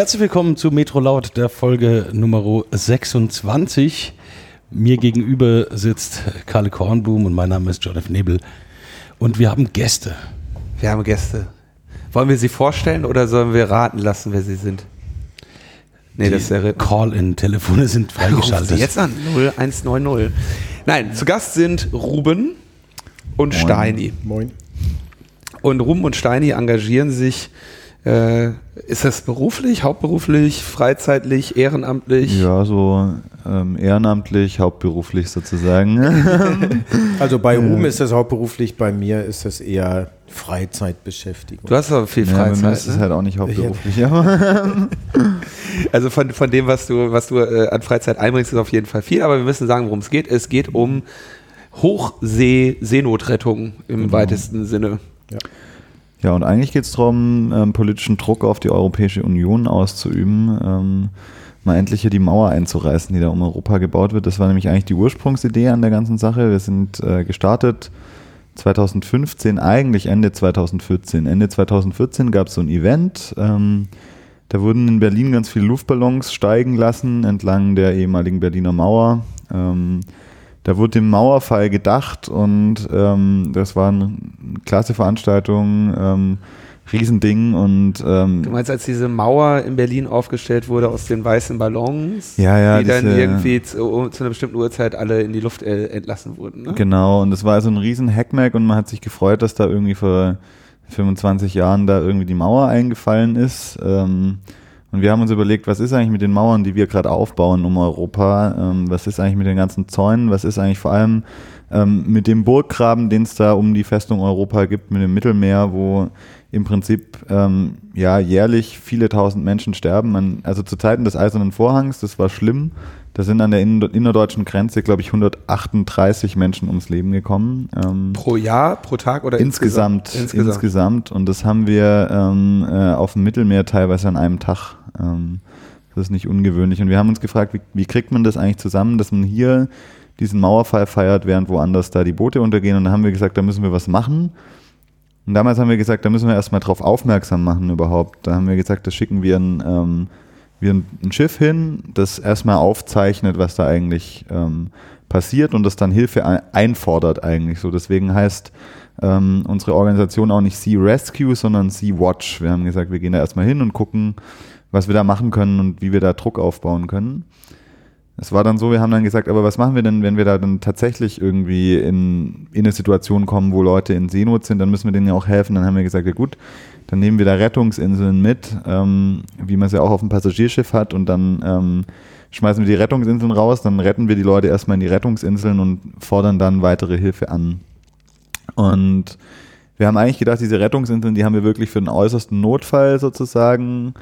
Herzlich willkommen zu Metro Laut, der Folge Nummer 26. Mir gegenüber sitzt Karle Kornblum und mein Name ist Jonathan Nebel. Und wir haben Gäste. Wir haben Gäste. Wollen wir sie vorstellen oder sollen wir raten lassen, wer sie sind? Nee, Die das wäre. Call-in-Telefone sind freigeschaltet. jetzt an 0190. Nein, zu Gast sind Ruben und Moin. Steini. Moin. Und Ruben und Steini engagieren sich äh, ist das beruflich, hauptberuflich, freizeitlich, ehrenamtlich? Ja, so ähm, ehrenamtlich, hauptberuflich sozusagen. also bei Ruhm ist das hauptberuflich, bei mir ist das eher Freizeitbeschäftigung. Du hast aber viel Freizeit. Ja, bei mir ist es ne? halt auch nicht hauptberuflich. Also von, von dem, was du, was du äh, an Freizeit einbringst, ist auf jeden Fall viel, aber wir müssen sagen, worum es geht. Es geht um Hochsee-Seenotrettung im genau. weitesten Sinne. Ja. Ja, und eigentlich geht es darum, ähm, politischen Druck auf die Europäische Union auszuüben, ähm, mal endlich hier die Mauer einzureißen, die da um Europa gebaut wird. Das war nämlich eigentlich die Ursprungsidee an der ganzen Sache. Wir sind äh, gestartet 2015, eigentlich Ende 2014. Ende 2014 gab es so ein Event. Ähm, da wurden in Berlin ganz viele Luftballons steigen lassen entlang der ehemaligen Berliner Mauer. Ähm, da wurde dem Mauerfall gedacht und ähm, das war eine klasse Veranstaltung, ähm, Riesending und ähm, Du meinst, als diese Mauer in Berlin aufgestellt wurde aus den weißen Ballons, ja, ja, die dann irgendwie zu, zu, einer bestimmten Uhrzeit alle in die Luft äh, entlassen wurden. Ne? Genau, und das war so ein riesen Hackmack und man hat sich gefreut, dass da irgendwie vor 25 Jahren da irgendwie die Mauer eingefallen ist. Ähm, und wir haben uns überlegt, was ist eigentlich mit den Mauern, die wir gerade aufbauen um Europa? Ähm, was ist eigentlich mit den ganzen Zäunen? Was ist eigentlich vor allem ähm, mit dem Burggraben, den es da um die Festung Europa gibt, mit dem Mittelmeer, wo im Prinzip ähm, ja jährlich viele tausend Menschen sterben. Man, also zu Zeiten des Eisernen Vorhangs, das war schlimm. Da sind an der innerdeutschen Grenze, glaube ich, 138 Menschen ums Leben gekommen. Ähm, pro Jahr, pro Tag oder insgesamt? Insgesamt. Insgesamt. Und das haben wir ähm, äh, auf dem Mittelmeer teilweise an einem Tag. Ähm, das ist nicht ungewöhnlich. Und wir haben uns gefragt, wie, wie kriegt man das eigentlich zusammen, dass man hier diesen Mauerfall feiert, während woanders da die Boote untergehen. Und da haben wir gesagt, da müssen wir was machen. Und damals haben wir gesagt, da müssen wir erstmal drauf aufmerksam machen überhaupt. Da haben wir gesagt, da schicken wir ein ähm, wir ein Schiff hin, das erstmal aufzeichnet, was da eigentlich ähm, passiert und das dann Hilfe einfordert eigentlich. So deswegen heißt ähm, unsere Organisation auch nicht Sea Rescue, sondern Sea Watch. Wir haben gesagt, wir gehen da erstmal hin und gucken, was wir da machen können und wie wir da Druck aufbauen können. Es war dann so, wir haben dann gesagt, aber was machen wir denn, wenn wir da dann tatsächlich irgendwie in, in eine Situation kommen, wo Leute in Seenot sind, dann müssen wir denen ja auch helfen. Dann haben wir gesagt, ja gut, dann nehmen wir da Rettungsinseln mit, ähm, wie man es ja auch auf dem Passagierschiff hat und dann ähm, schmeißen wir die Rettungsinseln raus, dann retten wir die Leute erstmal in die Rettungsinseln und fordern dann weitere Hilfe an. Und wir haben eigentlich gedacht, diese Rettungsinseln, die haben wir wirklich für den äußersten Notfall sozusagen.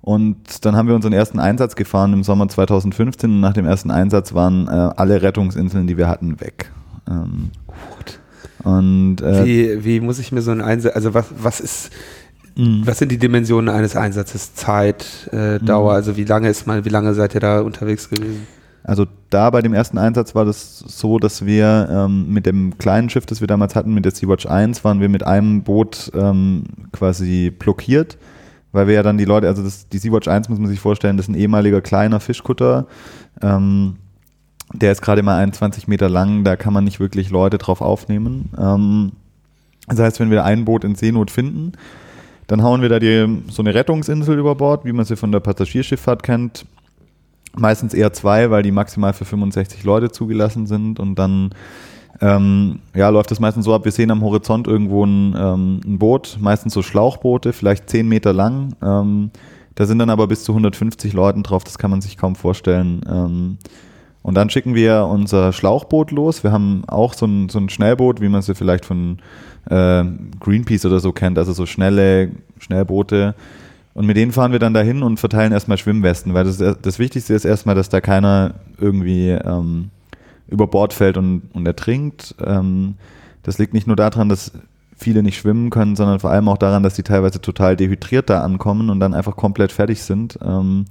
Und dann haben wir unseren ersten Einsatz gefahren im Sommer 2015 und nach dem ersten Einsatz waren äh, alle Rettungsinseln, die wir hatten, weg. Ähm, Gut. Und, äh, wie, wie muss ich mir so einen Einsatz, also was, was ist, Mhm. Was sind die Dimensionen eines Einsatzes? Zeit, äh, Dauer, mhm. also wie lange ist man, wie lange seid ihr da unterwegs gewesen? Also da bei dem ersten Einsatz war das so, dass wir ähm, mit dem kleinen Schiff, das wir damals hatten, mit der Sea-Watch 1, waren wir mit einem Boot ähm, quasi blockiert, weil wir ja dann die Leute, also das, die Sea-Watch 1 muss man sich vorstellen, das ist ein ehemaliger kleiner Fischkutter, ähm, der ist gerade mal 21 Meter lang, da kann man nicht wirklich Leute drauf aufnehmen. Ähm, das heißt, wenn wir ein Boot in Seenot finden, dann hauen wir da die, so eine Rettungsinsel über Bord, wie man sie von der Passagierschifffahrt kennt. Meistens eher zwei, weil die maximal für 65 Leute zugelassen sind. Und dann ähm, ja, läuft das meistens so ab, wir sehen am Horizont irgendwo ein, ähm, ein Boot, meistens so Schlauchboote, vielleicht 10 Meter lang. Ähm, da sind dann aber bis zu 150 Leuten drauf, das kann man sich kaum vorstellen. Ähm, und dann schicken wir unser Schlauchboot los. Wir haben auch so ein, so ein Schnellboot, wie man sie vielleicht von äh, Greenpeace oder so kennt, also so schnelle Schnellboote. Und mit denen fahren wir dann dahin und verteilen erstmal Schwimmwesten, weil das, das Wichtigste ist erstmal, dass da keiner irgendwie ähm, über Bord fällt und, und ertrinkt. Ähm, das liegt nicht nur daran, dass viele nicht schwimmen können, sondern vor allem auch daran, dass die teilweise total dehydriert da ankommen und dann einfach komplett fertig sind. Ähm,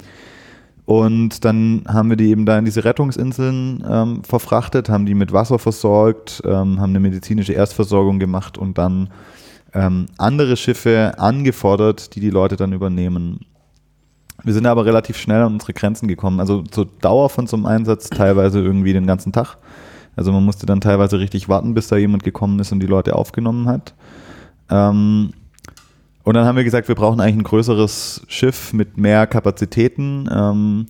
und dann haben wir die eben da in diese Rettungsinseln ähm, verfrachtet, haben die mit Wasser versorgt, ähm, haben eine medizinische Erstversorgung gemacht und dann ähm, andere Schiffe angefordert, die die Leute dann übernehmen. Wir sind aber relativ schnell an unsere Grenzen gekommen. Also zur Dauer von so einem Einsatz teilweise irgendwie den ganzen Tag. Also man musste dann teilweise richtig warten, bis da jemand gekommen ist und die Leute aufgenommen hat. Ähm, und dann haben wir gesagt, wir brauchen eigentlich ein größeres Schiff mit mehr Kapazitäten. Ähm,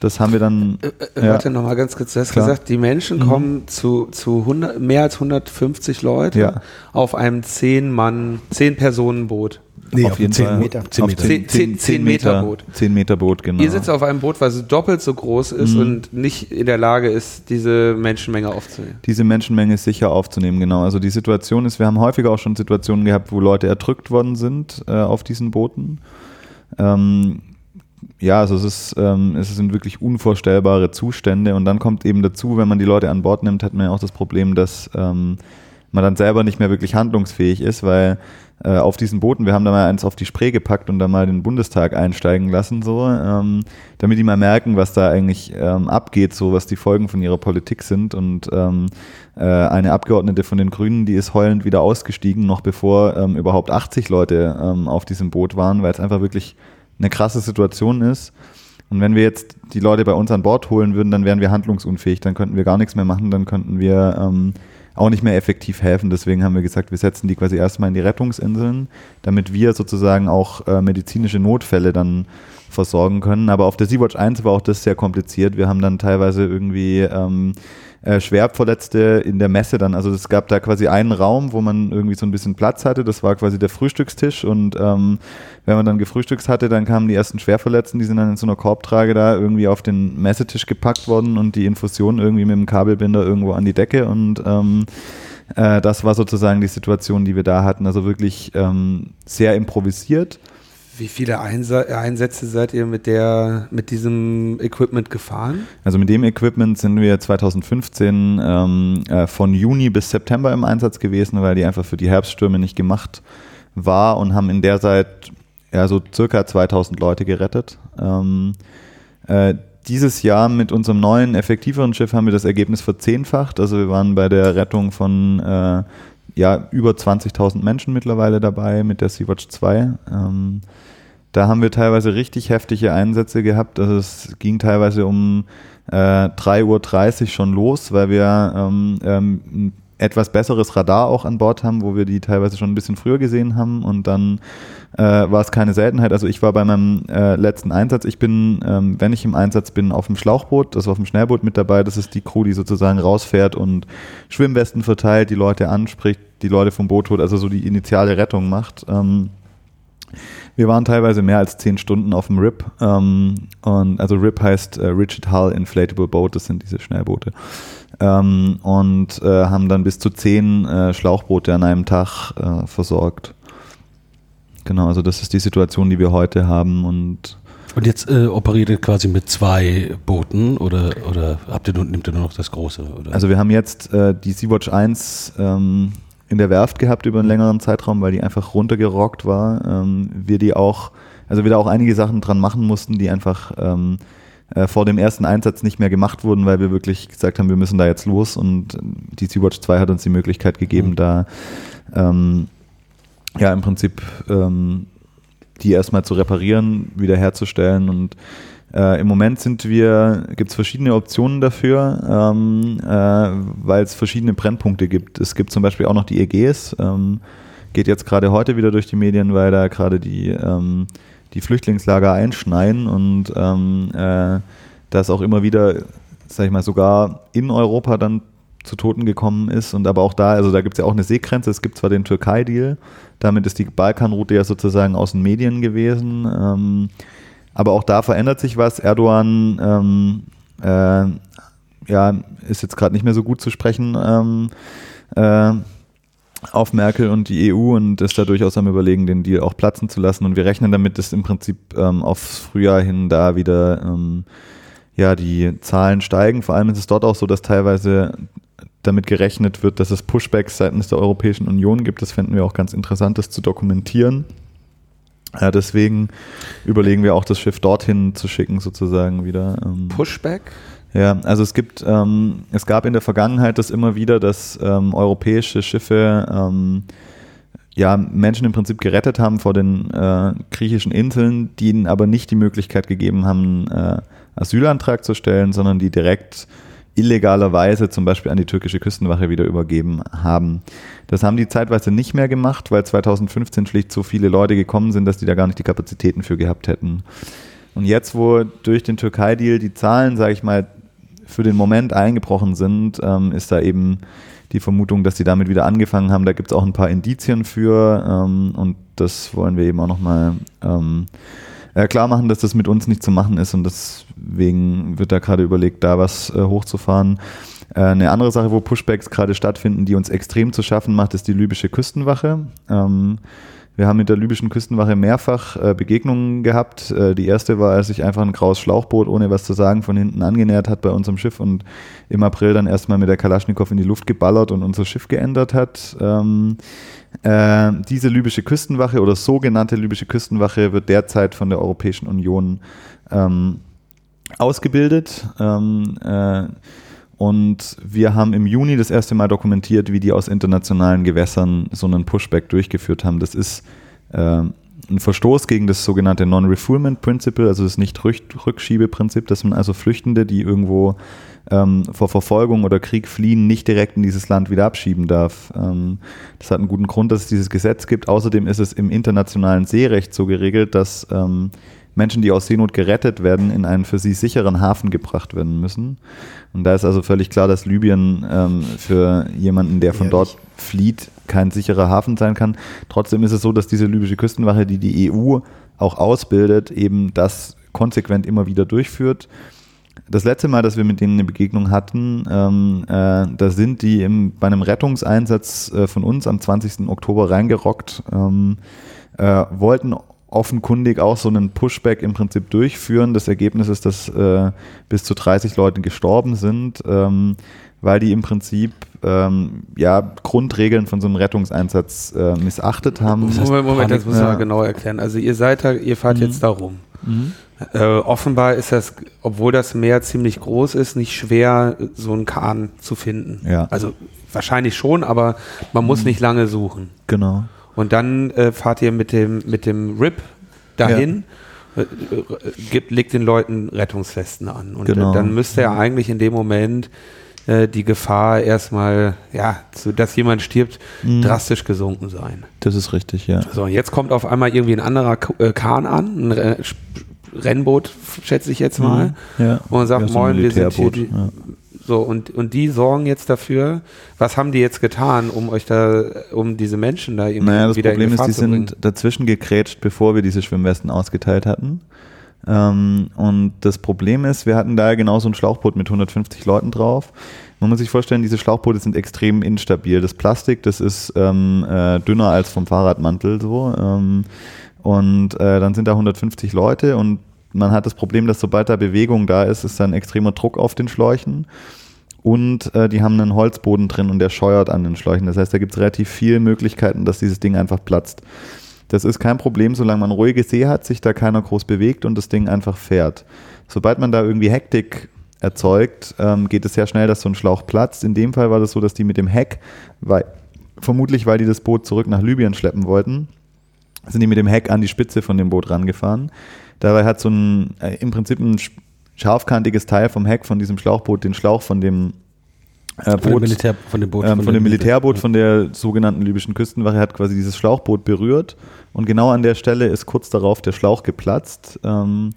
das haben wir dann. Äh, äh, ja. Warte nochmal ganz kurz. Du hast Klar. gesagt, die Menschen mhm. kommen zu, zu 100, mehr als 150 Leute ja. auf einem 10-Mann, 10-Personen-Boot. Nee, auf, auf jeden 10 Fall. Meter. 10 Meter. 10, 10, 10 Meter Boot. 10 Meter Boot, genau. Ihr sitzt auf einem Boot, was doppelt so groß ist mhm. und nicht in der Lage ist, diese Menschenmenge aufzunehmen. Diese Menschenmenge sicher aufzunehmen, genau. Also die Situation ist, wir haben häufiger auch schon Situationen gehabt, wo Leute erdrückt worden sind äh, auf diesen Booten. Ähm, ja, also es ist, ähm, es sind wirklich unvorstellbare Zustände und dann kommt eben dazu, wenn man die Leute an Bord nimmt, hat man ja auch das Problem, dass ähm, man dann selber nicht mehr wirklich handlungsfähig ist, weil äh, auf diesen Booten, wir haben da mal eins auf die Spree gepackt und da mal den Bundestag einsteigen lassen, so, ähm, damit die mal merken, was da eigentlich ähm, abgeht, so was die Folgen von ihrer Politik sind. Und ähm, äh, eine Abgeordnete von den Grünen, die ist heulend wieder ausgestiegen, noch bevor ähm, überhaupt 80 Leute ähm, auf diesem Boot waren, weil es einfach wirklich eine krasse Situation ist. Und wenn wir jetzt die Leute bei uns an Bord holen würden, dann wären wir handlungsunfähig, dann könnten wir gar nichts mehr machen, dann könnten wir ähm, auch nicht mehr effektiv helfen. Deswegen haben wir gesagt, wir setzen die quasi erstmal in die Rettungsinseln, damit wir sozusagen auch äh, medizinische Notfälle dann versorgen können. Aber auf der Sea-Watch 1 war auch das sehr kompliziert. Wir haben dann teilweise irgendwie ähm, äh, Schwerverletzte in der Messe dann. Also es gab da quasi einen Raum, wo man irgendwie so ein bisschen Platz hatte. Das war quasi der Frühstückstisch und ähm, wenn man dann gefrühstückt hatte, dann kamen die ersten Schwerverletzten, die sind dann in so einer Korbtrage da irgendwie auf den Messetisch gepackt worden und die Infusion irgendwie mit dem Kabelbinder irgendwo an die Decke und ähm, äh, das war sozusagen die Situation, die wir da hatten. Also wirklich ähm, sehr improvisiert. Wie viele Einsätze seid ihr mit der, mit diesem Equipment gefahren? Also mit dem Equipment sind wir 2015 ähm, äh, von Juni bis September im Einsatz gewesen, weil die einfach für die Herbststürme nicht gemacht war und haben in der Zeit ja so circa 2000 Leute gerettet. Ähm, äh, dieses Jahr mit unserem neuen, effektiveren Schiff haben wir das Ergebnis verzehnfacht. Also wir waren bei der Rettung von äh, ja, über 20.000 Menschen mittlerweile dabei mit der Sea-Watch 2. Ähm, da haben wir teilweise richtig heftige Einsätze gehabt. Also es ging teilweise um äh, 3.30 Uhr schon los, weil wir ähm, ähm, etwas besseres Radar auch an Bord haben, wo wir die teilweise schon ein bisschen früher gesehen haben und dann äh, war es keine Seltenheit. Also ich war bei meinem äh, letzten Einsatz, ich bin, ähm, wenn ich im Einsatz bin, auf dem Schlauchboot, also auf dem Schnellboot mit dabei. Das ist die Crew, die sozusagen rausfährt und Schwimmwesten verteilt, die Leute anspricht, die Leute vom Boot holt, also so die initiale Rettung macht. Ähm, wir waren teilweise mehr als zehn Stunden auf dem RIP. Ähm, und also RIP heißt äh, Rigid Hull Inflatable Boat, das sind diese Schnellboote. Ähm, und äh, haben dann bis zu zehn äh, Schlauchboote an einem Tag äh, versorgt. Genau, also das ist die Situation, die wir heute haben und und jetzt äh, operiert ihr quasi mit zwei Booten oder, oder habt ihr, nehmt ihr nur noch das große? Oder? Also wir haben jetzt äh, die Sea-Watch 1 ähm, in der Werft gehabt über einen längeren Zeitraum, weil die einfach runtergerockt war. Ähm, wir die auch, also wir da auch einige Sachen dran machen mussten, die einfach ähm, äh, vor dem ersten Einsatz nicht mehr gemacht wurden, weil wir wirklich gesagt haben, wir müssen da jetzt los und die Sea-Watch 2 hat uns die Möglichkeit gegeben, mhm. da ähm, ja im Prinzip ähm, die erstmal zu reparieren, wiederherzustellen und äh, Im Moment sind wir, gibt es verschiedene Optionen dafür, ähm, äh, weil es verschiedene Brennpunkte gibt. Es gibt zum Beispiel auch noch die EGs, ähm, geht jetzt gerade heute wieder durch die Medien, weil da gerade die, ähm, die Flüchtlingslager einschneien und ähm, äh, das auch immer wieder, sag ich mal, sogar in Europa dann zu Toten gekommen ist und aber auch da, also da gibt es ja auch eine Seegrenze, es gibt zwar den Türkei-Deal, damit ist die Balkanroute ja sozusagen aus den Medien gewesen, ähm, aber auch da verändert sich was. Erdogan ähm, äh, ja, ist jetzt gerade nicht mehr so gut zu sprechen ähm, äh, auf Merkel und die EU und ist da durchaus am Überlegen, den Deal auch platzen zu lassen. Und wir rechnen damit, dass im Prinzip ähm, aufs Frühjahr hin da wieder ähm, ja, die Zahlen steigen. Vor allem ist es dort auch so, dass teilweise damit gerechnet wird, dass es Pushbacks seitens der Europäischen Union gibt. Das fänden wir auch ganz interessant, das zu dokumentieren. Ja, deswegen überlegen wir auch, das Schiff dorthin zu schicken, sozusagen wieder. Ähm, Pushback? Ja, also es gibt, ähm, es gab in der Vergangenheit das immer wieder, dass ähm, europäische Schiffe ähm, ja, Menschen im Prinzip gerettet haben vor den äh, griechischen Inseln, die ihnen aber nicht die Möglichkeit gegeben haben, äh, Asylantrag zu stellen, sondern die direkt illegalerweise zum Beispiel an die türkische Küstenwache wieder übergeben haben. Das haben die zeitweise nicht mehr gemacht, weil 2015 schlicht so viele Leute gekommen sind, dass die da gar nicht die Kapazitäten für gehabt hätten. Und jetzt, wo durch den Türkei-Deal die Zahlen, sage ich mal, für den Moment eingebrochen sind, ähm, ist da eben die Vermutung, dass sie damit wieder angefangen haben. Da gibt es auch ein paar Indizien für ähm, und das wollen wir eben auch nochmal ähm, äh, klar machen, dass das mit uns nicht zu machen ist und deswegen wird da gerade überlegt, da was äh, hochzufahren. Äh, eine andere Sache, wo Pushbacks gerade stattfinden, die uns extrem zu schaffen macht, ist die libysche Küstenwache. Ähm, wir haben mit der libyschen Küstenwache mehrfach äh, Begegnungen gehabt. Äh, die erste war, als sich einfach ein graues Schlauchboot, ohne was zu sagen, von hinten angenähert hat bei unserem Schiff und im April dann erstmal mit der Kalaschnikow in die Luft geballert und unser Schiff geändert hat. Ähm, äh, diese libysche Küstenwache oder sogenannte libysche Küstenwache wird derzeit von der Europäischen Union ähm, ausgebildet. Ähm, äh, und wir haben im Juni das erste Mal dokumentiert, wie die aus internationalen Gewässern so einen Pushback durchgeführt haben. Das ist äh, ein Verstoß gegen das sogenannte Non-Refoulement Principle, also das Nicht-Rückschiebeprinzip. Das sind also Flüchtende, die irgendwo ähm, vor Verfolgung oder Krieg fliehen, nicht direkt in dieses Land wieder abschieben darf. Ähm, das hat einen guten Grund, dass es dieses Gesetz gibt. Außerdem ist es im internationalen Seerecht so geregelt, dass ähm, Menschen, die aus Seenot gerettet werden, in einen für sie sicheren Hafen gebracht werden müssen. Und da ist also völlig klar, dass Libyen ähm, für jemanden, der von dort flieht, kein sicherer Hafen sein kann. Trotzdem ist es so, dass diese libysche Küstenwache, die die EU auch ausbildet, eben das konsequent immer wieder durchführt. Das letzte Mal, dass wir mit denen eine Begegnung hatten, ähm, äh, da sind die im, bei einem Rettungseinsatz äh, von uns am 20. Oktober reingerockt, ähm, äh, wollten offenkundig auch so einen Pushback im Prinzip durchführen. Das Ergebnis ist, dass äh, bis zu 30 Leute gestorben sind, ähm, weil die im Prinzip ähm, ja, Grundregeln von so einem Rettungseinsatz äh, missachtet haben. Moment, Moment, das muss man ja. genau erklären. Also ihr seid da, ihr fahrt mhm. jetzt da rum. Mhm. Äh, offenbar ist das, obwohl das Meer ziemlich groß ist, nicht schwer, so einen Kahn zu finden. Ja. Also wahrscheinlich schon, aber man muss mhm. nicht lange suchen. Genau. Und dann äh, fahrt ihr mit dem, mit dem RIP dahin, ja. äh, gibt, legt den Leuten Rettungswesten an. Und genau. dann müsste ja eigentlich in dem Moment äh, die Gefahr erstmal, ja, zu, dass jemand stirbt, mhm. drastisch gesunken sein. Das ist richtig, ja. So, und jetzt kommt auf einmal irgendwie ein anderer äh, Kahn an, ein Rennboot, schätze ich jetzt mal, mhm. ja. und sagt, ja, so moin, wir sind hier die, ja. So, und, und die sorgen jetzt dafür, was haben die jetzt getan, um euch da, um diese Menschen da irgendwie naja, das wieder Problem in Gefahr ist, die sind dazwischen gekrätscht, bevor wir diese Schwimmwesten ausgeteilt hatten. Ähm, und das Problem ist, wir hatten da genau so ein Schlauchboot mit 150 Leuten drauf. Man muss sich vorstellen, diese Schlauchboote sind extrem instabil. Das Plastik, das ist ähm, äh, dünner als vom Fahrradmantel so. Ähm, und äh, dann sind da 150 Leute und man hat das Problem, dass sobald da Bewegung da ist, ist da ein extremer Druck auf den Schläuchen. Und äh, die haben einen Holzboden drin und der scheuert an den Schläuchen. Das heißt, da gibt es relativ viele Möglichkeiten, dass dieses Ding einfach platzt. Das ist kein Problem, solange man ruhige See hat, sich da keiner groß bewegt und das Ding einfach fährt. Sobald man da irgendwie Hektik erzeugt, ähm, geht es sehr schnell, dass so ein Schlauch platzt. In dem Fall war das so, dass die mit dem Heck, weil, vermutlich weil die das Boot zurück nach Libyen schleppen wollten, sind die mit dem Heck an die Spitze von dem Boot rangefahren. Dabei hat so ein, äh, im Prinzip ein scharfkantiges Teil vom Heck von diesem Schlauchboot den Schlauch von dem äh, Boot, Militär, von dem Boot, ähm, von, von dem Militärboot von der sogenannten libyschen Küstenwache hat quasi dieses Schlauchboot berührt und genau an der Stelle ist kurz darauf der Schlauch geplatzt ähm,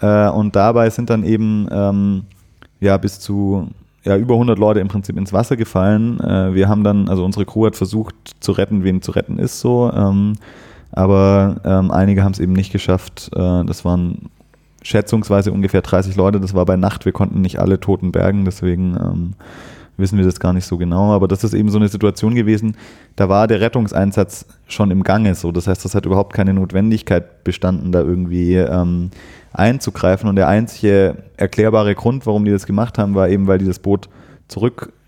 äh, und dabei sind dann eben ähm, ja bis zu ja, über 100 Leute im Prinzip ins Wasser gefallen. Äh, wir haben dann, also unsere Crew hat versucht zu retten, wen zu retten ist so. Aber ähm, einige haben es eben nicht geschafft. Äh, das waren schätzungsweise ungefähr 30 Leute. Das war bei Nacht. Wir konnten nicht alle Toten bergen, deswegen ähm, wissen wir das gar nicht so genau. Aber das ist eben so eine Situation gewesen, da war der Rettungseinsatz schon im Gange so. Das heißt, das hat überhaupt keine Notwendigkeit bestanden, da irgendwie ähm, einzugreifen. Und der einzige erklärbare Grund, warum die das gemacht haben, war eben, weil die das Boot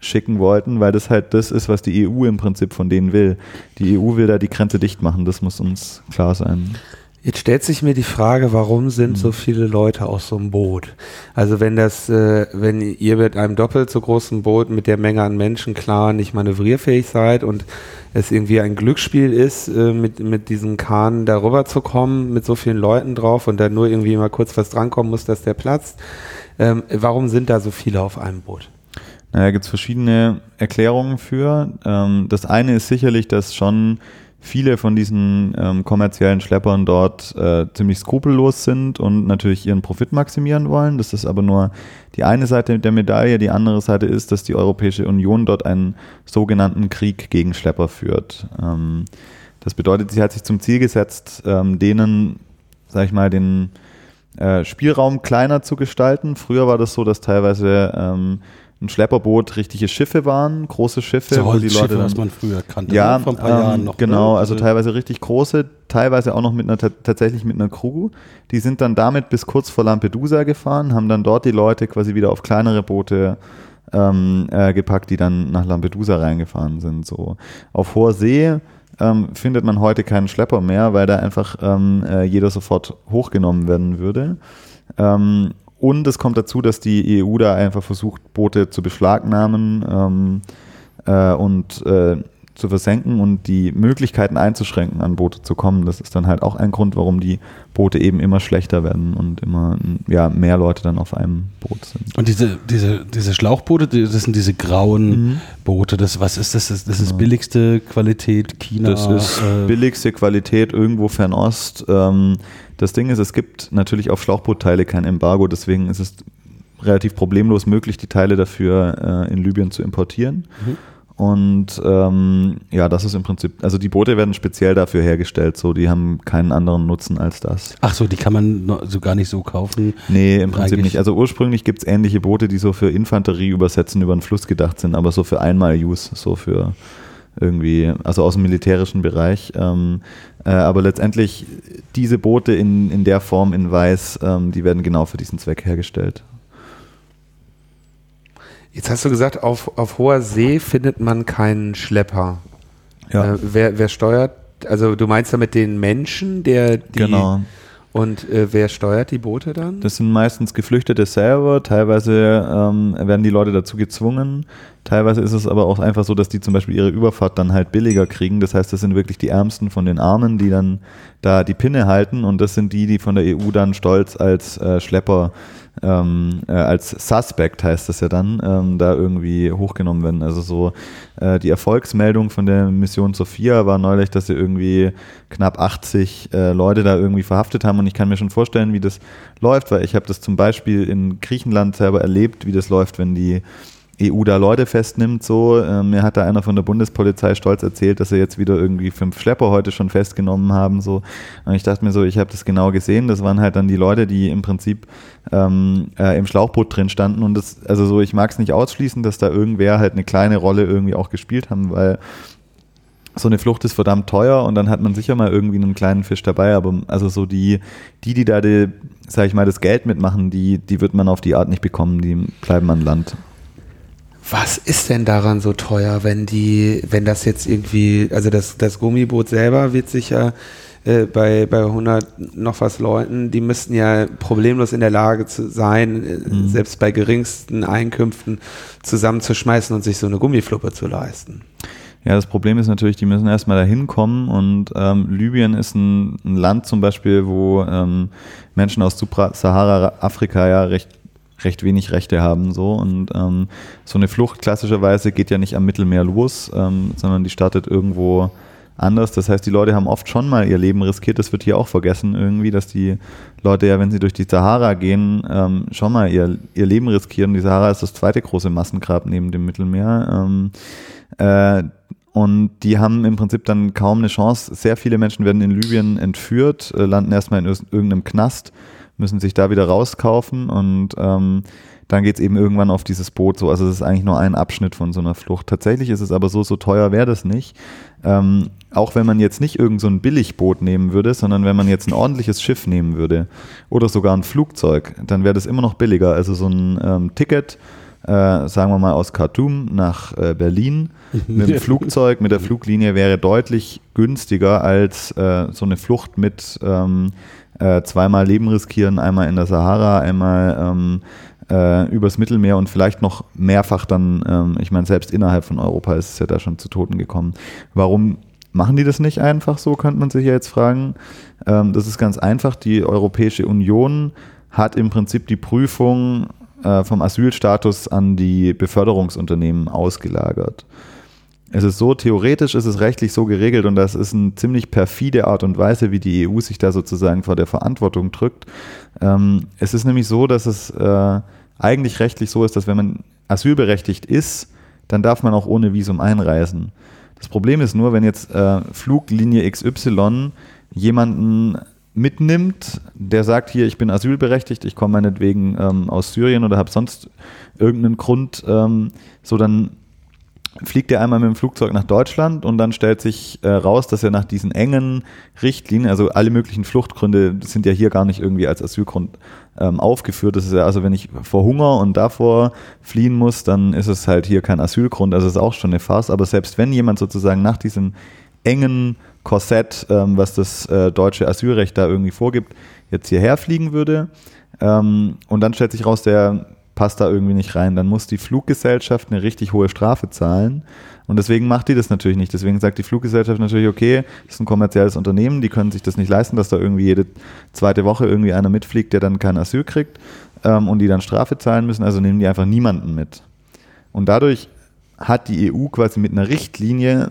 zurückschicken wollten, weil das halt das ist, was die EU im Prinzip von denen will. Die EU will da die Grenze dicht machen, das muss uns klar sein. Jetzt stellt sich mir die Frage, warum sind mhm. so viele Leute auf so einem Boot? Also wenn das, äh, wenn ihr mit einem doppelt so großen Boot mit der Menge an Menschen klar nicht manövrierfähig seid und es irgendwie ein Glücksspiel ist, äh, mit, mit diesen Kahn darüber zu kommen, mit so vielen Leuten drauf und dann nur irgendwie mal kurz was drankommen muss, dass der platzt. Ähm, warum sind da so viele auf einem Boot? Naja, gibt es verschiedene Erklärungen für. Ähm, das eine ist sicherlich, dass schon viele von diesen ähm, kommerziellen Schleppern dort äh, ziemlich skrupellos sind und natürlich ihren Profit maximieren wollen. Das ist aber nur die eine Seite der Medaille. Die andere Seite ist, dass die Europäische Union dort einen sogenannten Krieg gegen Schlepper führt. Ähm, das bedeutet, sie hat sich zum Ziel gesetzt, ähm, denen, sag ich mal, den äh, Spielraum kleiner zu gestalten. Früher war das so, dass teilweise ähm, ein Schlepperboot richtige Schiffe waren, große Schiffe, so wo die Leute dann, was man früher kannte, ja, ne? vor ein paar ähm, Jahren noch. Genau, ne? also teilweise richtig große, teilweise auch noch mit einer tatsächlich mit einer Crew. Die sind dann damit bis kurz vor Lampedusa gefahren, haben dann dort die Leute quasi wieder auf kleinere Boote ähm, äh, gepackt, die dann nach Lampedusa reingefahren sind. So auf hoher See ähm, findet man heute keinen Schlepper mehr, weil da einfach ähm, äh, jeder sofort hochgenommen werden würde. Ähm, und es kommt dazu, dass die EU da einfach versucht, Boote zu beschlagnahmen ähm, äh, und äh, zu versenken und die Möglichkeiten einzuschränken, an Boote zu kommen. Das ist dann halt auch ein Grund, warum die Boote eben immer schlechter werden und immer ja, mehr Leute dann auf einem Boot sind. Und diese, diese, diese Schlauchboote, das sind diese grauen mhm. Boote, das, was ist das? Das, das ist genau. billigste Qualität China. Das ist äh, billigste Qualität irgendwo Fernost. Ähm, das Ding ist, es gibt natürlich auf Schlauchbootteile kein Embargo, deswegen ist es relativ problemlos möglich, die Teile dafür äh, in Libyen zu importieren. Mhm. Und ähm, ja, das ist im Prinzip, also die Boote werden speziell dafür hergestellt, so die haben keinen anderen Nutzen als das. Ach so, die kann man so gar nicht so kaufen? Nee, im Prinzip nicht. Also ursprünglich gibt es ähnliche Boote, die so für Infanterie übersetzen über den Fluss gedacht sind, aber so für Einmal-Use, so für irgendwie, also aus dem militärischen Bereich. Ähm, äh, aber letztendlich diese Boote in, in der Form in Weiß, ähm, die werden genau für diesen Zweck hergestellt. Jetzt hast du gesagt, auf, auf hoher See findet man keinen Schlepper. Ja. Äh, wer, wer steuert, also du meinst damit den Menschen, der die genau. Und äh, wer steuert die Boote dann? Das sind meistens Geflüchtete selber. Teilweise ähm, werden die Leute dazu gezwungen. Teilweise ist es aber auch einfach so, dass die zum Beispiel ihre Überfahrt dann halt billiger kriegen. Das heißt, das sind wirklich die Ärmsten von den Armen, die dann da die Pinne halten. Und das sind die, die von der EU dann stolz als äh, Schlepper ähm, äh, als Suspect heißt das ja dann, ähm, da irgendwie hochgenommen werden. Also so äh, die Erfolgsmeldung von der Mission Sophia war neulich, dass sie irgendwie knapp 80 äh, Leute da irgendwie verhaftet haben und ich kann mir schon vorstellen, wie das läuft, weil ich habe das zum Beispiel in Griechenland selber erlebt, wie das läuft, wenn die EU da Leute festnimmt, so. Ähm, mir hat da einer von der Bundespolizei stolz erzählt, dass sie jetzt wieder irgendwie fünf Schlepper heute schon festgenommen haben, so. Und ich dachte mir so, ich habe das genau gesehen. Das waren halt dann die Leute, die im Prinzip ähm, äh, im Schlauchboot drin standen. Und das, also so, ich mag es nicht ausschließen, dass da irgendwer halt eine kleine Rolle irgendwie auch gespielt haben, weil so eine Flucht ist verdammt teuer und dann hat man sicher mal irgendwie einen kleinen Fisch dabei, aber also so die, die, die da die, sag ich mal, das Geld mitmachen, die, die wird man auf die Art nicht bekommen, die bleiben an Land. Was ist denn daran so teuer, wenn die, wenn das jetzt irgendwie, also das, das Gummiboot selber wird sicher äh, bei, bei 100 noch was Leuten, die müssten ja problemlos in der Lage zu sein, äh, mhm. selbst bei geringsten Einkünften zusammenzuschmeißen und sich so eine Gummifluppe zu leisten. Ja, das Problem ist natürlich, die müssen erstmal dahin kommen und ähm, Libyen ist ein, ein, Land zum Beispiel, wo ähm, Menschen aus Sahara-Afrika ja recht recht wenig Rechte haben. So. Und ähm, so eine Flucht klassischerweise geht ja nicht am Mittelmeer los, ähm, sondern die startet irgendwo anders. Das heißt, die Leute haben oft schon mal ihr Leben riskiert. Das wird hier auch vergessen irgendwie, dass die Leute ja, wenn sie durch die Sahara gehen, ähm, schon mal ihr, ihr Leben riskieren. Die Sahara ist das zweite große Massengrab neben dem Mittelmeer. Ähm, äh, und die haben im Prinzip dann kaum eine Chance. Sehr viele Menschen werden in Libyen entführt, äh, landen erstmal in irgendeinem Knast müssen sich da wieder rauskaufen und ähm, dann geht es eben irgendwann auf dieses Boot so. Also es ist eigentlich nur ein Abschnitt von so einer Flucht. Tatsächlich ist es aber so, so teuer wäre das nicht. Ähm, auch wenn man jetzt nicht irgend so ein Billigboot nehmen würde, sondern wenn man jetzt ein ordentliches Schiff nehmen würde oder sogar ein Flugzeug, dann wäre das immer noch billiger. Also so ein ähm, Ticket äh, sagen wir mal aus Khartoum nach äh, Berlin mit dem Flugzeug, mit der Fluglinie wäre deutlich günstiger als äh, so eine Flucht mit ähm, äh, zweimal Leben riskieren, einmal in der Sahara, einmal ähm, äh, übers Mittelmeer und vielleicht noch mehrfach dann, ähm, ich meine, selbst innerhalb von Europa ist es ja da schon zu Toten gekommen. Warum machen die das nicht einfach so, könnte man sich ja jetzt fragen. Ähm, das ist ganz einfach. Die Europäische Union hat im Prinzip die Prüfung äh, vom Asylstatus an die Beförderungsunternehmen ausgelagert. Es ist so, theoretisch ist es rechtlich so geregelt und das ist eine ziemlich perfide Art und Weise, wie die EU sich da sozusagen vor der Verantwortung drückt. Ähm, es ist nämlich so, dass es äh, eigentlich rechtlich so ist, dass wenn man asylberechtigt ist, dann darf man auch ohne Visum einreisen. Das Problem ist nur, wenn jetzt äh, Fluglinie XY jemanden mitnimmt, der sagt hier, ich bin asylberechtigt, ich komme meinetwegen ähm, aus Syrien oder habe sonst irgendeinen Grund, ähm, so dann fliegt er einmal mit dem Flugzeug nach Deutschland und dann stellt sich äh, raus, dass er nach diesen engen Richtlinien, also alle möglichen Fluchtgründe sind ja hier gar nicht irgendwie als Asylgrund ähm, aufgeführt. Das ist ja also, wenn ich vor Hunger und davor fliehen muss, dann ist es halt hier kein Asylgrund. Also ist auch schon eine Farce. Aber selbst wenn jemand sozusagen nach diesem engen Korsett, ähm, was das äh, deutsche Asylrecht da irgendwie vorgibt, jetzt hierher fliegen würde ähm, und dann stellt sich raus, der passt da irgendwie nicht rein. Dann muss die Fluggesellschaft eine richtig hohe Strafe zahlen. Und deswegen macht die das natürlich nicht. Deswegen sagt die Fluggesellschaft natürlich, okay, das ist ein kommerzielles Unternehmen, die können sich das nicht leisten, dass da irgendwie jede zweite Woche irgendwie einer mitfliegt, der dann kein Asyl kriegt ähm, und die dann Strafe zahlen müssen. Also nehmen die einfach niemanden mit. Und dadurch hat die EU quasi mit einer Richtlinie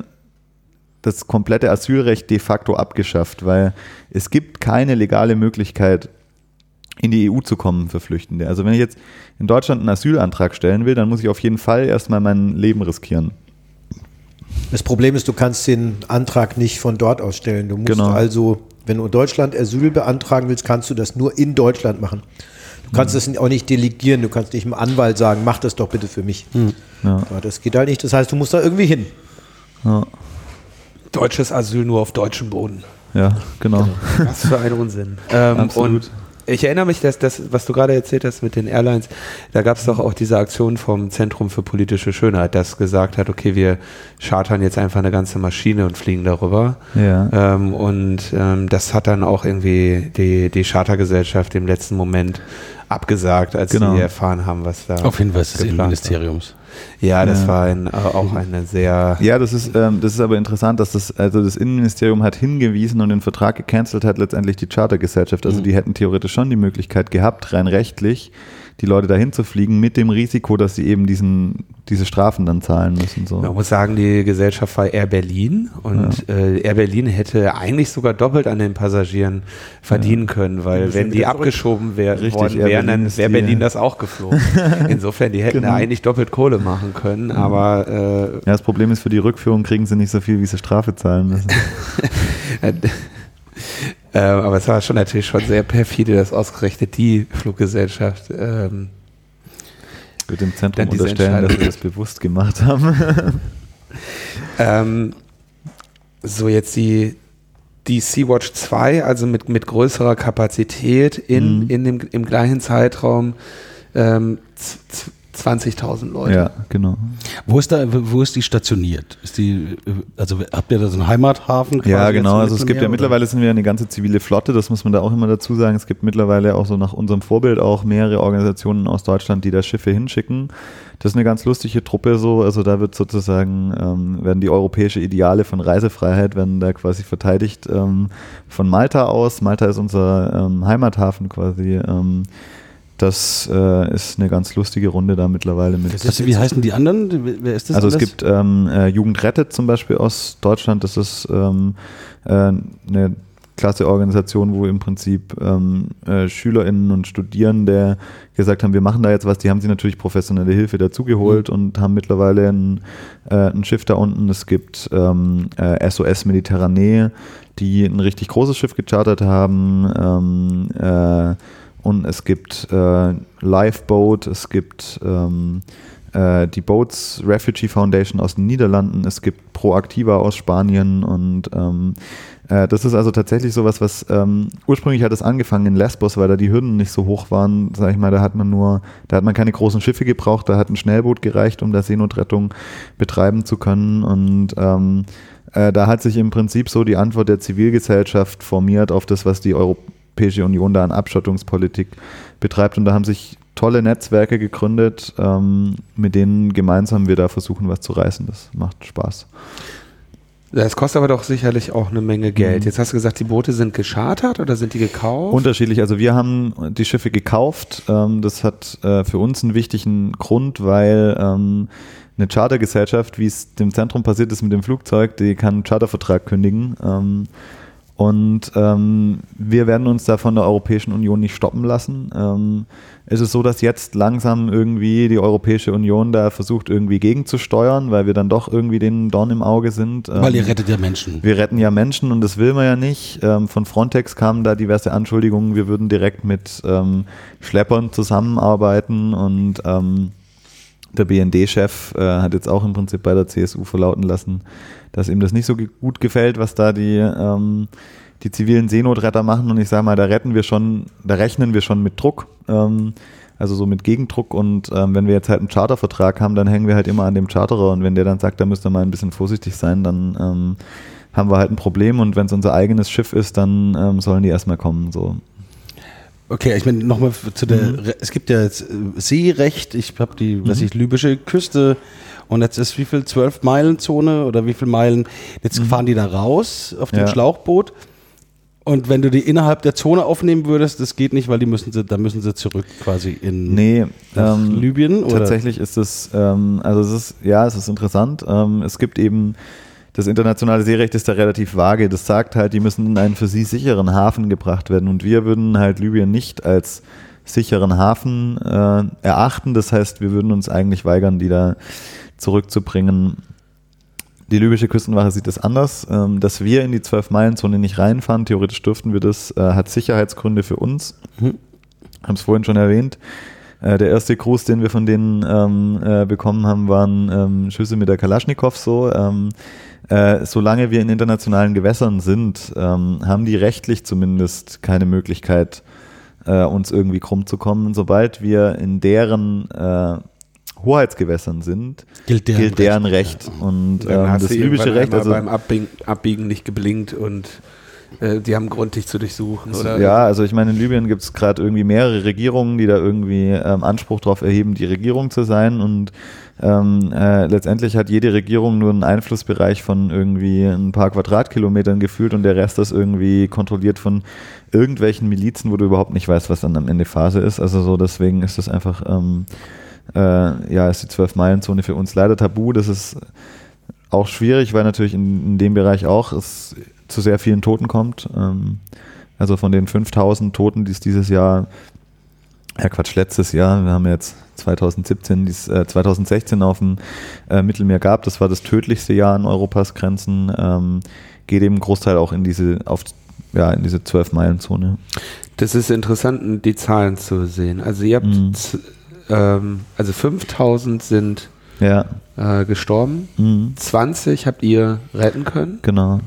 das komplette Asylrecht de facto abgeschafft, weil es gibt keine legale Möglichkeit, in die EU zu kommen für Flüchtende. Also wenn ich jetzt in Deutschland einen Asylantrag stellen will, dann muss ich auf jeden Fall erstmal mein Leben riskieren. Das Problem ist, du kannst den Antrag nicht von dort aus stellen. Du musst Genau. also, wenn du in Deutschland Asyl beantragen willst, kannst du das nur in Deutschland machen. Du kannst das auch nicht delegieren. Du kannst nicht einem Anwalt sagen, mach das doch bitte für mich. Ja. Ja, das geht halt nicht. Das heißt, du musst da irgendwie hin. Ja, Deutsches Asyl nur auf deutschem Boden. ja genau. Was für ein Unsinn. Ähm, Absolut. Und ich erinnere mich, dass das, was du gerade erzählt hast mit den Airlines, da gab es doch auch diese Aktion vom Zentrum für politische Schönheit, das gesagt hat, okay, wir chartern jetzt einfach eine ganze Maschine und fliegen darüber. Ja. Ähm, und ähm, das hat dann auch irgendwie die, die Chartergesellschaft im letzten Moment abgesagt, als Genau. sie erfahren haben, was da Auf Hinweis des geplant war. Ja, das Ja. war ein, äh, auch eine sehr Ja, das ist, ähm, das ist aber interessant, dass das, also das Innenministerium hat hingewiesen und den Vertrag gecancelt hat letztendlich die Chartergesellschaft. Also die hätten theoretisch schon die Möglichkeit gehabt, rein rechtlich, die Leute dahin zu fliegen, mit dem Risiko, dass sie eben diesen, diese Strafen dann zahlen müssen. So. Man muss sagen, die Gesellschaft war Air Berlin und äh, Air Berlin hätte eigentlich sogar doppelt an den Passagieren verdienen können, weil wenn die abgeschoben wär, Richtig, worden wären, Berlin dann ist wäre Berlin das auch geflogen. Insofern, die hätten Genau. eigentlich doppelt Kohle machen können, aber Ja, das Problem ist, für die Rückführung kriegen sie nicht so viel, wie sie Strafe zahlen müssen. äh, äh, aber es war schon natürlich schon sehr perfide, dass ausgerechnet die Fluggesellschaft ähm, Wird dem Zentrum unterstellen, dass sie Entscheidung. das bewusst gemacht haben. Ähm, so jetzt die, die Sea-Watch 2, also mit, mit größerer Kapazität in, Mhm. in dem, im gleichen Zeitraum ähm, 20.000 Leute. ja, genau. Wo ist da, wo ist die stationiert? Ist die, also habt ihr da so einen Heimathafen? quasi Ja, genau. Also es gibt ja mittlerweile sind wir eine ganze zivile Flotte, das muss man da auch immer dazu sagen. Es gibt mittlerweile auch so nach unserem Vorbild auch mehrere Organisationen aus Deutschland, die da Schiffe hinschicken. Das ist eine ganz lustige Truppe so. Also da wird sozusagen, ähm, werden die europäische Ideale von Reisefreiheit, werden da quasi verteidigt ähm, von Malta aus. Malta ist unser ähm, Heimathafen quasi. Das äh, ist eine ganz lustige Runde da mittlerweile mit. oder? Also, wie heißen die anderen? Wer ist das? Also es alles? gibt ähm, äh, Jugend rettet zum Beispiel aus Deutschland. Das ist ähm, äh, eine klasse Organisation, wo im Prinzip ähm, äh, SchülerInnen und Studierende gesagt haben, wir machen da jetzt was. Die haben sich natürlich professionelle Hilfe dazugeholt und haben mittlerweile ein, äh, ein Schiff da unten. Es gibt ähm, äh, SOS Mediterranee, die ein richtig großes Schiff gechartert haben. Ähm, äh, und es gibt äh, Lifeboat, es gibt ähm, äh, die Boats Refugee Foundation aus den Niederlanden, es gibt Proactiva aus Spanien und ähm, Äh, das ist also tatsächlich sowas, was ähm, ursprünglich hat es angefangen in Lesbos, weil da die Hürden nicht so hoch waren, sag ich mal, da hat man nur, da hat man keine großen Schiffe gebraucht, da hat ein Schnellboot gereicht, um da Seenotrettung betreiben zu können und ähm, äh, da hat sich im Prinzip so die Antwort der Zivilgesellschaft formiert auf das, was die Europäische Union da an Abschottungspolitik betreibt und da haben sich tolle Netzwerke gegründet, ähm, mit denen gemeinsam wir da versuchen, was zu reißen. Das macht Spaß. Das kostet aber doch sicherlich auch eine Menge Geld. Mhm. Jetzt hast du gesagt, die Boote sind geschartert oder sind die gekauft? Unterschiedlich. Also wir haben die Schiffe gekauft. Ähm, das hat äh, für uns einen wichtigen Grund, weil ähm, eine Chartergesellschaft, wie es dem Zentrum passiert ist mit dem Flugzeug, die kann einen Chartervertrag kündigen. Ähm, und ähm, wir werden uns da von der Europäischen Union nicht stoppen lassen. Ähm, es ist so, dass jetzt langsam irgendwie die Europäische Union da versucht, irgendwie gegenzusteuern, weil wir dann doch irgendwie den Dorn im Auge sind. Weil ihr Ähm, rettet ja Menschen. wir retten ja Menschen und das will man ja nicht. Ähm, von Frontex kamen da diverse Anschuldigungen, wir würden direkt mit ähm, Schleppern zusammenarbeiten und ähm, der BND-Chef äh, hat jetzt auch im Prinzip bei der CSU verlauten lassen, dass ihm das nicht so gut gefällt, was da die, ähm, die zivilen Seenotretter machen. Und ich sage mal, da retten wir schon, da rechnen wir schon mit Druck, ähm, also so mit Gegendruck. Und ähm, wenn wir jetzt halt einen Chartervertrag haben, dann hängen wir halt immer an dem Charterer. Und wenn der dann sagt, da müsst ihr mal ein bisschen vorsichtig sein, dann ähm, haben wir halt ein Problem. Und wenn es unser eigenes Schiff ist, dann ähm, sollen die erstmal kommen. So. Okay, ich meine nochmal zu der, Mhm. Es gibt ja jetzt äh, Seerecht, ich habe die, was ich, libysche Küste und jetzt ist wie viel, 12 Meilen Zone oder wie viel Meilen, jetzt fahren die da raus auf dem Mhm. Ja. Schlauchboot und wenn du die innerhalb der Zone aufnehmen würdest, das geht nicht, weil die müssen sie, da müssen sie zurück quasi in Nee, ähm, Libyen oder? Tatsächlich ist es, ähm, also es ist, ja, es ist interessant. Ähm, es gibt eben, das internationale Seerecht ist da relativ vage. Das sagt halt, die müssen in einen für sie sicheren Hafen gebracht werden. Und wir würden halt Libyen nicht als sicheren Hafen äh, erachten. Das heißt, wir würden uns eigentlich weigern, die da zurückzubringen. Die libysche Küstenwache sieht es anders. Ähm, dass wir in die 12-Meilen-Zone nicht reinfahren, theoretisch dürften wir das, äh, hat Sicherheitsgründe für uns. Mhm. Haben es vorhin schon erwähnt. Äh, der erste Gruß, den wir von denen ähm, äh, bekommen haben, waren ähm, Schüsse mit der Kalaschnikow so. Ähm, äh, solange wir in internationalen Gewässern sind, ähm, haben die rechtlich zumindest keine Möglichkeit, äh, uns irgendwie krumm zu kommen. Sobald wir in deren äh, Hoheitsgewässern sind, Gilt deren gilt deren Recht, Recht. Und Dann ähm, das libysche irgendwann Recht, also beim Abbiegen, Abbiegen nicht geblinkt und äh, die haben Grund, dich zu durchsuchen. Oder? Ja, also ich meine, in Libyen gibt es gerade irgendwie mehrere Regierungen, die da irgendwie ähm, Anspruch darauf erheben, die Regierung zu sein. Und ähm, äh, letztendlich hat jede Regierung nur einen Einflussbereich von irgendwie ein paar Quadratkilometern gefühlt und der Rest ist irgendwie kontrolliert von irgendwelchen Milizen, wo du überhaupt nicht weißt, was dann am Ende Phase ist. Also so deswegen ist das einfach, ähm, äh, ja, ist die Zwölf-Meilen-Zone für uns leider tabu. Das ist auch schwierig, weil natürlich in, in dem Bereich auch es zu sehr vielen Toten kommt. Ähm, also von den 5000 Toten, die es dieses Jahr, ja Quatsch, letztes Jahr, wir haben jetzt 2017, dies, äh, 2016 auf dem äh, Mittelmeer gab, das war das tödlichste Jahr an Europas Grenzen, ähm, geht eben Großteil auch in diese, auf, ja, in diese 12-Meilen-Zone. Das ist interessant, die Zahlen zu sehen. Also ihr habt, Mhm. Ähm, also 5000 sind Ja, äh, gestorben, mhm, 20 habt ihr retten können. genau.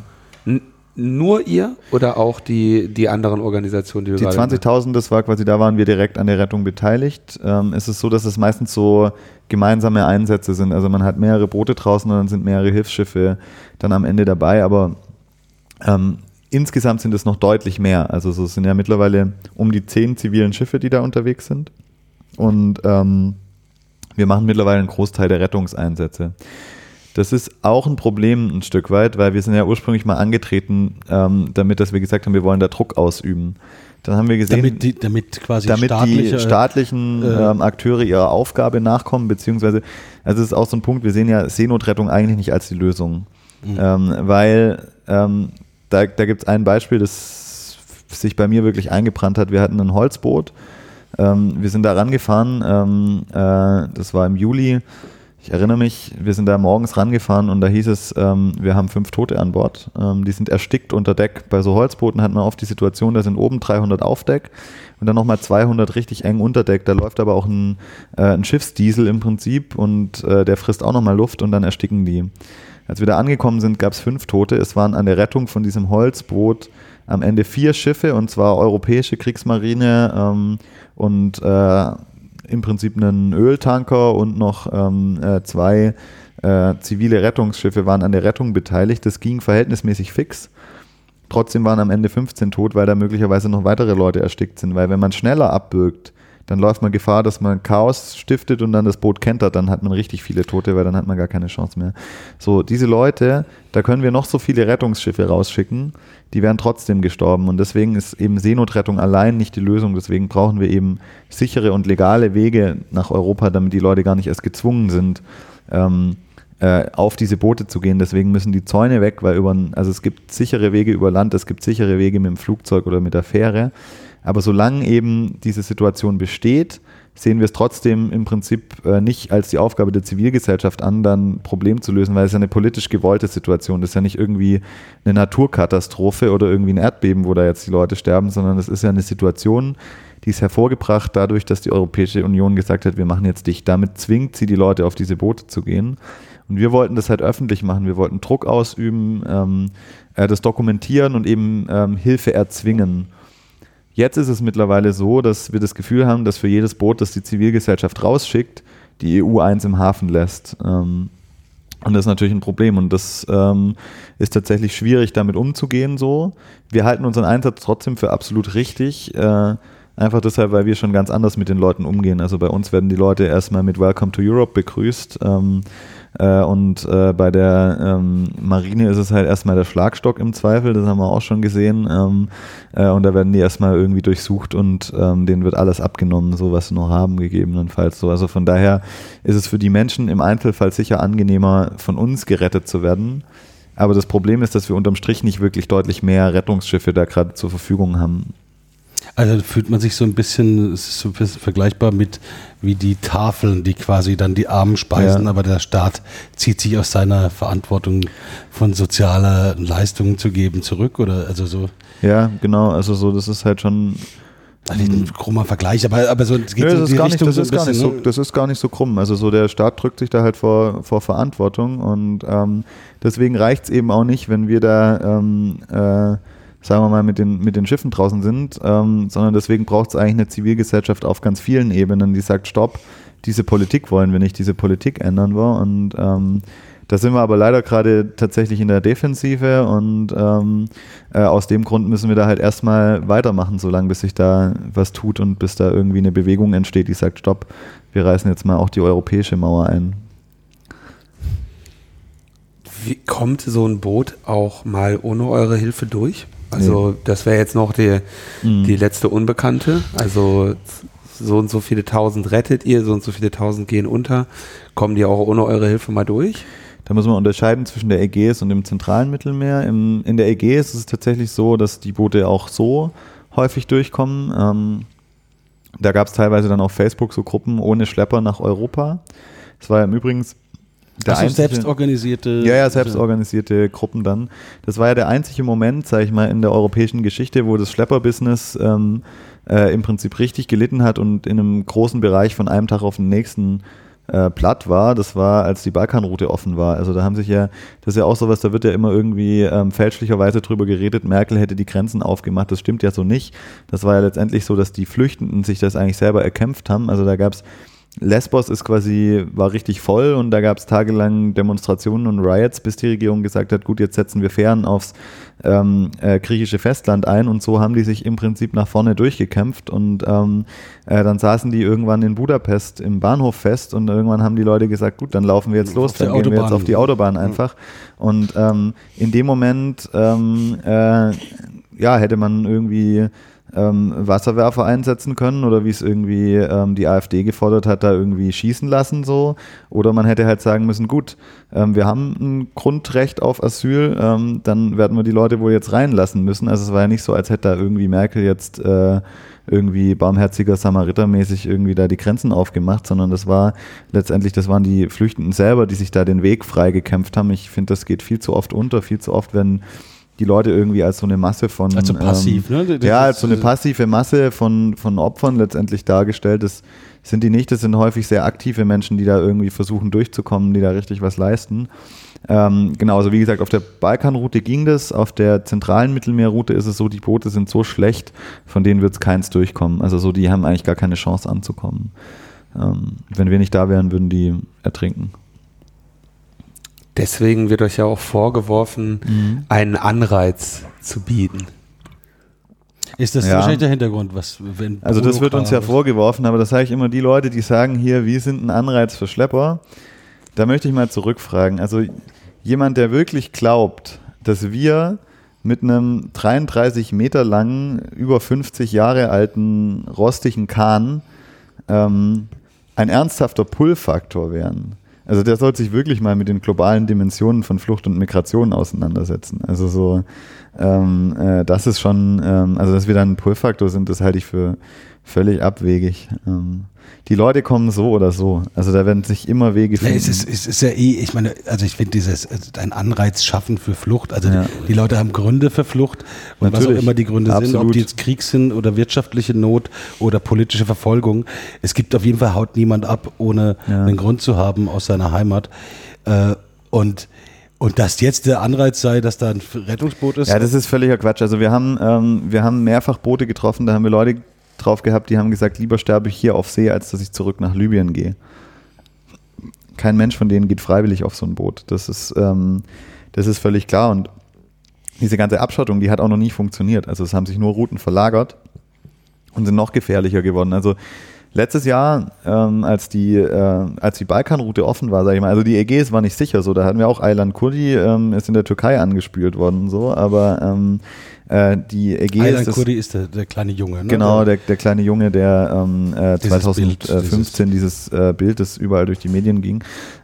N nur ihr oder auch die, die anderen Organisationen, die du Die gerade 20.000, das war quasi, da waren wir direkt an der Rettung beteiligt. Ähm, es ist so, dass es meistens so gemeinsame Einsätze sind. Also man hat mehrere Boote draußen und dann sind mehrere Hilfsschiffe dann am Ende dabei. Aber ähm, insgesamt sind es noch deutlich mehr. Also so es sind ja mittlerweile um die zehn zivilen Schiffe, die da unterwegs sind. Und ähm, wir machen mittlerweile einen Großteil der Rettungseinsätze. Das ist auch ein Problem ein Stück weit, weil wir sind ja ursprünglich mal angetreten, ähm, damit, dass wir gesagt haben, wir wollen da Druck ausüben. Dann haben wir gesehen, damit, die, damit quasi damit staatliche, die staatlichen äh, ähm, Akteure ihrer Aufgabe nachkommen, beziehungsweise, also es ist auch so ein Punkt, wir sehen ja Seenotrettung eigentlich nicht als die Lösung. Mhm. Ähm, weil ähm, da, da gibt es ein Beispiel, das sich bei mir wirklich eingebrannt hat. Wir hatten ein Holzboot, ähm, wir sind da rangefahren, ähm, äh, das war im Juli. Ich erinnere mich, wir sind da morgens rangefahren und da hieß es, ähm, wir haben fünf Tote an Bord. Ähm, die sind erstickt unter Deck. Bei so Holzbooten hat man oft die Situation, da sind oben 300 auf Deck und dann nochmal 200 richtig eng unter Deck. Da läuft aber auch ein, äh, ein Schiffsdiesel im Prinzip und äh, der frisst auch nochmal Luft und dann ersticken die. Als wir da angekommen sind, gab es fünf Tote. Es waren an der Rettung von diesem Holzboot am Ende vier Schiffe, und zwar europäische Kriegsmarine ähm, und äh, im Prinzip einen Öltanker und noch ähm, äh, zwei äh, zivile Rettungsschiffe waren an der Rettung beteiligt. Das ging verhältnismäßig fix. Trotzdem waren am Ende 15 tot, weil da möglicherweise noch weitere Leute erstickt sind. Weil wenn man schneller abbürgt, dann läuft man Gefahr, dass man Chaos stiftet und dann das Boot kentert, dann hat man richtig viele Tote, weil dann hat man gar keine Chance mehr. So, diese Leute, da können wir noch so viele Rettungsschiffe rausschicken, die wären trotzdem gestorben und deswegen ist eben Seenotrettung allein nicht die Lösung, deswegen brauchen wir eben sichere und legale Wege nach Europa, damit die Leute gar nicht erst gezwungen sind, ähm, äh, auf diese Boote zu gehen. Deswegen müssen die Zäune weg, weil über, also es gibt sichere Wege über Land, es gibt sichere Wege mit dem Flugzeug oder mit der Fähre. Aber solange eben diese Situation besteht, sehen wir es trotzdem im Prinzip äh, nicht als die Aufgabe der Zivilgesellschaft an, dann ein Problem zu lösen, weil es ja eine politisch gewollte Situation ist. Das ist ja nicht irgendwie eine Naturkatastrophe oder irgendwie ein Erdbeben, wo da jetzt die Leute sterben, sondern es ist ja eine Situation, die ist hervorgebracht dadurch, dass die Europäische Union gesagt hat, wir machen jetzt dicht. Damit zwingt sie die Leute auf diese Boote zu gehen. Und wir wollten das halt öffentlich machen. Wir wollten Druck ausüben, ähm, äh, das dokumentieren und eben ähm, Hilfe erzwingen. Jetzt ist es mittlerweile so, dass wir das Gefühl haben, dass für jedes Boot, das die Zivilgesellschaft rausschickt, die EU eins im Hafen lässt. Ähm, und das ist natürlich ein Problem und das ähm, ist tatsächlich schwierig, damit umzugehen so. Wir halten unseren Einsatz trotzdem für absolut richtig. Äh, einfach deshalb, weil wir schon ganz anders mit den Leuten umgehen. Also bei uns werden die Leute erstmal mit Welcome to Europe begrüßt. Ähm, äh, und äh, bei der ähm, Marine ist es halt erstmal der Schlagstock im Zweifel, das haben wir auch schon gesehen. Ähm, äh, und da werden die erstmal irgendwie durchsucht und ähm, denen wird alles abgenommen, so was sie noch haben, gegebenenfalls so. Also von daher ist es für die Menschen im Einzelfall sicher angenehmer, von uns gerettet zu werden. Aber das Problem ist, dass wir unterm Strich nicht wirklich deutlich mehr Rettungsschiffe da gerade zur Verfügung haben. Also fühlt man sich so ein bisschen, es ist so ein bisschen vergleichbar mit wie die Tafeln, die quasi dann die Armen speisen, ja. aber der Staat zieht sich aus seiner Verantwortung von sozialer Leistungen zu geben zurück oder also so. Ja, genau, also so, das ist halt schon also ein krummer Vergleich, aber, aber so es geht Nö, das, ist gar nicht, das, ist gar nicht so, ne? das ist gar nicht so krumm. Also so der Staat drückt sich da halt vor, vor Verantwortung und ähm, deswegen reicht es eben auch nicht, wenn wir da ähm, äh, sagen wir mal, mit den, mit den Schiffen draußen sind, ähm, sondern deswegen braucht es eigentlich eine Zivilgesellschaft auf ganz vielen Ebenen, die sagt, stopp, diese Politik wollen wir nicht, diese Politik ändern wir und ähm, da sind wir aber leider gerade tatsächlich in der Defensive und ähm, äh, aus dem Grund müssen wir da halt erstmal weitermachen, solange bis sich da was tut und bis da irgendwie eine Bewegung entsteht, die sagt, stopp, wir reißen jetzt mal auch die europäische Mauer ein. Wie kommt so ein Boot auch mal ohne eure Hilfe durch? Also nee. das wäre jetzt noch die, mhm. die letzte Unbekannte. Also so und so viele tausend rettet ihr, so und so viele tausend gehen unter. Kommen die auch ohne eure Hilfe mal durch? Da muss man unterscheiden zwischen der Ägäis und dem zentralen Mittelmeer. Im, in der Ägäis ist es tatsächlich so, dass die Boote auch so häufig durchkommen. Ähm, da gab es teilweise dann auf Facebook so Gruppen ohne Schlepper nach Europa. Das war ja im Übrigen der also selbstorganisierte. Ja, ja, selbstorganisierte Gruppen dann. Das war ja der einzige Moment, sage ich mal, in der europäischen Geschichte, wo das Schlepperbusiness ähm, äh, im Prinzip richtig gelitten hat und in einem großen Bereich von einem Tag auf den nächsten äh, platt war. Das war, als die Balkanroute offen war. Also da haben sich ja, das ist ja auch sowas, da wird ja immer irgendwie ähm, fälschlicherweise drüber geredet, Merkel hätte die Grenzen aufgemacht. Das stimmt ja so nicht. Das war ja letztendlich so, dass die Flüchtenden sich das eigentlich selber erkämpft haben. Also da gab es Lesbos ist quasi, war richtig voll und da gab es tagelang Demonstrationen und Riots, bis die Regierung gesagt hat, gut, jetzt setzen wir Fähren aufs ähm, äh, griechische Festland ein. Und so haben die sich im Prinzip nach vorne durchgekämpft und ähm, äh, dann saßen die irgendwann in Budapest im Bahnhof fest und irgendwann haben die Leute gesagt, gut, dann laufen wir jetzt los, dann gehen wir jetzt auf die Autobahn einfach. Und ähm, in dem Moment ähm, äh, ja, hätte man irgendwie ähm, Wasserwerfer einsetzen können oder wie es irgendwie ähm, die AfD gefordert hat, da irgendwie schießen lassen so. Oder man hätte halt sagen müssen, gut, ähm, wir haben ein Grundrecht auf Asyl, ähm, dann werden wir die Leute wohl jetzt reinlassen müssen. Also es war ja nicht so, als hätte da irgendwie Merkel jetzt äh, irgendwie barmherziger Samaritermäßig irgendwie da die Grenzen aufgemacht, sondern das war letztendlich, das waren die Flüchtenden selber, die sich da den Weg frei gekämpft haben. Ich finde, das geht viel zu oft unter, viel zu oft, wenn die Leute irgendwie als so eine Masse von. Also passiv, ähm, ne? Das ja, als so eine passive Masse von, von Opfern letztendlich dargestellt. Das sind die nicht. Das sind häufig sehr aktive Menschen, die da irgendwie versuchen durchzukommen, die da richtig was leisten. Ähm, genau, also wie gesagt, auf der Balkanroute ging das, auf der zentralen Mittelmeerroute ist es so, die Boote sind so schlecht, von denen wird es keins durchkommen. Also so, die haben eigentlich gar keine Chance anzukommen. Ähm, wenn wir nicht da wären, würden die ertrinken. Deswegen wird euch ja auch vorgeworfen, Mhm. einen Anreiz zu bieten. Ist das Ja. wahrscheinlich der Hintergrund, was wenn Also das wird uns ja vorgeworfen, aber das sage ich immer die Leute, die sagen hier, wir sind ein Anreiz für Schlepper. Da möchte ich mal zurückfragen. Also jemand, der wirklich glaubt, dass wir mit einem 33 Meter langen, über 50 Jahre alten, rostigen Kahn ähm, ein ernsthafter Pull-Faktor wären. Also der sollte sich wirklich mal mit den globalen Dimensionen von Flucht und Migration auseinandersetzen. Also so, ähm, äh, das ist schon, ähm, also dass wir dann ein Pull-Faktor sind, das halte ich für völlig abwegig. Ähm, die Leute kommen so oder so. Also da werden sich immer Wege Ja, finden. es, ist, es ist ja eh, ich meine, also ich finde dieses, also ein Anreiz schaffen für Flucht. Also Ja. die, die Leute haben Gründe für Flucht und was Natürlich. auch immer die Gründe sind, ob Absolut. die jetzt Krieg sind oder wirtschaftliche Not oder politische Verfolgung. Es gibt auf jeden Fall haut niemand ab, ohne Ja. einen Grund zu haben aus seiner Heimat. Äh, und und dass jetzt der Anreiz sei, dass da ein Rettungsboot ist. Ja, das ist völliger Quatsch. Also wir haben, ähm, wir haben mehrfach Boote getroffen, da haben wir Leute drauf gehabt, die haben gesagt, lieber sterbe ich hier auf See, als dass ich zurück nach Libyen gehe. Kein Mensch von denen geht freiwillig auf so ein Boot. Das ist, ähm, das ist völlig klar. Und diese ganze Abschottung, die hat auch noch nie funktioniert. Also es haben sich nur Routen verlagert und sind noch gefährlicher geworden. Also letztes Jahr, ähm, als die äh, als die Balkanroute offen war, sage ich mal, also die Ägäis war nicht sicher, so da hatten wir auch Aylan Kurdi, ähm, ist in der Türkei angespült worden, so, aber ähm, äh, die Ägäis, Aylan das- Kurdi ist der, der kleine Junge. Ne? Genau, Der, der, kleine Junge, der ähm, äh, Dieses 2015 dieses, äh, Bild, das überall durch die Medien ging.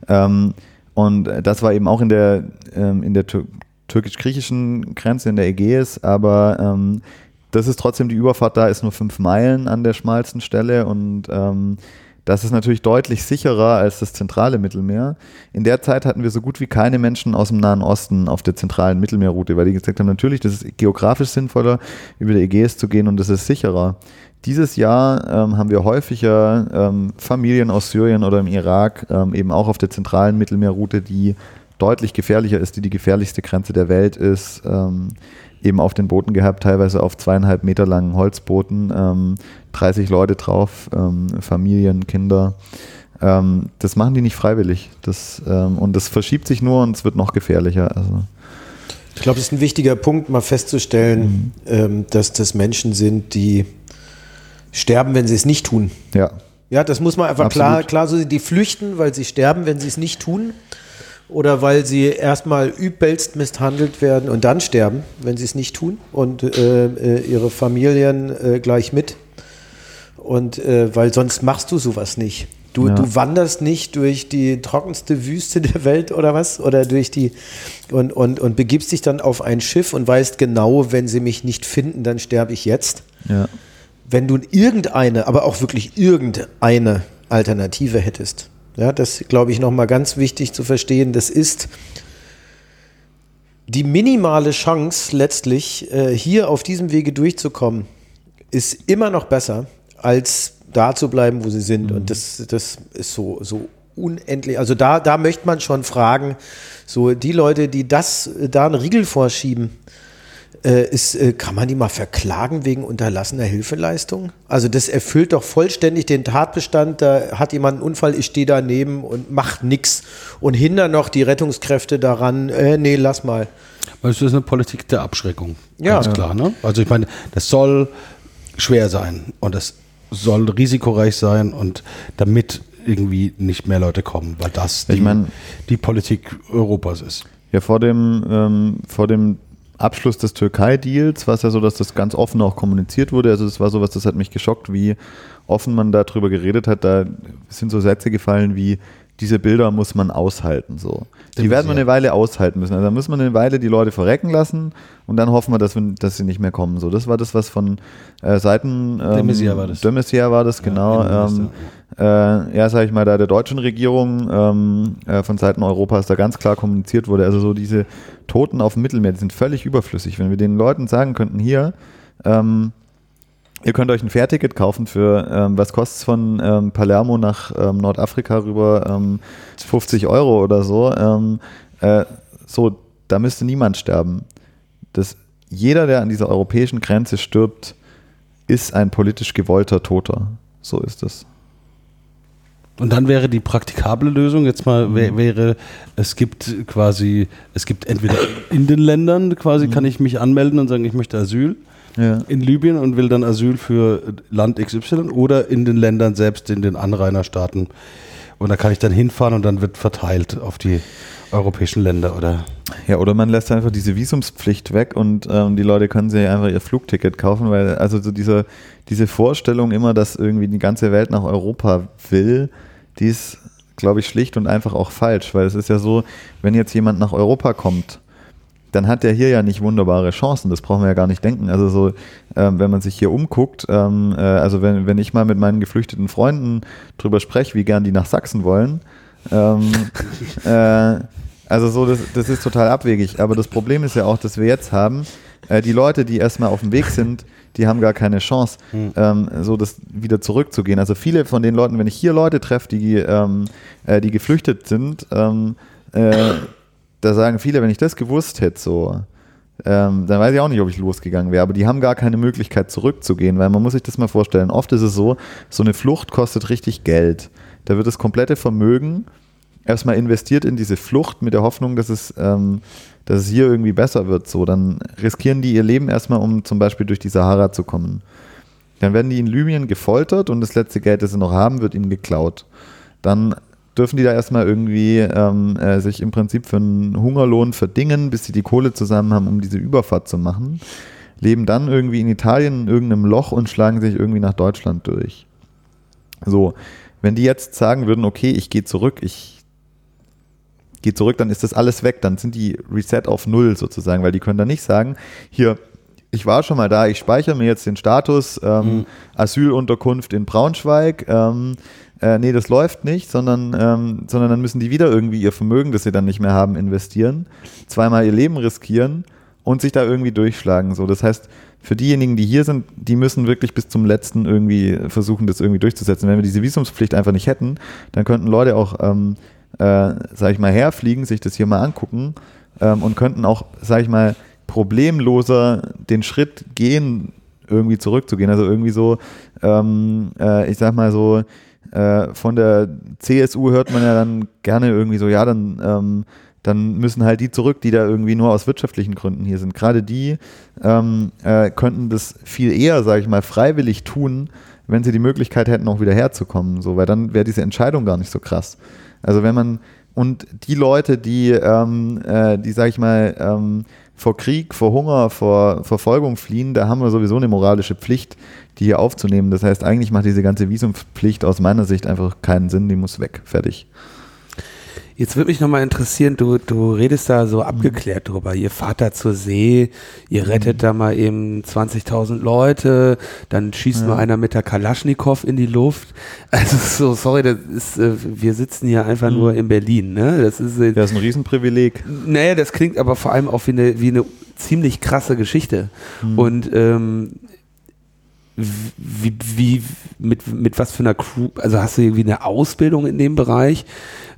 Ähm, und das war eben auch in der, ähm, in der Tür türkisch-griechischen Grenze, in der Ägäis, aber ähm, das ist trotzdem, die Überfahrt da ist nur fünf Meilen an der schmalsten Stelle und ähm, das ist natürlich deutlich sicherer als das zentrale Mittelmeer. In der Zeit hatten wir so gut wie keine Menschen aus dem Nahen Osten auf der zentralen Mittelmeerroute, weil die gesagt haben, natürlich, das ist geografisch sinnvoller, über die Ägäis zu gehen und das ist sicherer. Dieses Jahr ähm, haben wir häufiger ähm, Familien aus Syrien oder im Irak, ähm, eben auch auf der zentralen Mittelmeerroute, die deutlich gefährlicher ist, die die gefährlichste Grenze der Welt ist, ähm, eben auf den Booten gehabt, teilweise auf zweieinhalb Meter langen Holzbooten, ähm, 30 Leute drauf, ähm, Familien, Kinder. Ähm, das machen die nicht freiwillig. Das, ähm, und das verschiebt sich nur und es wird noch gefährlicher. Also, Ich glaube, es ist ein wichtiger Punkt, mal festzustellen, ähm, dass das Menschen sind, die sterben, wenn sie es nicht tun. ja. Ja, das muss man einfach Absolut. klar, klar so, die flüchten, weil sie sterben, wenn sie es nicht tun. Oder weil sie erstmal übelst misshandelt werden und dann sterben, wenn sie es nicht tun. Und äh, äh, ihre Familien äh, gleich mit. Und äh, weil sonst machst du sowas nicht. Du, Ja. du wanderst nicht durch die trockenste Wüste der Welt oder was? Oder durch die und, und, und begibst dich dann auf ein Schiff und weißt genau, wenn sie mich nicht finden, dann sterbe ich jetzt ja. wenn du irgendeine, aber auch wirklich irgendeine Alternative hättest. Ja, das glaube ich nochmal ganz wichtig zu verstehen. Das ist die minimale Chance letztlich äh, hier auf diesem Wege durchzukommen, ist immer noch besser, als da zu bleiben, wo sie sind. Und das, das ist so, so unendlich. Also da, da möchte man schon fragen, so die Leute, die das äh, da einen Riegel vorschieben, äh, ist, äh, kann man die mal verklagen wegen unterlassener Hilfeleistung? Also das erfüllt doch vollständig den Tatbestand, da hat jemand einen Unfall, ich stehe daneben und macht nichts und hindern noch die Rettungskräfte daran, äh, nee, lass mal. Weil es ist eine Politik der Abschreckung. Ja. Ganz klar, ne? Also ich meine, das soll schwer sein und das soll risikoreich sein und damit irgendwie nicht mehr Leute kommen, weil das die, Ich mein- die Politik Europas ist. Ja, vor dem, ähm, vor dem Abschluss des Türkei-Deals war es ja so, dass das ganz offen auch kommuniziert wurde. Also das war sowas, das hat mich geschockt, wie offen man darüber geredet hat. Da sind so Sätze gefallen wie, diese Bilder muss man aushalten. So. Die werden wir eine Weile aushalten müssen. Also da müssen wir eine Weile die Leute verrecken lassen und dann hoffen wir, dass, wir, dass sie nicht mehr kommen. So, das war das, was von äh, Seiten ähm, De Maizière war das. De Maizière war das, genau. Innenminister, ähm, äh, ja, sage ich mal, da der deutschen Regierung ähm, äh, von Seiten Europas da ganz klar kommuniziert wurde. Also so diese Toten auf dem Mittelmeer, die sind völlig überflüssig. Wenn wir den Leuten sagen könnten, hier, ähm, Ihr könnt euch ein Fährticket kaufen für, ähm, was kostet es von ähm, Palermo nach ähm, Nordafrika rüber? Ähm, 50 Euro oder so. Ähm, äh, so, da müsste niemand sterben. Das, jeder, der an dieser europäischen Grenze stirbt, ist ein politisch gewollter Toter. So ist es. Und dann wäre die praktikable Lösung jetzt mal wär, wäre, es gibt quasi, es gibt entweder in den Ländern quasi kann ich mich anmelden und sagen, ich möchte Asyl Ja. in Libyen und will dann Asyl für Land XY oder in den Ländern selbst, in den Anrainerstaaten. Und da kann ich dann hinfahren und dann wird verteilt auf die europäischen Länder oder Ja, oder man lässt einfach diese Visumspflicht weg und ähm, die Leute können sich einfach ihr Flugticket kaufen, weil also so diese, diese Vorstellung immer, dass irgendwie die ganze Welt nach Europa will, die ist, glaube ich, schlicht und einfach auch falsch, weil es ist ja so, wenn jetzt jemand nach Europa kommt, dann hat der hier ja nicht wunderbare Chancen, das brauchen wir ja gar nicht denken. Also so, ähm, wenn man sich hier umguckt, ähm, äh, also wenn, wenn ich mal mit meinen geflüchteten Freunden drüber spreche, wie gern die nach Sachsen wollen, ähm, äh, also so, das, das ist total abwegig. Aber das Problem ist ja auch, dass wir jetzt haben, äh, die Leute, die erstmal auf dem Weg sind, die haben gar keine Chance, ähm, so das wieder zurückzugehen. Also viele von den Leuten, wenn ich hier Leute treffe, die, ähm, äh, die geflüchtet sind, ähm, äh, da sagen viele, wenn ich das gewusst hätte, so, ähm, dann weiß ich auch nicht, ob ich losgegangen wäre. Aber die haben gar keine Möglichkeit zurückzugehen, weil man muss sich das mal vorstellen. Oft ist es so, so eine Flucht kostet richtig Geld. Da wird das komplette Vermögen erstmal investiert in diese Flucht mit der Hoffnung, dass es, ähm, dass es hier irgendwie besser wird. So, dann riskieren die ihr Leben erstmal, um zum Beispiel durch die Sahara zu kommen. Dann werden die in Libyen gefoltert und das letzte Geld, das sie noch haben, wird ihnen geklaut. Dann dürfen die da erstmal irgendwie ähm, äh, sich im Prinzip für einen Hungerlohn verdingen, bis sie die Kohle zusammen haben, um diese Überfahrt zu machen. Leben dann irgendwie in Italien in irgendeinem Loch und schlagen sich irgendwie nach Deutschland durch. So, wenn die jetzt sagen würden, okay, ich gehe zurück, ich gehe zurück, dann ist das alles weg, dann sind die Reset auf Null sozusagen, weil die können dann nicht sagen, hier, ich war schon mal da, ich speichere mir jetzt den Status ähm, Asylunterkunft in Braunschweig. Ähm, äh, nee, das läuft nicht, sondern, ähm, sondern dann müssen die wieder irgendwie ihr Vermögen, das sie dann nicht mehr haben, investieren, zweimal ihr Leben riskieren und sich da irgendwie durchschlagen. So, das heißt, für diejenigen, die hier sind, die müssen wirklich bis zum letzten irgendwie versuchen, das irgendwie durchzusetzen. Wenn wir diese Visumspflicht einfach nicht hätten, dann könnten Leute auch, ähm, äh, sag ich mal, herfliegen, sich das hier mal angucken ähm, und könnten auch, sag ich mal, problemloser den Schritt gehen, irgendwie zurückzugehen. Also irgendwie so, ähm, äh, ich sag mal so, äh, von der CSU hört man ja dann gerne irgendwie so, ja, dann, ähm, dann müssen halt die zurück, die da irgendwie nur aus wirtschaftlichen Gründen hier sind. Gerade die ähm, äh, könnten das viel eher, sage ich mal, freiwillig tun, wenn sie die Möglichkeit hätten, auch wieder herzukommen. So, weil dann wäre diese Entscheidung gar nicht so krass. Also wenn man und die Leute, die, ähm, äh, die, sag ich mal, ähm, vor Krieg, vor Hunger, vor Verfolgung fliehen, da haben wir sowieso eine moralische Pflicht, die hier aufzunehmen. Das heißt, eigentlich macht diese ganze Visumpflicht aus meiner Sicht einfach keinen Sinn, die muss weg. Fertig. Jetzt würde mich nochmal interessieren, du, du redest da so abgeklärt drüber. Ihr fahrt da zur See, ihr rettet da mal eben 20.000 Leute, dann schießt nur einer mit der Kalaschnikow in die Luft. Also so, sorry, das ist, äh, wir sitzen hier einfach nur in Berlin, ne? Das ist, Das ist ein Riesenprivileg. naja, das klingt aber vor allem auch wie eine, wie eine ziemlich krasse Geschichte. Und ähm, wie, wie mit, mit was für einer Crew, also hast du irgendwie eine Ausbildung in dem Bereich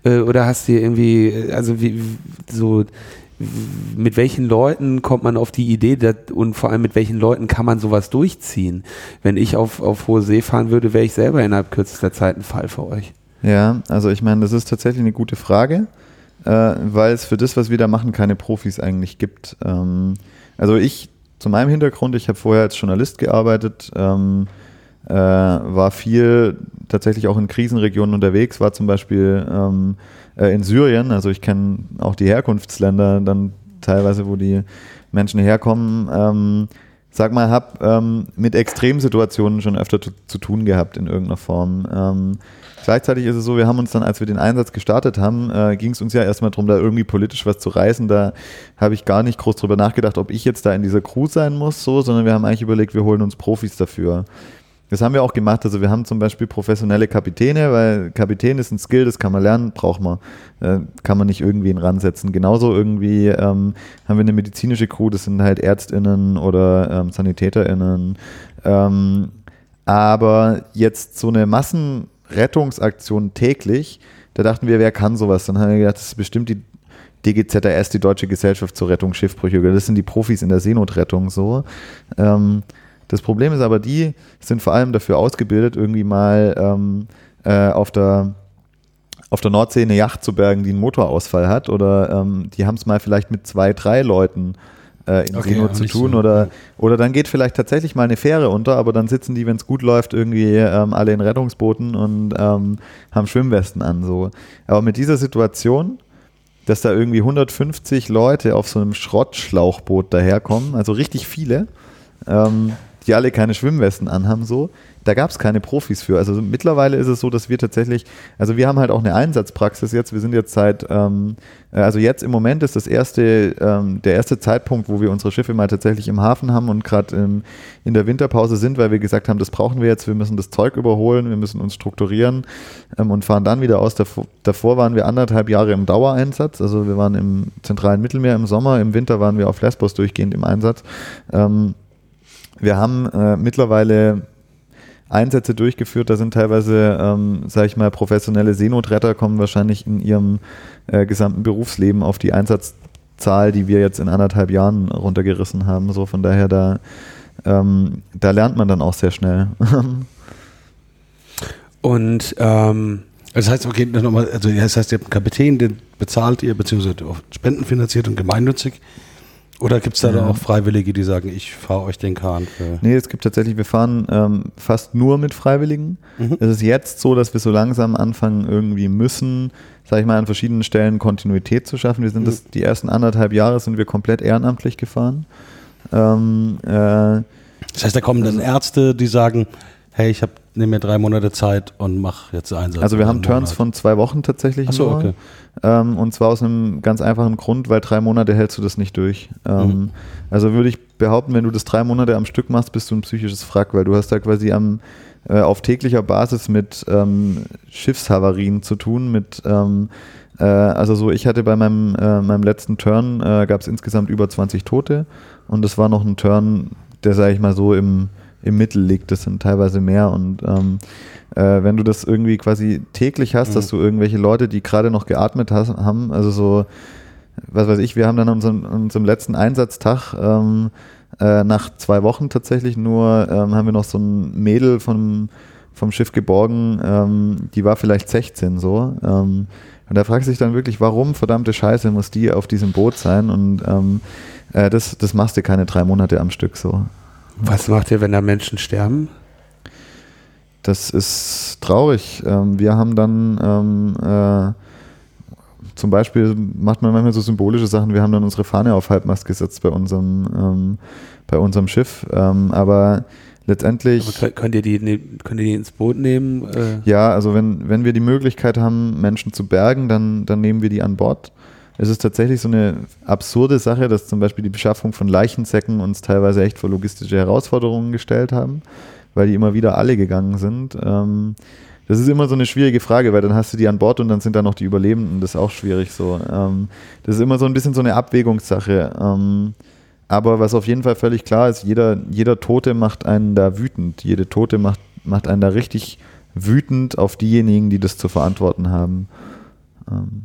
äh, oder hast du irgendwie, also wie, so mit welchen Leuten kommt man auf die Idee dat, und vor allem mit welchen Leuten kann man sowas durchziehen? Wenn ich auf, auf hohe See fahren würde, wäre ich selber innerhalb kürzester Zeit ein Fall für euch. Ja, also ich meine, das ist tatsächlich eine gute Frage, äh, weil es für das, was wir da machen, keine Profis eigentlich gibt. Ähm, also ich, zu meinem Hintergrund, ich habe vorher als Journalist gearbeitet, ähm, äh, war viel tatsächlich auch in Krisenregionen unterwegs, war zum Beispiel ähm, äh, in Syrien, also ich kenne auch die Herkunftsländer dann teilweise, wo die Menschen herkommen. Ähm, sag mal, habe ähm, mit Extremsituationen schon öfter zu, tun gehabt in irgendeiner Form. Ähm, gleichzeitig ist es so, wir haben uns dann, als wir den Einsatz gestartet haben, äh, ging es uns ja erstmal darum, da irgendwie politisch was zu reißen. Da habe ich gar nicht groß drüber nachgedacht, ob ich jetzt da in dieser Crew sein muss, so, sondern wir haben eigentlich überlegt, wir holen uns Profis dafür. Das haben wir auch gemacht. Also wir haben zum Beispiel professionelle Kapitäne, weil Kapitän ist ein Skill, das kann man lernen, braucht man, äh, kann man nicht irgendwen ransetzen. Genauso irgendwie ähm, haben wir eine medizinische Crew, das sind halt ÄrztInnen oder ähm, SanitäterInnen. Ähm, aber jetzt so eine Massenrettungsaktion täglich, da dachten wir, wer kann sowas? Dann haben wir gedacht, das ist bestimmt die DGZRS, die Deutsche Gesellschaft zur Rettung Schiffbrüche. Das sind die Profis in der Seenotrettung so. Ähm, das Problem ist aber, die sind vor allem dafür ausgebildet, irgendwie mal ähm, äh, auf der auf der Nordsee eine Yacht zu bergen, die einen Motorausfall hat, oder ähm, die haben es mal vielleicht mit zwei, drei Leuten äh, in Okay, Seenot zu tun, so, oder, oder dann geht vielleicht tatsächlich mal eine Fähre unter, aber dann sitzen die, wenn es gut läuft, irgendwie ähm, alle in Rettungsbooten und ähm, haben Schwimmwesten an. So. Aber mit dieser Situation, dass da irgendwie 150 Leute auf so einem Schrottschlauchboot daherkommen, also richtig viele, ähm, die alle keine Schwimmwesten anhaben, so. Da gab es keine Profis für. Also mittlerweile ist es so, dass wir tatsächlich, also wir haben halt auch eine Einsatzpraxis jetzt. Wir sind jetzt seit, ähm, äh, also jetzt im Moment ist das erste, ähm, der erste Zeitpunkt, wo wir unsere Schiffe mal tatsächlich im Hafen haben und gerade in der Winterpause sind, weil wir gesagt haben, das brauchen wir jetzt. Wir müssen das Zeug überholen, wir müssen uns strukturieren ähm, und fahren dann wieder aus. Davor, davor waren wir anderthalb Jahre im Dauereinsatz. Also wir waren im zentralen Mittelmeer im Sommer, im Winter waren wir auf Lesbos durchgehend im Einsatz. Ähm, wir haben äh, mittlerweile Einsätze durchgeführt, da sind teilweise, ähm, sage ich mal, professionelle Seenotretter kommen wahrscheinlich in ihrem äh, gesamten Berufsleben auf die Einsatzzahl, die wir jetzt in anderthalb Jahren runtergerissen haben. So von daher da, ähm, da lernt man dann auch sehr schnell. Und ähm, das heißt, okay, nochmal, also das heißt, ihr habt einen Kapitän, den bezahlt ihr, beziehungsweise auf Spenden finanziert und gemeinnützig. Oder gibt es da, Ja. auch Freiwillige, die sagen, ich fahre euch den Kahn für. Nee, es gibt tatsächlich, wir fahren ähm, fast nur mit Freiwilligen. Mhm. Es ist jetzt so, dass wir so langsam anfangen, irgendwie müssen, sage ich mal, an verschiedenen Stellen Kontinuität zu schaffen. Wir sind Mhm. das, die ersten anderthalb Jahre sind wir komplett ehrenamtlich gefahren. Ähm, äh, Das heißt, da kommen dann Ärzte, die sagen, hey, ich habe nehme mir drei Monate Zeit und mache jetzt Einsatz. also wir haben Turns Monat. von zwei Wochen tatsächlich Ach so, nur. okay. Ähm, und zwar aus einem ganz einfachen Grund, weil drei Monate hältst du das nicht durch. Ähm, Mhm. Also würde ich behaupten, wenn du das drei Monate am Stück machst, bist du ein psychisches Wrack, weil du hast da quasi am, äh, auf täglicher Basis mit ähm, Schiffshavarien zu tun, mit ähm, äh, also so, ich hatte bei meinem, äh, meinem letzten Turn, äh, gab es insgesamt über 20 Tote und das war noch ein Turn, der, sage ich mal so, im, im Mittel liegt. Das sind teilweise mehr und ähm, äh, wenn du das irgendwie quasi täglich hast, Mhm. dass du irgendwelche Leute, die gerade noch geatmet has, haben, also so, was weiß ich, wir haben dann an unserem, an unserem letzten Einsatztag ähm, äh, nach zwei Wochen tatsächlich nur, ähm, haben wir noch so ein Mädel vom, vom Schiff geborgen, ähm, die war vielleicht 16 so. Ähm, und da fragst du dich dann wirklich, warum verdammte Scheiße muss die auf diesem Boot sein? Und ähm, äh, das, das machst du keine drei Monate am Stück so. Was macht ihr, wenn da Menschen sterben? Das ist traurig. Ähm, wir haben dann ähm, äh, zum Beispiel macht man manchmal so symbolische Sachen. Wir haben dann unsere Fahne auf Halbmast gesetzt bei unserem, ähm, bei unserem Schiff. Ähm, aber letztendlich. Aber könnt, ihr die, ne- könnt ihr die ins Boot nehmen? Äh, Ja, also wenn, wenn wir die Möglichkeit haben, Menschen zu bergen, dann, dann nehmen wir die an Bord. Es ist tatsächlich so eine absurde Sache, dass zum Beispiel die Beschaffung von Leichensäcken uns teilweise echt vor logistische Herausforderungen gestellt haben, weil die immer wieder alle gegangen sind. Ähm, das ist immer so eine schwierige Frage, weil dann hast du die an Bord und dann sind da noch die Überlebenden. Das ist auch schwierig so. Ähm, das ist immer so ein bisschen so eine Abwägungssache. Ähm, aber was auf jeden Fall völlig klar ist, jeder, jeder Tote macht einen da wütend. Jede Tote macht, macht einen da richtig wütend auf diejenigen, die das zu verantworten haben. Ähm,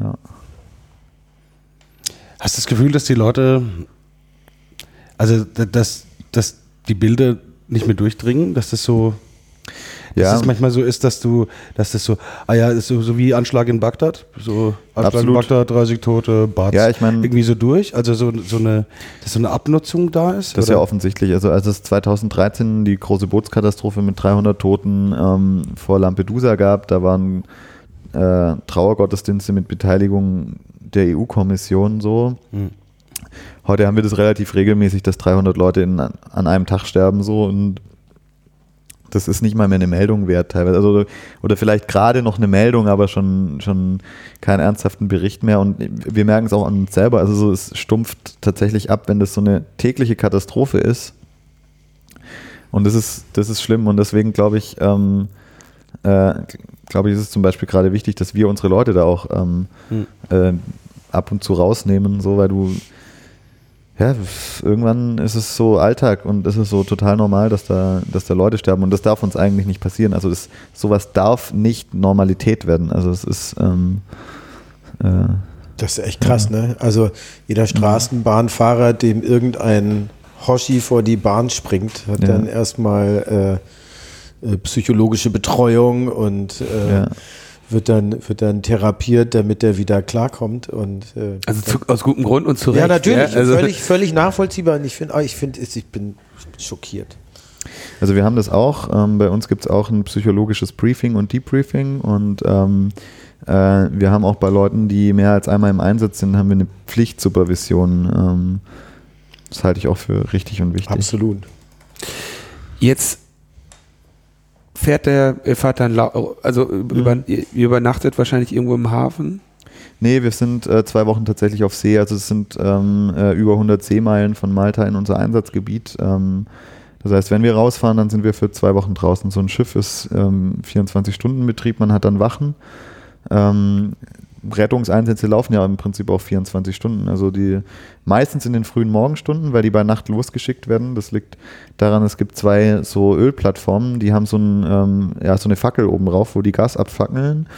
ja. Hast du das Gefühl, dass die Leute, also dass, dass die Bilder nicht mehr durchdringen, dass das so, dass Ja. es manchmal so ist, dass du, dass das so, ah ja, ist so, so wie Anschlag in Bagdad, so Anschlag Absolut. in Bagdad, 30 Tote, Bats, Ja, ich mein- irgendwie so durch, also so, so eine, dass so eine Abnutzung da ist? Das ist ja offensichtlich. Also als es 2013 die große Bootskatastrophe mit 300 Toten ähm, vor Lampedusa gab, da waren äh, Trauergottesdienste mit Beteiligung der EU-Kommission so. Hm. Heute haben wir das relativ regelmäßig, dass 300 Leute in, an einem Tag sterben so und das ist nicht mal mehr eine Meldung wert teilweise. Also, oder vielleicht gerade noch eine Meldung, aber schon, schon keinen ernsthaften Bericht mehr. Und wir merken es auch an uns selber. Also so, es stumpft tatsächlich ab, wenn das so eine tägliche Katastrophe ist. Und das ist, das ist schlimm und deswegen glaube ich, ähm, äh, glaube ich, ist es zum Beispiel gerade wichtig, dass wir unsere Leute da auch ähm, Hm. äh, ab und zu rausnehmen, so weil du ja, irgendwann ist es so Alltag und es ist so total normal, dass da, dass da Leute sterben und das darf uns eigentlich nicht passieren. Also das, sowas darf nicht Normalität werden. Also es ist ähm, äh, Das ist echt krass, ne? Also jeder Straßenbahnfahrer, dem irgendein Hoshi vor die Bahn springt, hat Ja. dann erstmal äh, äh, psychologische Betreuung und äh, Ja. wird, dann, wird dann therapiert, damit er wieder klarkommt. Und, äh, Also zu, aus gutem Grund und zu Recht. ja, natürlich, Also, völlig, völlig nachvollziehbar. Und ich finde, ich, find, ich, bin, ich bin schockiert. Also wir haben das auch. Ähm, bei uns gibt es auch ein psychologisches Briefing und Debriefing und ähm, äh, wir haben auch bei Leuten, die mehr als einmal im Einsatz sind, haben wir eine Pflichtsupervision. Ähm, das halte ich auch für richtig und wichtig. Absolut. Jetzt fährt der, ihr fahrt dann, also über, ihr ihr übernachtet wahrscheinlich irgendwo im Hafen. Nee, wir sind äh, zwei Wochen tatsächlich auf See. Also es sind ähm, äh, über 100 Seemeilen von Malta in unser Einsatzgebiet. Ähm, das heißt, wenn wir rausfahren, dann sind wir für zwei Wochen draußen. So ein Schiff ist ähm, 24-Stunden-Betrieb, man hat dann Wachen. Rettungseinsätze laufen ja im Prinzip auch 24 Stunden. Also die meistens in den frühen Morgenstunden, weil die bei Nacht losgeschickt werden. Das liegt daran, es gibt zwei so Ölplattformen, die haben so, ein, ähm, ja, so eine Fackel oben drauf, wo die Gas abfackeln.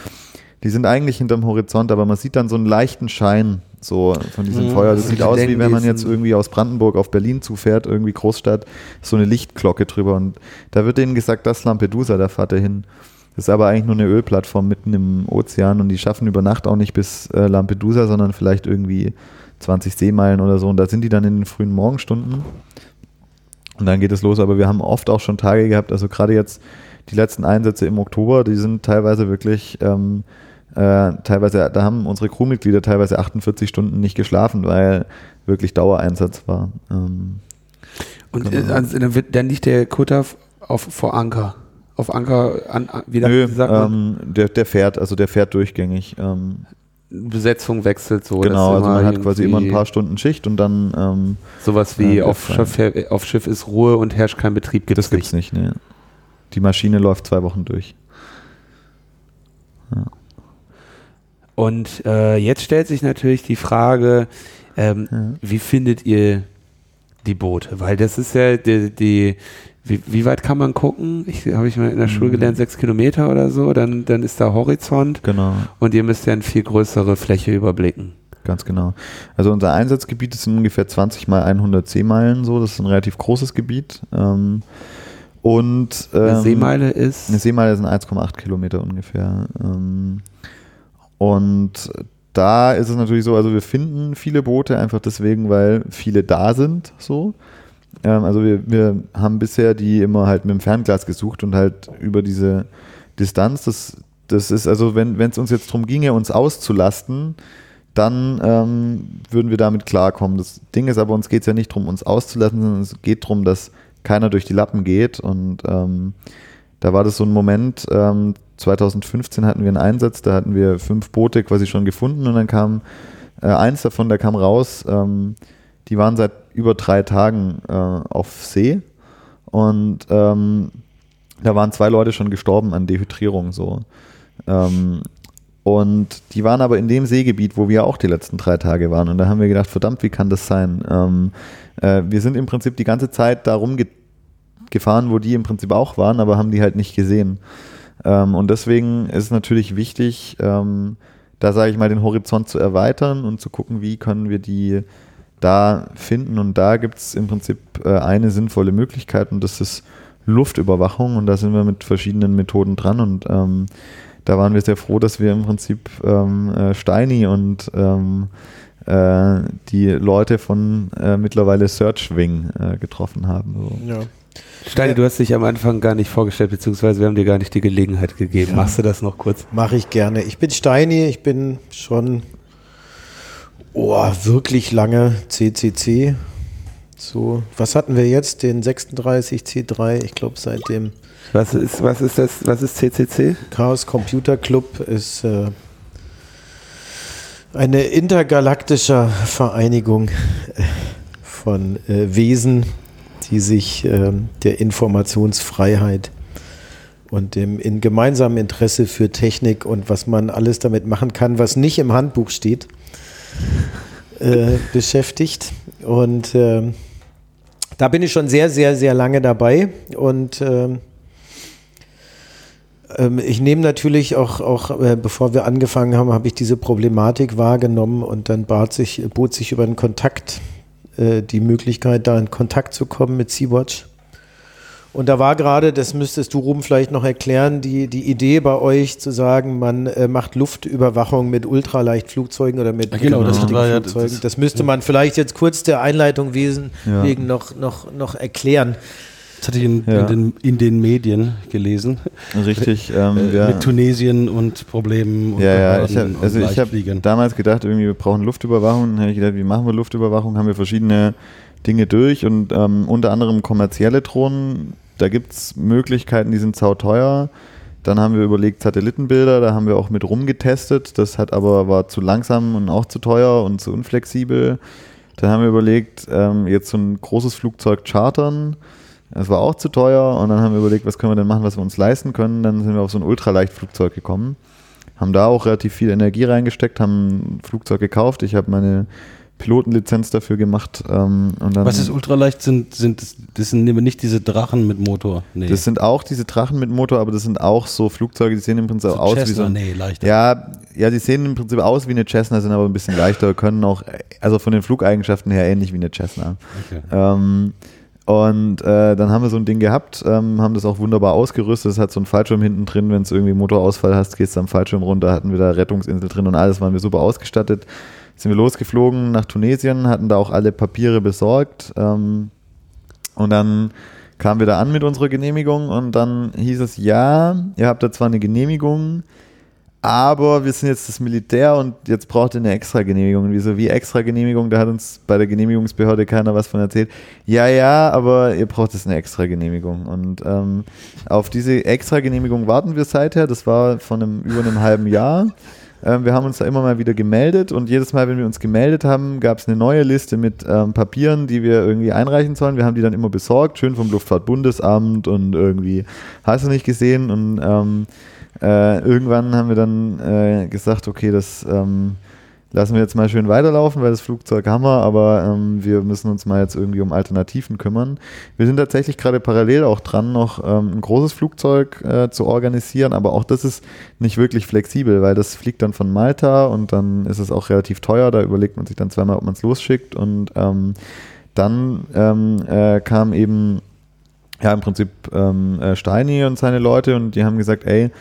Die sind eigentlich hinterm Horizont, aber man sieht dann so einen leichten Schein so von diesem Mhm. Feuer. Das sieht aus, wie wenn man jetzt irgendwie aus Brandenburg auf Berlin zufährt, irgendwie Großstadt, so eine Lichtglocke drüber. Und da wird denen gesagt, das ist Lampedusa, da fahrt ihr hin. Das ist aber eigentlich nur eine Ölplattform mitten im Ozean und die schaffen über Nacht auch nicht bis äh, Lampedusa, sondern vielleicht irgendwie 20 Seemeilen oder so. Und da sind die dann in den frühen Morgenstunden. Und dann geht es los. Aber wir haben oft auch schon Tage gehabt, also gerade jetzt die letzten Einsätze im Oktober, die sind teilweise wirklich, ähm, äh, teilweise, da haben unsere Crewmitglieder teilweise 48 Stunden nicht geschlafen, weil wirklich Dauereinsatz war. Ähm, Und Genau. äh, also, dann, wird, dann liegt der Kutter auf, vor Anker. Auf Anker, an, an, wie, nö, sagt man? ähm, der, der fährt, also der fährt durchgängig. Ähm, Besetzung wechselt so. genau, also man hat quasi immer ein paar Stunden Schicht und dann ähm, Sowas wie Ja, auf, das Schiff, auf Schiff ist Ruhe und herrscht kein Betrieb, gibt das es gibt's nicht. nicht. Nee. Die Maschine läuft zwei Wochen durch. Und äh, jetzt stellt sich natürlich die Frage, ähm, Ja. wie findet ihr die Boote? Weil das ist ja die, die wie, wie weit kann man gucken? Ich habe ich mal in der Schule Mhm. gelernt, sechs Kilometer oder so, dann, dann ist da Horizont Genau. und ihr müsst ja eine viel größere Fläche überblicken. Ganz genau. Also unser Einsatzgebiet ist ungefähr 20 mal 100 Seemeilen so. Das ist ein relativ großes Gebiet. Ähm, und Eine ähm, Seemeile ist Eine Seemeile sind 1,8 Kilometer ungefähr. Ähm, und da ist es natürlich so, also wir finden viele Boote einfach deswegen, weil viele da sind. So. Ähm, also wir, wir haben bisher die immer halt mit dem Fernglas gesucht und halt über diese Distanz. Das, das ist also, wenn es uns jetzt darum ginge, uns auszulasten, dann ähm, würden wir damit klarkommen. Das Ding ist aber, uns geht es ja nicht darum, uns auszulassen, sondern es geht darum, dass keiner durch die Lappen geht. Und ähm, da war das so ein Moment, ähm, 2015 hatten wir einen Einsatz, da hatten wir fünf Boote quasi schon gefunden und dann kam äh, eins davon, der kam raus, ähm, die waren seit über drei Tagen äh, auf See und ähm, da waren zwei Leute schon gestorben an Dehydrierung so. Ähm, und die waren aber in dem Seegebiet, wo wir auch die letzten drei Tage waren. Und da haben wir gedacht, verdammt, wie kann das sein? Ähm, äh, wir sind im Prinzip die ganze Zeit da rumgefahren, wo die im Prinzip auch waren, aber haben die halt nicht gesehen. Ähm, und deswegen ist es natürlich wichtig, ähm, da sage ich mal, den Horizont zu erweitern und zu gucken, wie können wir die da finden. Und da gibt es im Prinzip äh, eine sinnvolle Möglichkeit und das ist Luftüberwachung. Und da sind wir mit verschiedenen Methoden dran. Und ähm, da waren wir sehr froh, dass wir im Prinzip ähm, äh, Steini und ähm, äh, die Leute von äh, mittlerweile Searchwing äh, getroffen haben. So. Ja. Steini, du hast dich am Anfang gar nicht vorgestellt, beziehungsweise wir haben dir gar nicht die Gelegenheit gegeben. Machst du das noch kurz? Mache ich gerne. Ich bin Steini, ich bin schon oh, wirklich lange CCC. So, was hatten wir jetzt? Den 36 C3, ich glaube seit dem Was ist, was ist das, was ist CCC? Chaos Computer Club ist äh, eine intergalaktische Vereinigung äh, von äh, Wesen, die sich ähm, der Informationsfreiheit und dem in gemeinsamen Interesse für Technik und was man alles damit machen kann, was nicht im Handbuch steht, äh, beschäftigt. Und äh, da bin ich schon sehr, sehr, sehr lange dabei und ähm, ähm, ich nehme natürlich auch, auch äh, bevor wir angefangen haben, habe ich diese Problematik wahrgenommen und dann bat sich, bot sich über einen Kontakt äh, die Möglichkeit, da in Kontakt zu kommen mit Sea-Watch. Und da war gerade, das müsstest du Ruben vielleicht noch erklären, die, die Idee bei euch zu sagen, man äh, macht Luftüberwachung mit Ultraleichtflugzeugen oder mit ja, genau, das war ja, das, das, müsste man vielleicht jetzt kurz der Einleitung wesen ja. wegen noch, noch, noch erklären. Das hatte ich in, ja. in, den, in den, Medien gelesen. Richtig. Ähm, äh, mit Tunesien und Problemen. Und ja, ja, ich hab, also ich habe damals gedacht, irgendwie wir brauchen Luftüberwachung. Dann habe ich gedacht, wie machen wir Luftüberwachung? Haben wir verschiedene Dinge durch und ähm, unter anderem kommerzielle Drohnen. Da gibt es Möglichkeiten, die sind sauteuer. Dann haben wir überlegt Satellitenbilder, da haben wir auch mit rumgetestet. Das hat aber war zu langsam und auch zu teuer und zu unflexibel. Dann haben wir überlegt, ähm, jetzt so ein großes Flugzeug chartern. Das war auch zu teuer und dann haben wir überlegt, was können wir denn machen, was wir uns leisten können. Dann sind wir auf so ein Ultraleichtflugzeug gekommen, haben da auch relativ viel Energie reingesteckt, haben ein Flugzeug gekauft. Ich habe meine Pilotenlizenz dafür gemacht. Ähm, und dann was ist ultraleicht? Sind, sind das, das sind nicht diese Drachen mit Motor? Nee. Das sind auch diese Drachen mit Motor, aber das sind auch so Flugzeuge, die sehen im Prinzip so aus Cessna, wie so. Nee, leichter. Ja, ja, die sehen im Prinzip aus wie eine Cessna, sind aber ein bisschen leichter, können auch, also von den Flugeigenschaften her ähnlich wie eine Cessna. Okay. Ähm, und äh, dann haben wir so ein Ding gehabt, ähm, haben das auch wunderbar ausgerüstet. Es hat so einen Fallschirm hinten drin, wenn es irgendwie Motorausfall hast, gehst du am Fallschirm runter, hatten wir da Rettungsinsel drin und alles waren wir super ausgestattet. Sind wir losgeflogen nach Tunesien, hatten da auch alle Papiere besorgt. Ähm, und dann kamen wir da an mit unserer Genehmigung und dann hieß es, ja, ihr habt da zwar eine Genehmigung, aber wir sind jetzt das Militär und jetzt braucht ihr eine extra Genehmigung. Und wieso, wie extra Genehmigung? Da hat uns bei der Genehmigungsbehörde keiner was von erzählt. Ja, ja, aber ihr braucht jetzt eine extra Genehmigung. Und ähm, auf diese extra Genehmigung warten wir seither. Das war von einem, über einem halben Jahr. Ähm, wir haben uns da immer mal wieder gemeldet und jedes Mal, wenn wir uns gemeldet haben, gab es eine neue Liste mit ähm, Papieren, die wir irgendwie einreichen sollen. Wir haben die dann immer besorgt, schön vom Luftfahrtbundesamt und irgendwie hast du nicht gesehen und ähm, äh, irgendwann haben wir dann äh, gesagt, okay, das ähm, lassen wir jetzt mal schön weiterlaufen, weil das Flugzeug haben wir, aber ähm, wir müssen uns mal jetzt irgendwie um Alternativen kümmern. Wir sind tatsächlich gerade parallel auch dran, noch ähm, ein großes Flugzeug äh, zu organisieren, aber auch das ist nicht wirklich flexibel, weil das fliegt dann von Malta und dann ist es auch relativ teuer, da überlegt man sich dann zweimal, ob man es losschickt und ähm, dann ähm, äh, kam eben ja im Prinzip ähm, äh, Steini und seine Leute und die haben gesagt, ey,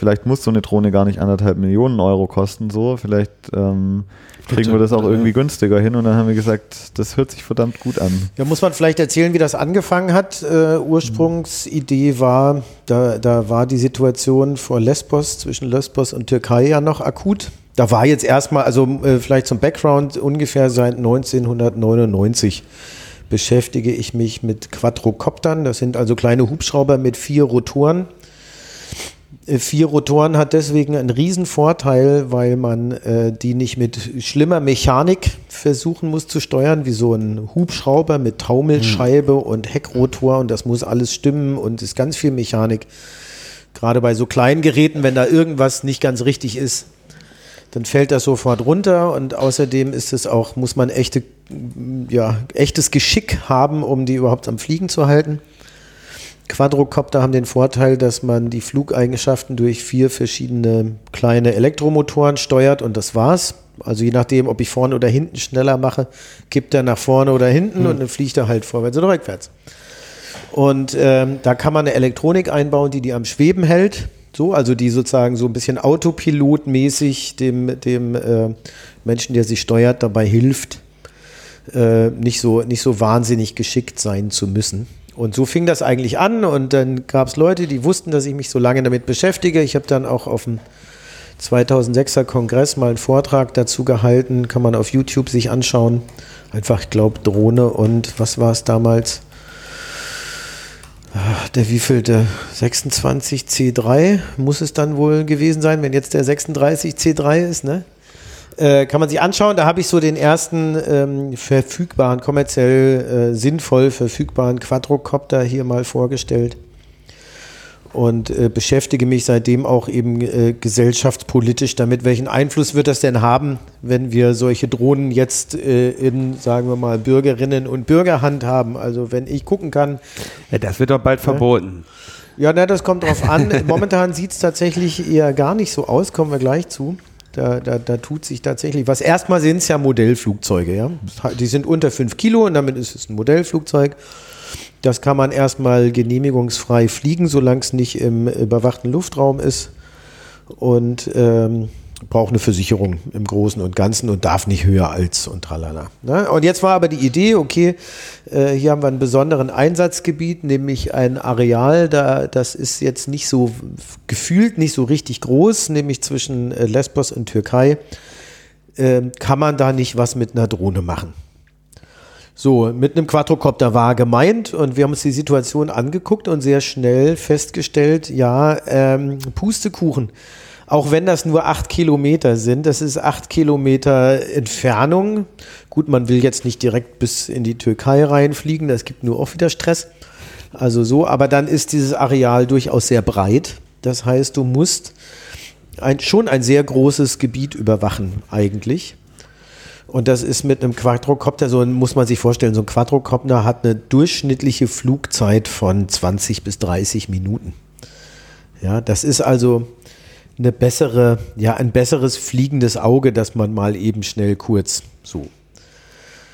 vielleicht muss so eine Drohne gar nicht anderthalb Millionen Euro kosten, so. Vielleicht ähm, kriegen wir das auch irgendwie günstiger hin und dann haben wir gesagt, das hört sich verdammt gut an. Ja, muss man vielleicht erzählen, wie das angefangen hat. Äh, Ursprungsidee war, da, da war die Situation vor Lesbos, zwischen Lesbos und Türkei ja noch akut. Da war jetzt erstmal, also äh, vielleicht zum Background, ungefähr seit 1999 beschäftige ich mich mit Quadrocoptern. Das sind also kleine Hubschrauber mit vier Rotoren vier Rotoren hat deswegen einen riesen Vorteil, weil man äh, die nicht mit schlimmer Mechanik versuchen muss zu steuern, wie so ein Hubschrauber mit Taumelscheibe mhm. und Heckrotor und das muss alles stimmen und ist ganz viel Mechanik. Gerade bei so kleinen Geräten, wenn da irgendwas nicht ganz richtig ist, dann fällt das sofort runter und außerdem ist es auch, muss man echte, ja, echtes Geschick haben, um die überhaupt am Fliegen zu halten. Quadrocopter haben den Vorteil, dass man die Flugeigenschaften durch vier verschiedene kleine Elektromotoren steuert und das war's. Also je nachdem, ob ich vorne oder hinten schneller mache, kippt er nach vorne oder hinten hm. und dann fliegt er halt vorwärts oder rückwärts. Und ähm, da kann man eine Elektronik einbauen, die die am Schweben hält. So, also die sozusagen so ein bisschen autopilotmäßig dem, dem äh, Menschen, der sie steuert, dabei hilft, äh, nicht, so, nicht so wahnsinnig geschickt sein zu müssen. Und so fing das eigentlich an und dann gab es Leute, die wussten, dass ich mich so lange damit beschäftige. Ich habe dann auch auf dem 2006er Kongress mal einen Vortrag dazu gehalten, kann man auf YouTube sich anschauen. Einfach, ich glaube, Drohne und was war es damals? Ah, der wievielte? 26 C3 muss es dann wohl gewesen sein, wenn jetzt der 36 C3 ist, ne? Äh, kann man sich anschauen. Da habe ich so den ersten ähm, verfügbaren, kommerziell äh, sinnvoll verfügbaren Quadrocopter hier mal vorgestellt und äh, beschäftige mich seitdem auch eben äh, gesellschaftspolitisch damit, welchen Einfluss wird das denn haben, wenn wir solche Drohnen jetzt äh, in, sagen wir mal, Bürgerinnen und Bürgerhand haben. Also wenn ich gucken kann. Ja, das wird doch bald verboten. Ja, na, das kommt drauf an. Momentan sieht es tatsächlich eher gar nicht so aus, kommen wir gleich zu. Da, da, da tut sich tatsächlich was. Erstmal sind es ja Modellflugzeuge, ja. Die sind unter 5 Kilo und damit ist es ein Modellflugzeug. Das kann man erstmal genehmigungsfrei fliegen, solange es nicht im überwachten Luftraum ist. Und ähm, braucht eine Versicherung im Großen und Ganzen und darf nicht höher als und tralala. Ne? Und jetzt war aber die Idee, okay, äh, hier haben wir einen besonderen Einsatzgebiet, nämlich ein Areal, da, das ist jetzt nicht so gefühlt, nicht so richtig groß, nämlich zwischen äh, Lesbos und Türkei. Äh, kann man da nicht was mit einer Drohne machen? So, mit einem Quadrocopter war gemeint und wir haben uns die Situation angeguckt und sehr schnell festgestellt, ja, ähm, Pustekuchen. Auch wenn das nur acht Kilometer sind, das ist acht Kilometer Entfernung. Gut, man will jetzt nicht direkt bis in die Türkei reinfliegen, das gibt nur auch wieder Stress. Also so, aber dann ist dieses Areal durchaus sehr breit. Das heißt, du musst ein, schon ein sehr großes Gebiet überwachen eigentlich. Und das ist mit einem Quadrocopter, so muss man sich vorstellen, so ein Quadrocopter hat eine durchschnittliche Flugzeit von 20 bis 30 Minuten. Ja, das ist also eine bessere, ja, ein besseres fliegendes Auge, dass man mal eben schnell kurz so.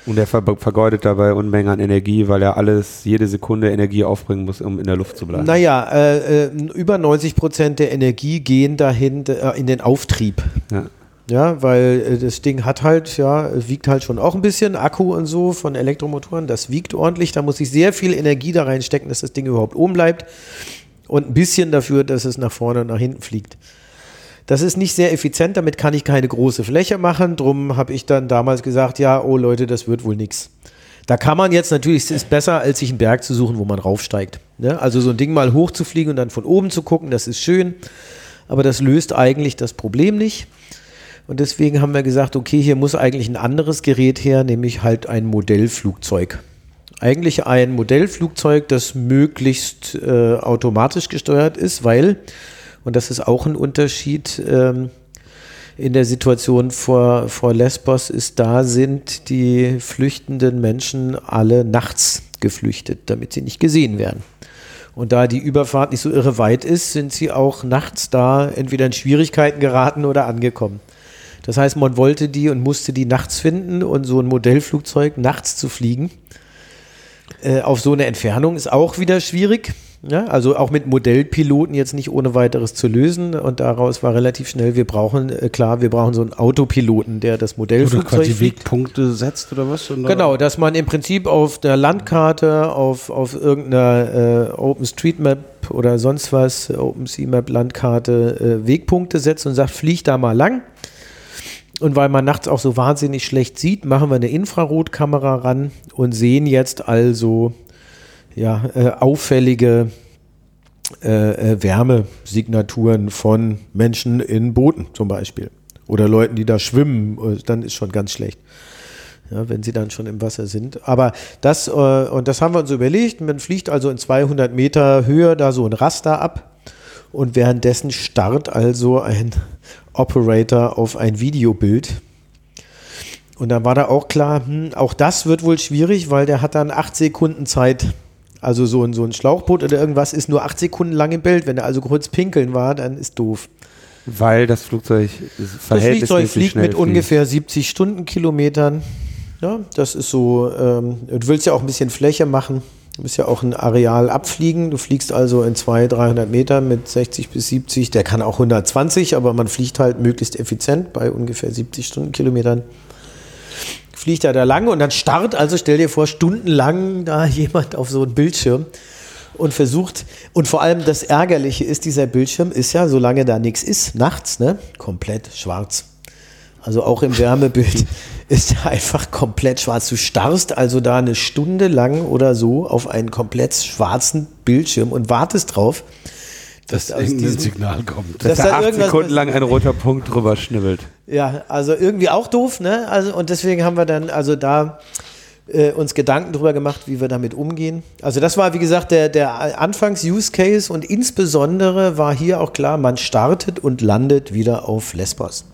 Und er ver vergeudet dabei Unmengen an Energie, weil er alles, jede Sekunde Energie aufbringen muss, um in der Luft zu bleiben. Naja, äh, äh, über 90 Prozent der Energie gehen dahin äh, in den Auftrieb. Ja. Ja, weil äh, das Ding hat halt, ja, wiegt halt schon auch ein bisschen, Akku und so von Elektromotoren, das wiegt ordentlich. Da muss ich sehr viel Energie da reinstecken, dass das Ding überhaupt oben bleibt. Und ein bisschen dafür, dass es nach vorne und nach hinten fliegt. Das ist nicht sehr effizient, damit kann ich keine große Fläche machen. Drum habe ich dann damals gesagt, ja, oh Leute, das wird wohl nichts. Da kann man jetzt natürlich, es ist besser, als sich einen Berg zu suchen, wo man raufsteigt. Ne? Also so ein Ding mal hochzufliegen und dann von oben zu gucken, das ist schön. Aber das löst eigentlich das Problem nicht. Und deswegen haben wir gesagt, okay, hier muss eigentlich ein anderes Gerät her, nämlich halt ein Modellflugzeug. Eigentlich ein Modellflugzeug, das möglichst äh, automatisch gesteuert ist, weil, und das ist auch ein Unterschied ähm, in der Situation vor, vor Lesbos, ist da sind die flüchtenden Menschen alle nachts geflüchtet, damit sie nicht gesehen werden. Und da die Überfahrt nicht so irre weit ist, sind sie auch nachts da entweder in Schwierigkeiten geraten oder angekommen. Das heißt, man wollte die und musste die nachts finden und so ein Modellflugzeug nachts zu fliegen äh, auf so eine Entfernung ist auch wieder schwierig. Ja, also auch mit Modellpiloten jetzt nicht ohne weiteres zu lösen. Und daraus war relativ schnell, wir brauchen, äh, klar, wir brauchen so einen Autopiloten, der das Modellflugzeug die Wegpunkte setzt oder was? Oder? Genau, dass man im Prinzip auf der Landkarte, auf, auf irgendeiner äh, OpenStreetMap oder sonst was, OpenSeaMap Landkarte äh, Wegpunkte setzt und sagt, flieg da mal lang. Und weil man nachts auch so wahnsinnig schlecht sieht, machen wir eine Infrarotkamera ran und sehen jetzt also ja, äh, auffällige äh, äh, Wärmesignaturen von Menschen in Booten zum Beispiel. Oder Leuten, die da schwimmen, äh, dann ist schon ganz schlecht. Ja, wenn sie dann schon im Wasser sind. Aber das, äh, und das haben wir uns überlegt, man fliegt also in 200 Meter Höhe da so ein Raster ab und währenddessen starrt also ein Operator auf ein Videobild. Und dann war da auch klar, hm, auch das wird wohl schwierig, weil der hat dann acht Sekunden Zeit. Also so ein, so ein Schlauchboot oder irgendwas ist nur acht Sekunden lang im Bild. Wenn er also kurz pinkeln war, dann ist doof. Weil das Flugzeug Das Flugzeug fliegt mit fliegt. ungefähr 70 Stundenkilometern. Ja, das ist so, ähm, du willst ja auch ein bisschen Fläche machen. Du musst ja auch ein Areal abfliegen. Du fliegst also in 200, 300 Metern mit 60 bis 70. Der kann auch 120, aber man fliegt halt möglichst effizient bei ungefähr 70 Stundenkilometern. Fliegt er da lang und dann starrt, also stell dir vor, stundenlang da jemand auf so einen Bildschirm und versucht, und vor allem das Ärgerliche ist, dieser Bildschirm ist ja, solange da nichts ist, nachts, ne, komplett schwarz. Also auch im Wärmebild ist er einfach komplett schwarz. Du starrst also da eine Stunde lang oder so auf einen komplett schwarzen Bildschirm und wartest drauf, Dass aus irgendein diesem- Signal kommt. Dass Dass da da acht irgendwas Sekunden lang ein roter Punkt drüber schnibbelt. Ja, also irgendwie auch doof, ne? Also und deswegen haben wir dann also da äh, uns Gedanken drüber gemacht, wie wir damit umgehen. Also das war wie gesagt der der Anfangs-Use-Case und insbesondere war hier auch klar, man startet und landet wieder auf Lesbos.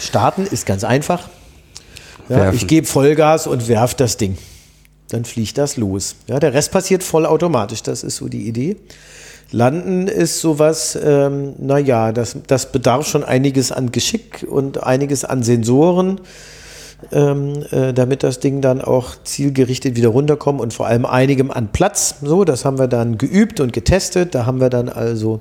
Starten ist ganz einfach. Ja, ich gebe Vollgas und werf das Ding. Dann fliegt das los. Ja, der Rest passiert vollautomatisch. Das ist so die Idee. Landen ist sowas, ähm, naja, das, das bedarf schon einiges an Geschick und einiges an Sensoren, ähm, äh, damit das Ding dann auch zielgerichtet wieder runterkommt und vor allem einigem an Platz. So, das haben wir dann geübt und getestet. Da haben wir dann also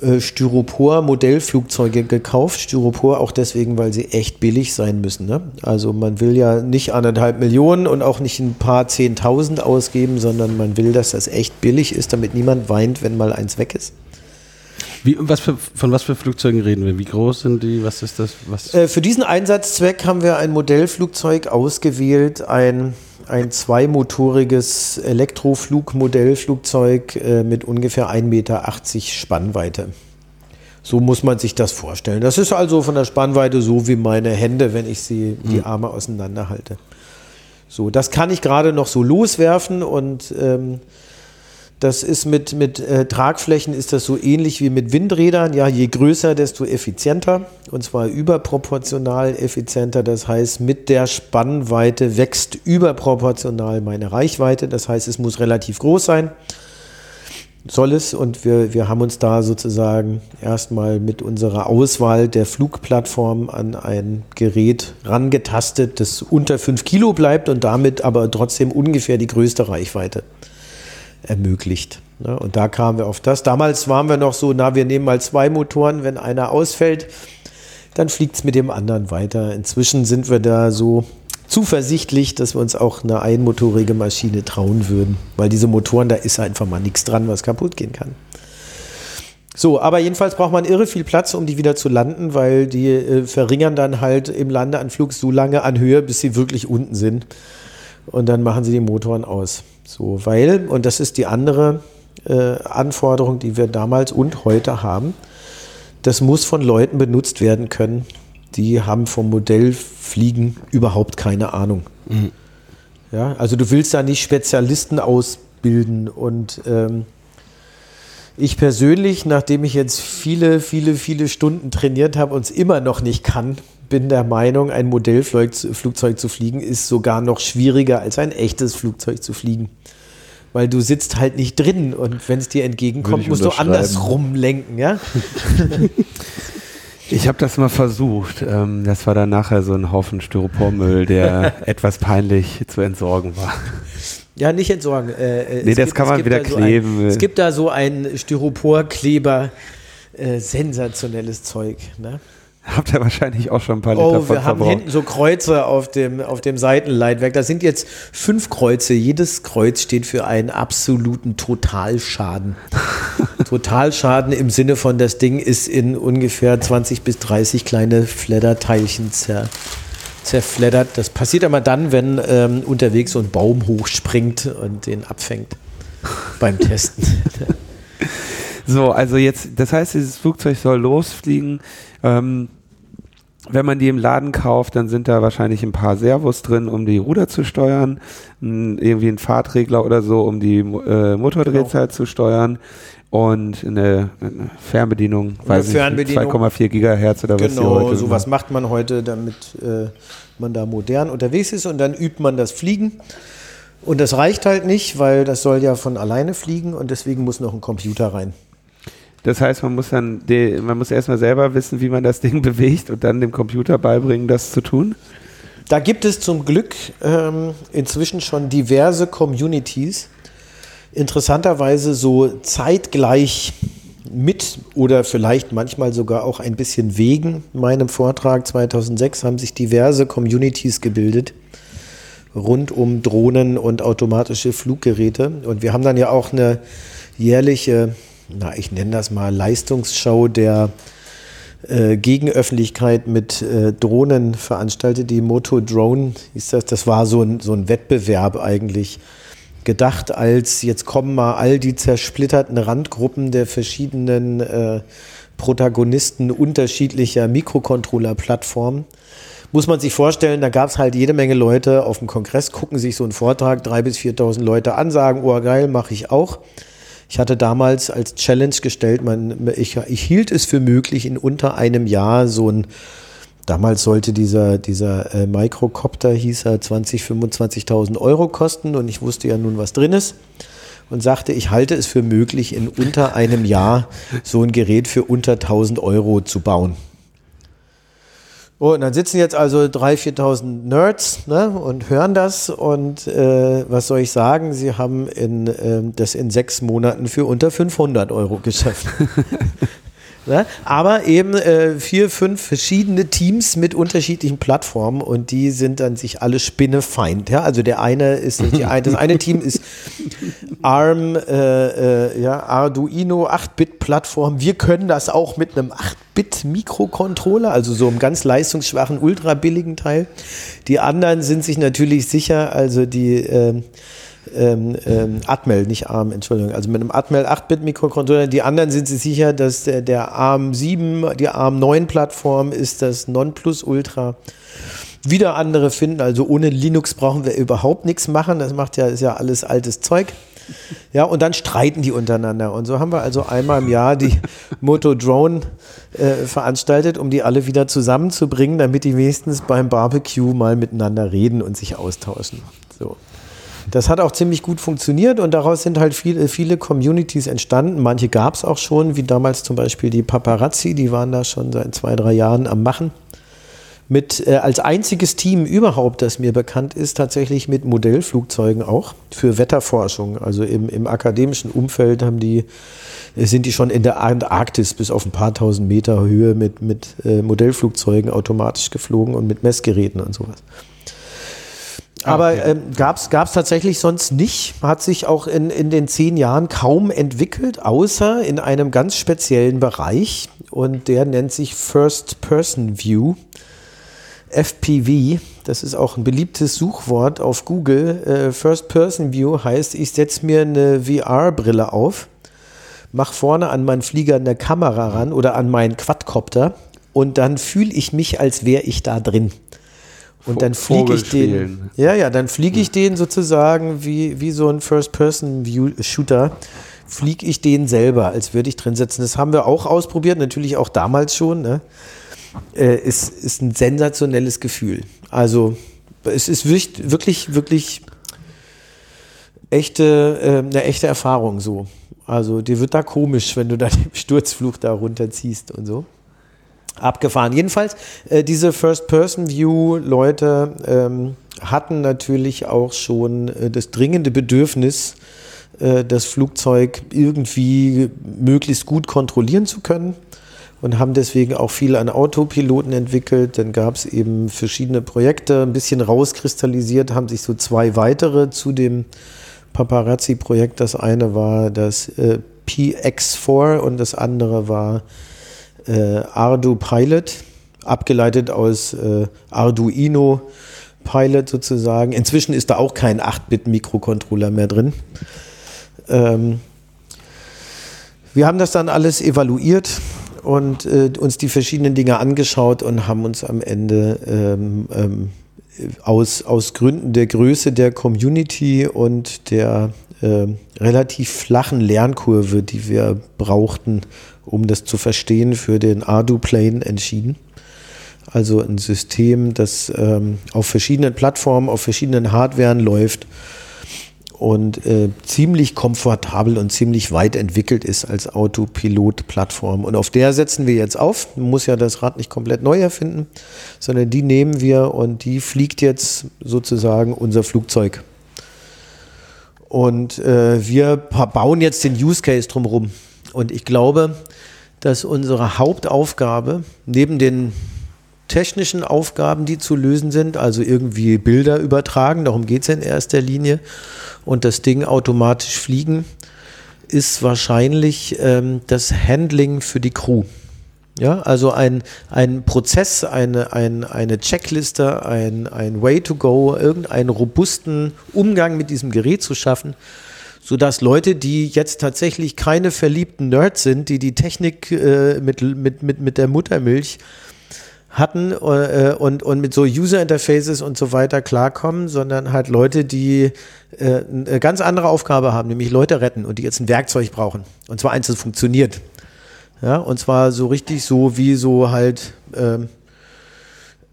Styropor-Modellflugzeuge gekauft. Styropor auch deswegen, weil sie echt billig sein müssen. Ne? Also man will ja nicht anderthalb Millionen und auch nicht ein paar Zehntausend ausgeben, sondern man will, dass das echt billig ist, damit niemand weint, wenn mal eins weg ist. Wie, was für, von was für Flugzeugen reden wir? Wie groß sind die? Was ist das? Was? Äh, für diesen Einsatzzweck haben wir ein Modellflugzeug ausgewählt, ein, ein zweimotoriges Elektroflugmodellflugzeug äh, mit ungefähr 1,80 Meter Spannweite. So muss man sich das vorstellen. Das ist also von der Spannweite so wie meine Hände, wenn ich sie die Arme auseinanderhalte. So, das kann ich gerade noch so loswerfen und ähm, das ist mit, mit äh, Tragflächen ist das so ähnlich wie mit Windrädern. Ja, je größer, desto effizienter. Und zwar überproportional effizienter. Das heißt, mit der Spannweite wächst überproportional meine Reichweite. Das heißt, es muss relativ groß sein. Soll es. Und wir, wir haben uns da sozusagen erstmal mit unserer Auswahl der Flugplattform an ein Gerät rangetastet, das unter 5 Kilo bleibt und damit aber trotzdem ungefähr die größte Reichweite ermöglicht. Ne? Und da kamen wir auf das. Damals waren wir noch so, na, wir nehmen mal zwei Motoren, wenn einer ausfällt, dann fliegt es mit dem anderen weiter. Inzwischen sind wir da so zuversichtlich, dass wir uns auch eine einmotorige Maschine trauen würden, weil diese Motoren, da ist einfach mal nichts dran, was kaputt gehen kann. So, aber jedenfalls braucht man irre viel Platz, um die wieder zu landen, weil die äh, verringern dann halt im Landeanflug so lange an Höhe, bis sie wirklich unten sind. Und dann machen sie die Motoren aus. So, weil, und das ist die andere äh, Anforderung, die wir damals und heute haben, das muss von Leuten benutzt werden können, die haben vom Modellfliegen überhaupt keine Ahnung. Ja, also du willst da nicht Spezialisten ausbilden und ähm, ich persönlich, nachdem ich jetzt viele, viele, viele Stunden trainiert habe und es immer noch nicht kann, bin der Meinung, ein Modellflugzeug zu fliegen ist sogar noch schwieriger als ein echtes Flugzeug zu fliegen. Weil du sitzt halt nicht drin und wenn es dir entgegenkommt, musst du andersrum lenken, ja? Ich habe das mal versucht. Ähm, das war dann nachher so ein Haufen Styropormüll, der etwas peinlich zu entsorgen war. Ja, nicht entsorgen. Äh, äh, Nee, das kann es man wieder da so kleben. Ein, es gibt da so ein Styroporkleber, äh, sensationelles Zeug. Ne? Habt ihr wahrscheinlich auch schon ein paar Liter Oh, wir haben verbraucht. hinten so Kreuze auf dem, auf dem Seitenleitwerk. Das sind jetzt fünf Kreuze. Jedes Kreuz steht für einen absoluten Totalschaden. Totalschaden im Sinne von, das Ding ist in ungefähr 20 bis 30 kleine Fledderteilchen zer, zerfleddert. Das passiert aber dann, wenn ähm, unterwegs so ein Baum hochspringt und den abfängt beim Testen. So, also jetzt, das heißt, dieses Flugzeug soll losfliegen. Ähm, wenn man die im Laden kauft, dann sind da wahrscheinlich ein paar Servos drin, um die Ruder zu steuern, irgendwie ein Fahrtregler oder so, um die äh, Motordrehzahl zu steuern und eine, eine Fernbedienung, weiß Fernbedienung. nicht, 2,4 Gigahertz oder was die Genau, sowas macht man heute, damit äh, man da modern unterwegs ist und dann übt man das Fliegen. Und das reicht halt nicht, weil das soll ja von alleine fliegen und deswegen muss noch ein Computer rein. Das heißt, man muss dann, man muss erstmal selber wissen, wie man das Ding bewegt und dann dem Computer beibringen, das zu tun. Da gibt es zum Glück ähm, inzwischen schon diverse Communities, interessanterweise so zeitgleich mit oder vielleicht manchmal sogar auch ein bisschen wegen meinem Vortrag 2006 haben sich diverse Communities gebildet rund um Drohnen und automatische Fluggeräte. Und wir haben dann ja auch eine jährliche, na, ich nenne das mal Leistungsschau der äh, Gegenöffentlichkeit mit äh, Drohnen veranstaltet. Die Moto Drone hieß das. Das war so ein, so ein Wettbewerb eigentlich gedacht als, jetzt kommen mal all die zersplitterten Randgruppen der verschiedenen äh, Protagonisten unterschiedlicher Mikrocontroller-Plattformen. Muss man sich vorstellen, da gab es halt jede Menge Leute auf dem Kongress, gucken sich so einen Vortrag, drei bis 4.000 Leute an, sagen, oh geil, mache ich auch. Ich hatte damals als Challenge gestellt, man, ich, ich hielt es für möglich, in unter einem Jahr so ein Damals sollte dieser, dieser äh, Microcopter, hieß er, 20.000, 25.000 Euro kosten und ich wusste ja nun, was drin ist und sagte, ich halte es für möglich, in unter einem Jahr so ein Gerät für unter 1.000 Euro zu bauen. Oh, und dann sitzen jetzt also 3.000, 4.000 Nerds ne, und hören das und äh, was soll ich sagen, sie haben in, äh, das in sechs Monaten für unter 500 Euro geschafft. Ne? Aber eben äh, vier, fünf verschiedene Teams mit unterschiedlichen Plattformen und die sind dann sich alle spinnefeind. Ja? Also der eine ist, die, das eine Team ist ARM, äh, äh, ja, Arduino 8-Bit-Plattform. Wir können das auch mit einem 8-Bit-Mikrocontroller, also so einem ganz leistungsschwachen, ultra billigen Teil. Die anderen sind sich natürlich sicher, also die ähm, ähm, Atmel, nicht ARM, Entschuldigung, also mit einem Atmel 8-Bit-Mikrocontroller. Die anderen sind sich sicher, dass der, der ARM 7, die ARM 9 Plattform ist das Nonplusultra. Wieder andere finden, also ohne Linux brauchen wir überhaupt nichts machen. Das macht ja, ist ja alles altes Zeug. Ja, und dann streiten die untereinander. Und so haben wir also einmal im Jahr die Moto Drone äh, veranstaltet, um die alle wieder zusammenzubringen, damit die wenigstens beim Barbecue mal miteinander reden und sich austauschen. So. Das hat auch ziemlich gut funktioniert und daraus sind halt viele, viele Communities entstanden. Manche gab es auch schon, wie damals zum Beispiel die Paparazzi, die waren da schon seit zwei, drei Jahren am Machen. Mit äh, als einziges Team überhaupt, das mir bekannt ist, tatsächlich mit Modellflugzeugen auch für Wetterforschung. Also im, im akademischen Umfeld haben die, sind die schon in der Antarktis bis auf ein paar tausend Meter Höhe mit, mit äh, Modellflugzeugen automatisch geflogen und mit Messgeräten und sowas. Aber okay. ähm, gab es tatsächlich sonst nicht, hat sich auch in, in den zehn Jahren kaum entwickelt, außer in einem ganz speziellen Bereich und der nennt sich First Person View, FPV. Das ist auch ein beliebtes Suchwort auf Google. Äh, First Person View heißt, ich setze mir eine VR-Brille auf, mache vorne an meinen Flieger eine Kamera ran oder an meinen Quadcopter und dann fühle ich mich, als wäre ich da drin. Und dann fliege ich den. Ja, ja, dann fliege ich den sozusagen wie, wie so ein First-Person-Shooter. Fliege ich den selber, als würde ich drin sitzen. Das haben wir auch ausprobiert, natürlich auch damals schon. Ne? Äh, ist, ist ein sensationelles Gefühl. Also, es ist wirklich, wirklich, wirklich echte, äh, eine echte Erfahrung so. Also, dir wird da komisch, wenn du da den Sturzfluch da runterziehst und so abgefahren. Jedenfalls, äh, diese First-Person-View-Leute ähm, hatten natürlich auch schon äh, das dringende Bedürfnis, äh, das Flugzeug irgendwie möglichst gut kontrollieren zu können und haben deswegen auch viel an Autopiloten entwickelt. Dann gab es eben verschiedene Projekte, ein bisschen rauskristallisiert, haben sich so zwei weitere zu dem Paparazzi-Projekt. Das eine war das äh, PX4 und das andere war Ardu Pilot, abgeleitet aus äh, Arduino Pilot sozusagen. Inzwischen ist da auch kein 8-Bit-Mikrocontroller mehr drin. Ähm, wir haben das dann alles evaluiert und äh, uns die verschiedenen Dinge angeschaut und haben uns am Ende ähm, ähm, aus, aus Gründen der Größe der Community und der äh, relativ flachen Lernkurve, die wir brauchten, um das zu verstehen, für den Ardu-Plane entschieden. Also ein System, das ähm, auf verschiedenen Plattformen, auf verschiedenen Hardwaren läuft und äh, ziemlich komfortabel und ziemlich weit entwickelt ist als Autopilot-Plattform. Und auf der setzen wir jetzt auf. Man muss ja das Rad nicht komplett neu erfinden, sondern die nehmen wir und die fliegt jetzt sozusagen unser Flugzeug. Und äh, wir bauen jetzt den Use Case drumherum. Und ich glaube, dass unsere Hauptaufgabe neben den technischen Aufgaben, die zu lösen sind, also irgendwie Bilder übertragen, darum geht es in erster Linie, und das Ding automatisch fliegen, ist wahrscheinlich ähm, das Handling für die Crew. Ja, also ein, ein Prozess, eine, ein, eine Checkliste, ein, ein Way to go, irgendeinen robusten Umgang mit diesem Gerät zu schaffen, sodass Leute, die jetzt tatsächlich keine verliebten Nerds sind, die die Technik äh, mit, mit, mit, mit der Muttermilch hatten äh, und, und mit so User Interfaces und so weiter klarkommen, sondern halt Leute, die äh, eine ganz andere Aufgabe haben, nämlich Leute retten und die jetzt ein Werkzeug brauchen. Und zwar eins, das funktioniert. Ja, und zwar so richtig so wie so halt ähm,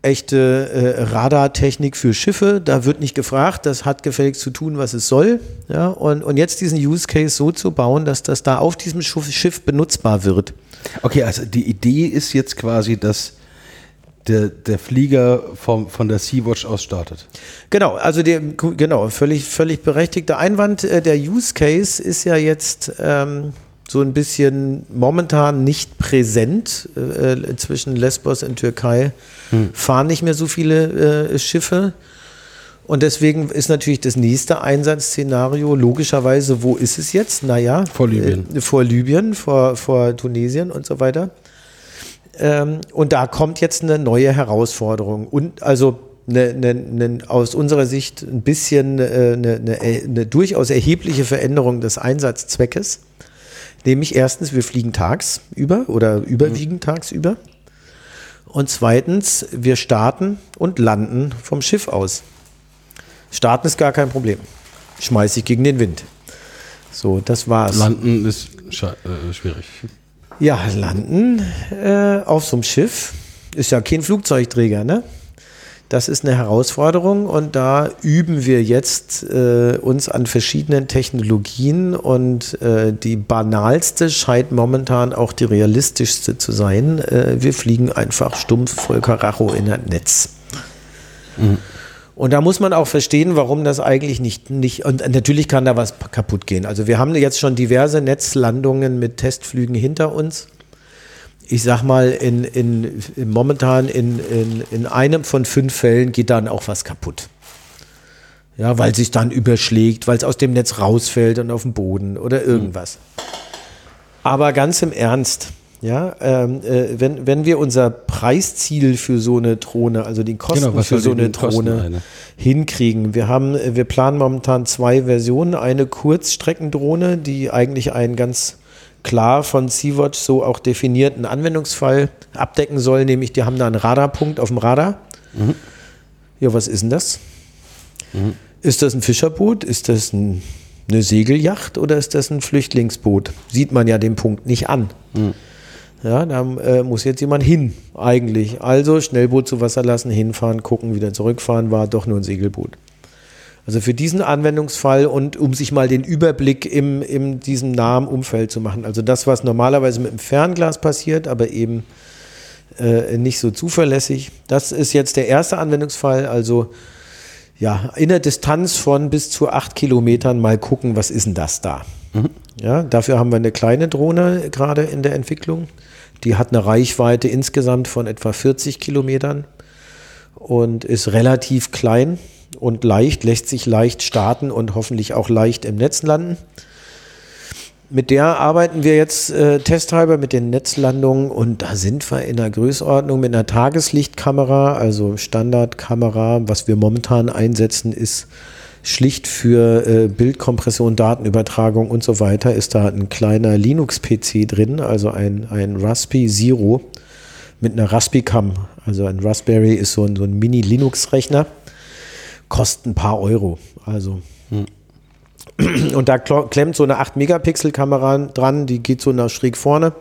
echte äh, Radartechnik für Schiffe. Da wird nicht gefragt, das hat gefälligst zu tun, was es soll. Ja, und, und jetzt diesen Use Case so zu bauen, dass das da auf diesem Schiff benutzbar wird. Okay, also die Idee ist jetzt quasi, dass der, der Flieger vom, von der Sea-Watch aus startet. Genau, also der, genau, völlig, völlig berechtigter Einwand. Äh, der Use Case ist ja jetzt ähm, so ein bisschen momentan nicht präsent äh, zwischen Lesbos und Türkei. Hm. Fahren nicht mehr so viele äh, Schiffe. Und deswegen ist natürlich das nächste Einsatzszenario logischerweise, wo ist es jetzt? Naja, vor Libyen. Äh, vor Libyen, vor, vor Tunesien und so weiter. Ähm, und da kommt jetzt eine neue Herausforderung. Und also eine, eine, eine, aus unserer Sicht ein bisschen äh, eine, durchaus erhebliche Veränderung des Einsatzzweckes. Nämlich erstens, wir fliegen tagsüber oder überwiegend mhm. tagsüber. Und zweitens, wir starten und landen vom Schiff aus. Starten ist gar kein Problem. Schmeiße ich gegen den Wind. So, das war's. Landen ist äh, schwierig. Ja, landen äh, auf so einem Schiff ist ja kein Flugzeugträger, ne? Das ist eine Herausforderung und da üben wir jetzt äh, uns an verschiedenen Technologien und äh, die banalste scheint momentan auch die realistischste zu sein. Äh, wir fliegen einfach stumpf Volker Racho in ein Netz. Mhm. Und da muss man auch verstehen, warum das eigentlich nicht, nicht, und natürlich kann da was kaputt gehen. Also wir haben jetzt schon diverse Netzlandungen mit Testflügen hinter uns. Ich sag mal, in, in, in momentan in, in, in einem von fünf Fällen geht dann auch was kaputt. Ja, weil sich dann überschlägt, weil es aus dem Netz rausfällt und auf den Boden oder irgendwas. Aber ganz im Ernst, ja, ähm, äh, wenn, wenn wir unser Preisziel für so eine Drohne, also die Kosten genau, für so eine Drohne eine? hinkriegen. Wir haben, wir planen momentan zwei Versionen. Eine Kurzstreckendrohne, die eigentlich einen ganz klar von Sea-Watch so auch definierten Anwendungsfall abdecken soll, nämlich die haben da einen Radarpunkt auf dem Radar. Mhm. Ja, was ist denn das? Mhm. Ist das ein Fischerboot? Ist das ein, eine Segelyacht oder ist das ein Flüchtlingsboot? Sieht man ja den Punkt nicht an. Mhm. Ja, da äh, muss jetzt jemand hin, eigentlich. Also Schnellboot zu Wasser lassen, hinfahren, gucken, wieder zurückfahren, war doch nur ein Segelboot. Also für diesen Anwendungsfall und um sich mal den Überblick im, in diesem nahen Umfeld zu machen. Also das, was normalerweise mit dem Fernglas passiert, aber eben äh, nicht so zuverlässig. Das ist jetzt der erste Anwendungsfall. Also ja, in der Distanz von bis zu acht Kilometern mal gucken, was ist denn das da? Mhm. Ja, dafür haben wir eine kleine Drohne gerade in der Entwicklung. Die hat eine Reichweite insgesamt von etwa 40 Kilometern und ist relativ klein und leicht, lässt sich leicht starten und hoffentlich auch leicht im Netz landen. Mit der arbeiten wir jetzt äh, testhalber mit den Netzlandungen und da sind wir in der Größenordnung mit einer Tageslichtkamera, also Standardkamera. Was wir momentan einsetzen, ist schlicht für äh, Bildkompression, Datenübertragung und so weiter ist da ein kleiner Linux-PC drin, also ein, ein Raspi Zero mit einer Raspi-Cam. Also ein Raspberry ist so ein, so ein Mini-Linux-Rechner, kostet ein paar Euro. Also hm. und da klemmt so eine 8-Megapixel-Kamera dran, die geht so nach schräg vorne.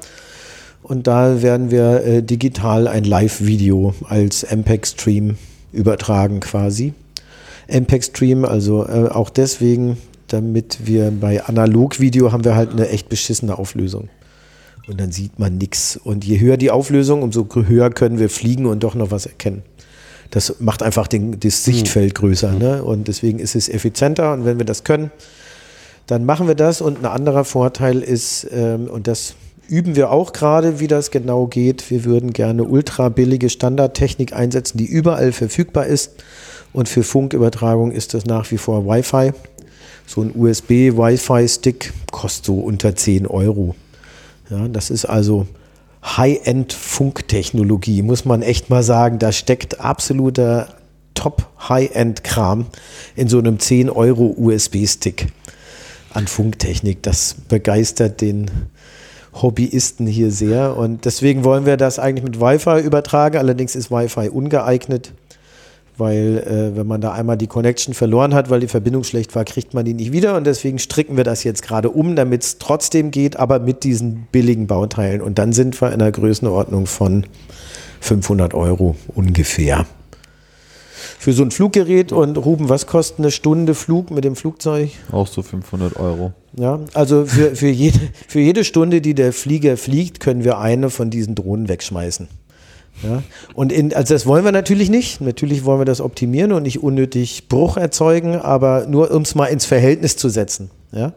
Und da werden wir äh, digital ein Live-Video als MPEG-Stream übertragen quasi. MPEG-Stream, also äh, auch deswegen, damit wir bei Analog-Video haben wir halt eine echt beschissene Auflösung. Und dann sieht man nichts. Und je höher die Auflösung, umso höher können wir fliegen und doch noch was erkennen. Das macht einfach den, das Sichtfeld größer. Ne? Und deswegen ist es effizienter. Und wenn wir das können, dann machen wir das. Und ein anderer Vorteil ist, ähm, und das üben wir auch gerade, wie das genau geht. Wir würden gerne ultra billige Standardtechnik einsetzen, die überall verfügbar ist und für Funkübertragung ist das nach wie vor Wi-Fi. So ein USB-Wi-Fi-Stick kostet so unter 10 Euro. Ja, das ist also High-End-Funktechnologie, muss man echt mal sagen. Da steckt absoluter Top-High-End-Kram in so einem 10 Euro USB-Stick an Funktechnik. Das begeistert den Hobbyisten hier sehr. Und deswegen wollen wir das eigentlich mit Wi-Fi übertragen. Allerdings ist Wi-Fi ungeeignet, weil äh, wenn man da einmal die Connection verloren hat, weil die Verbindung schlecht war, kriegt man die nicht wieder. Und deswegen stricken wir das jetzt gerade um, damit es trotzdem geht, aber mit diesen billigen Bauteilen. Und dann sind wir in einer Größenordnung von 500 Euro ungefähr für so ein Fluggerät. Und Ruben, was kostet eine Stunde Flug mit dem Flugzeug? Auch so 500 Euro. Ja, also für, für, jede, für jede Stunde, die der Flieger fliegt, können wir eine von diesen Drohnen wegschmeißen. Ja, und in, also das wollen wir natürlich nicht. Natürlich wollen wir das optimieren und nicht unnötig Bruch erzeugen, aber nur um es mal ins Verhältnis zu setzen. Ja,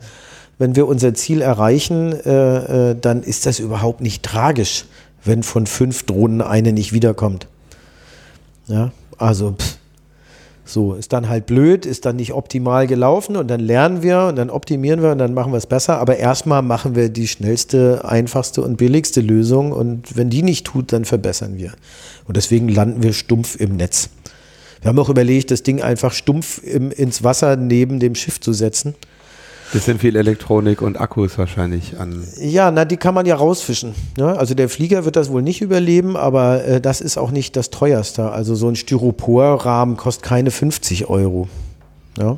wenn wir unser Ziel erreichen, äh, äh, dann ist das überhaupt nicht tragisch, wenn von fünf Drohnen eine nicht wiederkommt. Ja, also pff, so, ist dann halt blöd, ist dann nicht optimal gelaufen und dann lernen wir und dann optimieren wir und dann machen wir es besser. Aber erstmal machen wir die schnellste, einfachste und billigste Lösung und wenn die nicht tut, dann verbessern wir. Und deswegen landen wir stumpf im Netz. Wir haben auch überlegt, das Ding einfach stumpf im, ins Wasser neben dem Schiff zu setzen das sind viel Elektronik und Akkus wahrscheinlich an. Ja, na, die kann man ja rausfischen. Ne? Also der Flieger wird das wohl nicht überleben, aber äh, das ist auch nicht das teuerste. Also so ein Styroporrahmen kostet keine 50 Euro. Ja?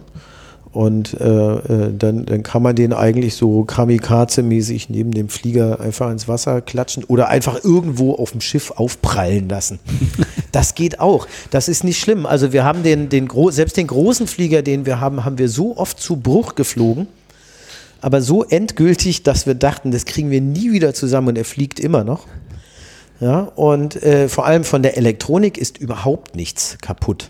Und äh, äh, dann, dann kann man den eigentlich so kamikaze-mäßig neben dem Flieger einfach ins Wasser klatschen oder einfach irgendwo auf dem Schiff aufprallen lassen. Das geht auch. Das ist nicht schlimm. Also wir haben den, den selbst den großen Flieger, den wir haben, haben wir so oft zu Bruch geflogen aber so endgültig, dass wir dachten, das kriegen wir nie wieder zusammen und er fliegt immer noch. Ja, und äh, vor allem von der Elektronik ist überhaupt nichts kaputt.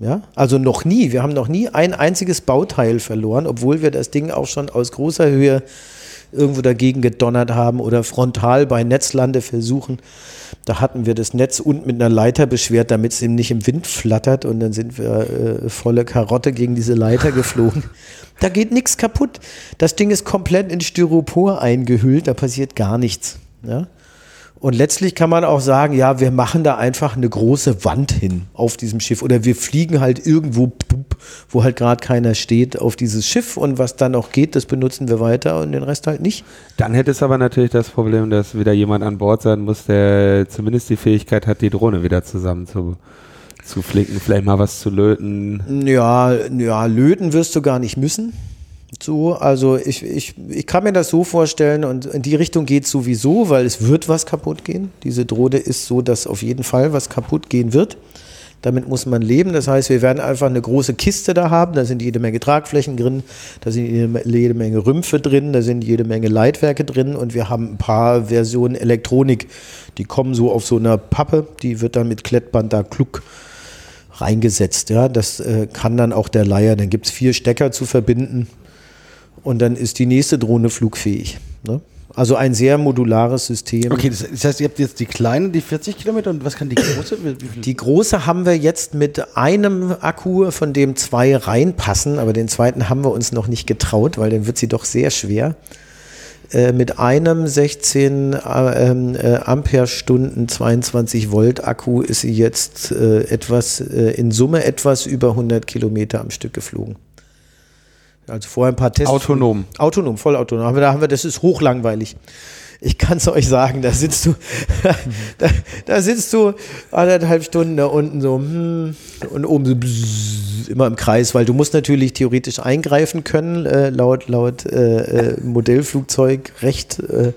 Ja, also noch nie. Wir haben noch nie ein einziges Bauteil verloren, obwohl wir das Ding auch schon aus großer Höhe irgendwo dagegen gedonnert haben oder frontal bei Netzlandeversuchen. Da hatten wir das Netz unten mit einer Leiter beschwert, damit es ihm nicht im Wind flattert und dann sind wir äh, volle Karotte gegen diese Leiter geflogen. Da geht nichts kaputt. Das Ding ist komplett in Styropor eingehüllt, da passiert gar nichts. Ja? Und letztlich kann man auch sagen, ja, wir machen da einfach eine große Wand hin auf diesem Schiff oder wir fliegen halt irgendwo, wo halt gerade keiner steht, auf dieses Schiff und was dann auch geht, das benutzen wir weiter und den Rest halt nicht. Dann hätte es aber natürlich das Problem, dass wieder jemand an Bord sein muss, der zumindest die Fähigkeit hat, die Drohne wieder zusammen zu zu flicken, vielleicht mal was zu löten. Ja, ja, löten wirst du gar nicht müssen. So, also ich, ich, ich kann mir das so vorstellen und in die Richtung geht es sowieso, weil es wird was kaputt gehen. Diese Drohne ist so, dass auf jeden Fall was kaputt gehen wird. Damit muss man leben. Das heißt, wir werden einfach eine große Kiste da haben. Da sind jede Menge Tragflächen drin, da sind jede Menge Rümpfe drin, da sind jede Menge Leitwerke drin und wir haben ein paar Versionen Elektronik. Die kommen so auf so einer Pappe, die wird dann mit Klettband da kluck reingesetzt. Ja, das äh, kann dann auch der Leier. Dann gibt es vier Stecker zu verbinden und dann ist die nächste Drohne flugfähig. Ne? Also ein sehr modulares System. Okay, das, heißt, ihr habt jetzt die kleine, die 40 Kilometer und was kann die große? Die große haben wir jetzt mit einem Akku, von dem zwei reinpassen, aber den zweiten haben wir uns noch nicht getraut, weil dann wird sie doch sehr schwer. Äh, mit einem 16 äh, ähm, äh, Ampere-Stunden 22 Volt Akku ist sie jetzt äh, etwas, äh, in Summe etwas über 100 Kilometer am Stück geflogen. Also vorher ein paar Tests. Autonom. Autonom, vollautonom. Aber da haben wir, das ist hochlangweilig. Ich kann es euch sagen, da sitzt du, da, da, sitzt du anderthalb Stunden da unten so hm, und oben so immer im Kreis, weil du musst natürlich theoretisch eingreifen können, äh, laut, laut äh, äh Modellflugzeugrecht. Äh,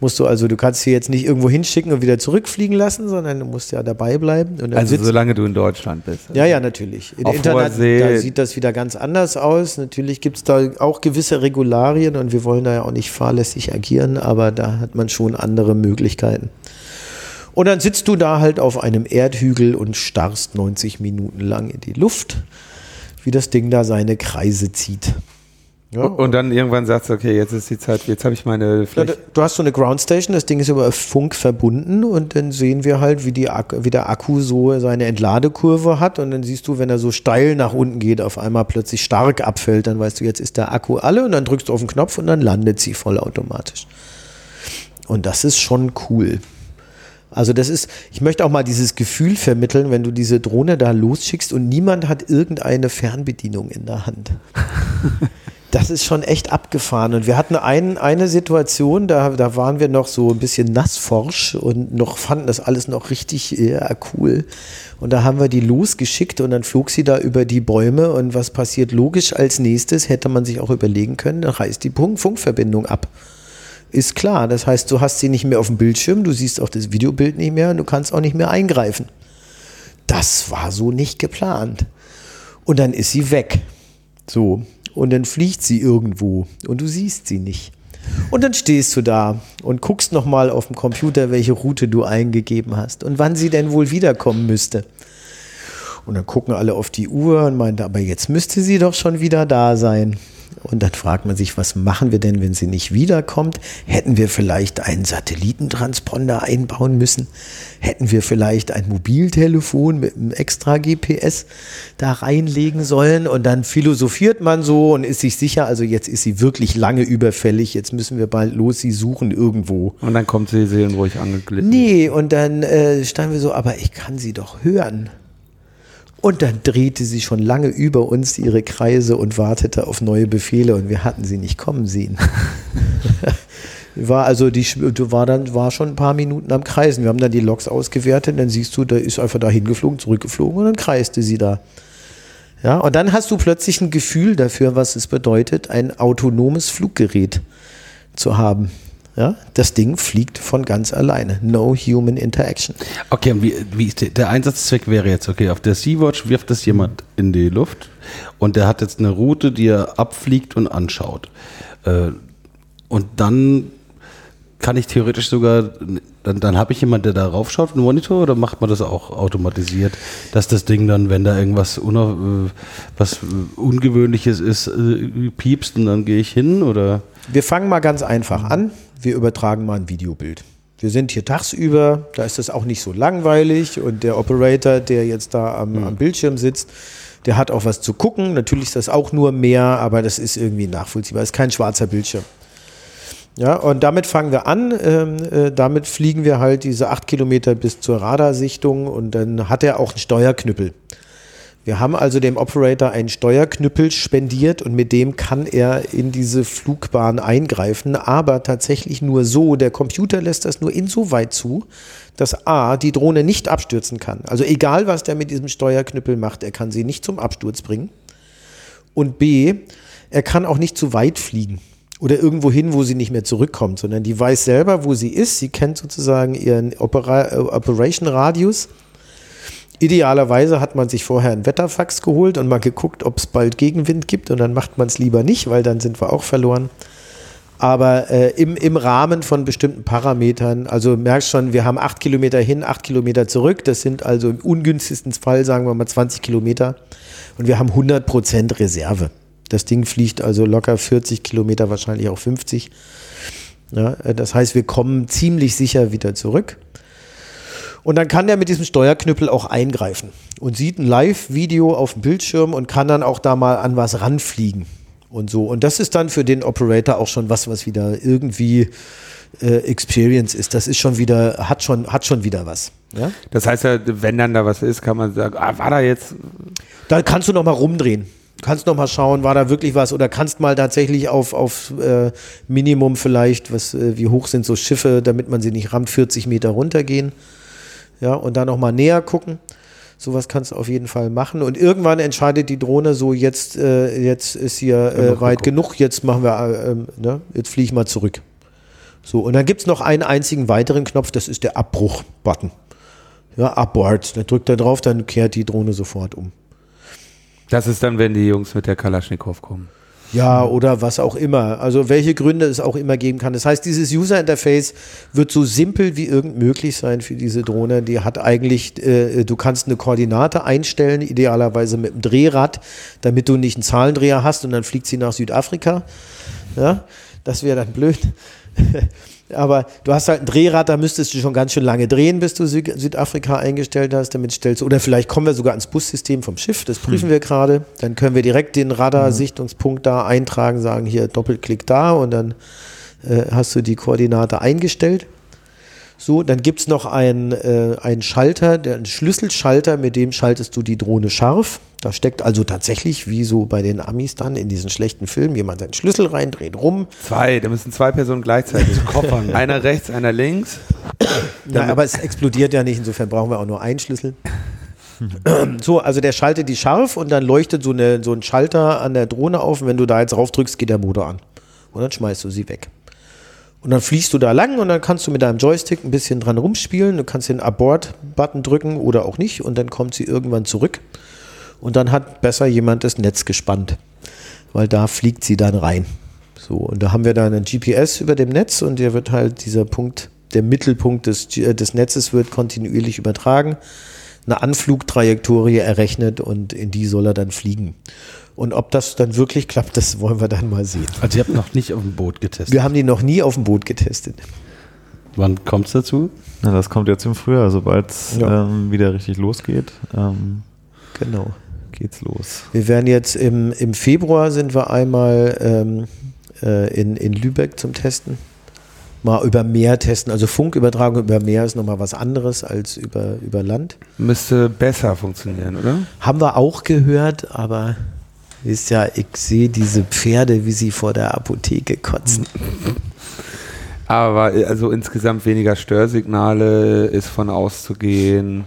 musst du also, du kannst sie jetzt nicht irgendwo hinschicken und wieder zurückfliegen lassen, sondern du musst ja dabei bleiben. also solange du in Deutschland bist. Ja, ja, natürlich. In Auf Internet da sieht das wieder ganz anders aus. Natürlich gibt es da auch gewisse Regularien und wir wollen da ja auch nicht fahrlässig agieren, aber da hat man schon andere Möglichkeiten. Und dann sitzt du da halt auf einem Erdhügel und starrst 90 Minuten lang in die Luft, wie das Ding da seine Kreise zieht. Ja, und dann irgendwann sagst du, okay, jetzt ist die Zeit, jetzt habe ich meine Fläche. Du hast so eine Groundstation, das Ding ist über Funk verbunden und dann sehen wir halt, wie, die, wie der Akku so seine Entladekurve hat und dann siehst du, wenn er so steil nach unten geht, auf einmal plötzlich stark abfällt, dann weißt du, jetzt ist der Akku alle und dann drückst du auf den Knopf und dann landet sie vollautomatisch. Und das ist schon cool. Also das ist, ich möchte auch mal dieses Gefühl vermitteln, wenn du diese Drohne da losschickst und niemand hat irgendeine Fernbedienung in der Hand. Das ist schon echt abgefahren. Und wir hatten ein, eine Situation, da, da waren wir noch so ein bisschen nassforsch und noch fanden das alles noch richtig ja, cool. Und da haben wir die losgeschickt und dann flog sie da über die Bäume. Und was passiert logisch als nächstes, hätte man sich auch überlegen können, dann reißt die Funkverbindung ab. Ist klar. Das heißt, du hast sie nicht mehr auf dem Bildschirm, du siehst auch das Videobild nicht mehr und du kannst auch nicht mehr eingreifen. Das war so nicht geplant. Und dann ist sie weg. So. Und dann fliegt sie irgendwo und du siehst sie nicht. Und dann stehst du da und guckst nochmal auf dem Computer, welche Route du eingegeben hast und wann sie denn wohl wiederkommen müsste. Und dann gucken alle auf die Uhr und meinen, aber jetzt müsste sie doch schon wieder da sein. Und dann fragt man sich, was machen wir denn, wenn sie nicht wiederkommt? Hätten wir vielleicht einen Satellitentransponder einbauen müssen? Hätten wir vielleicht ein Mobiltelefon mit einem extra GPS da reinlegen sollen? Und dann philosophiert man so und ist sich sicher, also jetzt ist sie wirklich lange überfällig, jetzt müssen wir bald los sie suchen irgendwo. Und dann kommt sie seelenruhig angeglitten. Nee, und dann äh, standen wir so, aber ich kann sie doch hören. Und dann drehte sie schon lange über uns ihre Kreise und wartete auf neue Befehle und wir hatten sie nicht kommen sehen. war also die war dann war schon ein paar Minuten am Kreisen. Wir haben dann die Loks ausgewertet, dann siehst du, da ist einfach da hingeflogen, zurückgeflogen und dann kreiste sie da. Ja, und dann hast du plötzlich ein Gefühl dafür, was es bedeutet, ein autonomes Fluggerät zu haben. Ja, das Ding fliegt von ganz alleine. No human interaction. Okay, und wie, wie der Einsatzzweck wäre jetzt, okay, auf der Sea-Watch wirft das jemand in die Luft und der hat jetzt eine Route, die er abfliegt und anschaut. Äh, und dann kann ich theoretisch sogar, dann, dann habe ich jemanden, der da raufschaut, einen Monitor, oder macht man das auch automatisiert, dass das Ding dann, wenn da irgendwas una, äh, was Ungewöhnliches ist, äh, piepst und dann gehe ich hin, oder? Wir fangen mal ganz einfach an wir übertragen mal ein Videobild. Wir sind hier tagsüber, da ist es auch nicht so langweilig und der Operator, der jetzt da am, mhm. am, Bildschirm sitzt, der hat auch was zu gucken. Natürlich ist das auch nur mehr, aber das ist irgendwie nachvollziehbar. Es ist kein schwarzer Bildschirm. Ja, und damit fangen wir an. Ähm, äh, damit fliegen wir halt diese acht Kilometer bis zur Radarsichtung und dann hat er auch einen Steuerknüppel. Wir haben also dem Operator einen Steuerknüppel spendiert und mit dem kann er in diese Flugbahn eingreifen, aber tatsächlich nur so. Der Computer lässt das nur insoweit zu, dass A, die Drohne nicht abstürzen kann. Also egal, was der mit diesem Steuerknüppel macht, er kann sie nicht zum Absturz bringen. Und B, er kann auch nicht zu weit fliegen oder irgendwo hin, wo sie nicht mehr zurückkommt, sondern die weiß selber, wo sie ist. Sie kennt sozusagen ihren Opera Operation Radius Idealerweise hat man sich vorher einen Wetterfax geholt und mal geguckt, ob es bald Gegenwind gibt und dann macht man es lieber nicht, weil dann sind wir auch verloren. Aber äh, im, im Rahmen von bestimmten Parametern, also merkst schon, wir haben acht Kilometer hin, acht Kilometer zurück. Das sind also im ungünstigsten Fall, sagen wir mal, 20 Kilometer. Und wir haben 100 Prozent Reserve. Das Ding fliegt also locker 40 Kilometer, wahrscheinlich auch 50. Ja, äh, das heißt, wir kommen ziemlich sicher wieder zurück. Und dann kann der mit diesem Steuerknüppel auch eingreifen und sieht ein Live-Video auf dem Bildschirm und kann dann auch da mal an was ranfliegen und so. Und das ist dann für den Operator auch schon was, was wieder irgendwie äh, Experience ist. Das ist schon wieder, hat schon, hat schon wieder was. Ja? Das heißt ja, wenn dann da was ist, kann man sagen, ah, war da jetzt. Da kannst du noch mal rumdrehen. Du kannst noch mal schauen, war da wirklich was oder kannst mal tatsächlich auf, auf äh, Minimum vielleicht, was, äh, wie hoch sind so Schiffe, damit man sie nicht rammt, 40 Meter runtergehen ja, und dann nochmal näher gucken. Sowas kannst du auf jeden Fall machen. Und irgendwann entscheidet die Drohne so, jetzt, äh, jetzt ist hier äh, weit genug, jetzt machen wir, äh, ähm, ne, jetzt fliege ich mal zurück. So, und dann gibt es noch einen einzigen weiteren Knopf, das ist der Abbruch-Button. Ja, Abort. Da drückt er drauf, dann kehrt die Drohne sofort um. Das ist dann, wenn die Jungs mit der Kalaschnikow kommen. Ja, oder was auch immer. Also welche Gründe es auch immer geben kann. Das heißt, dieses User Interface wird so simpel wie irgend möglich sein für diese Drohne. Die hat eigentlich, äh, du kannst eine Koordinate einstellen, idealerweise mit einem Drehrad, damit du nicht einen Zahlendreher hast und dann fliegt sie nach Südafrika. Ja, das wäre dann blöd. Aber du hast halt ein Drehrad, da müsstest du schon ganz schön lange drehen, bis du Süd Südafrika eingestellt hast. Damit stellst du, oder vielleicht kommen wir sogar ans Bussystem vom Schiff, das prüfen hm. wir gerade. Dann können wir direkt den Radarsichtungspunkt da eintragen, sagen hier Doppelklick da und dann äh, hast du die Koordinate eingestellt. So, dann gibt es noch einen, äh, einen Schalter, der, einen Schlüsselschalter, mit dem schaltest du die Drohne scharf. Da steckt also tatsächlich, wie so bei den Amis dann in diesen schlechten Filmen, jemand seinen Schlüssel rein, dreht rum. Zwei, da müssen zwei Personen gleichzeitig koffern. einer rechts, einer links. Ja, aber es explodiert ja nicht, insofern brauchen wir auch nur einen Schlüssel. So, also der schaltet die scharf und dann leuchtet so, eine, so ein Schalter an der Drohne auf und wenn du da jetzt drauf drückst, geht der Motor an. Und dann schmeißt du sie weg. Und dann fliegst du da lang und dann kannst du mit deinem Joystick ein bisschen dran rumspielen. Du kannst den Abort-Button drücken oder auch nicht und dann kommt sie irgendwann zurück. Und dann hat besser jemand das Netz gespannt, weil da fliegt sie dann rein. So, und da haben wir dann ein GPS über dem Netz und der wird halt dieser Punkt, der Mittelpunkt des, des Netzes wird kontinuierlich übertragen, eine Anflugtrajektorie errechnet und in die soll er dann fliegen. Und ob das dann wirklich klappt, das wollen wir dann mal sehen. Also ihr habt noch nicht auf dem Boot getestet? Wir haben die noch nie auf dem Boot getestet. Wann kommt es dazu? Na, das kommt jetzt im Frühjahr, sobald es Ja. ähm, wieder richtig losgeht. Ähm, Genau. geht's los. Wir werden jetzt im, im Februar sind wir einmal ähm, äh, in, in Lübeck zum Testen. Mal über Meer testen. Also Funkübertragung über Meer ist nochmal was anderes als über, über Land. Müsste besser funktionieren, oder? Haben wir auch gehört, aber ist ja, ich sehe diese Pferde, wie sie vor der Apotheke kotzen. Aber also insgesamt weniger Störsignale ist von auszugehen.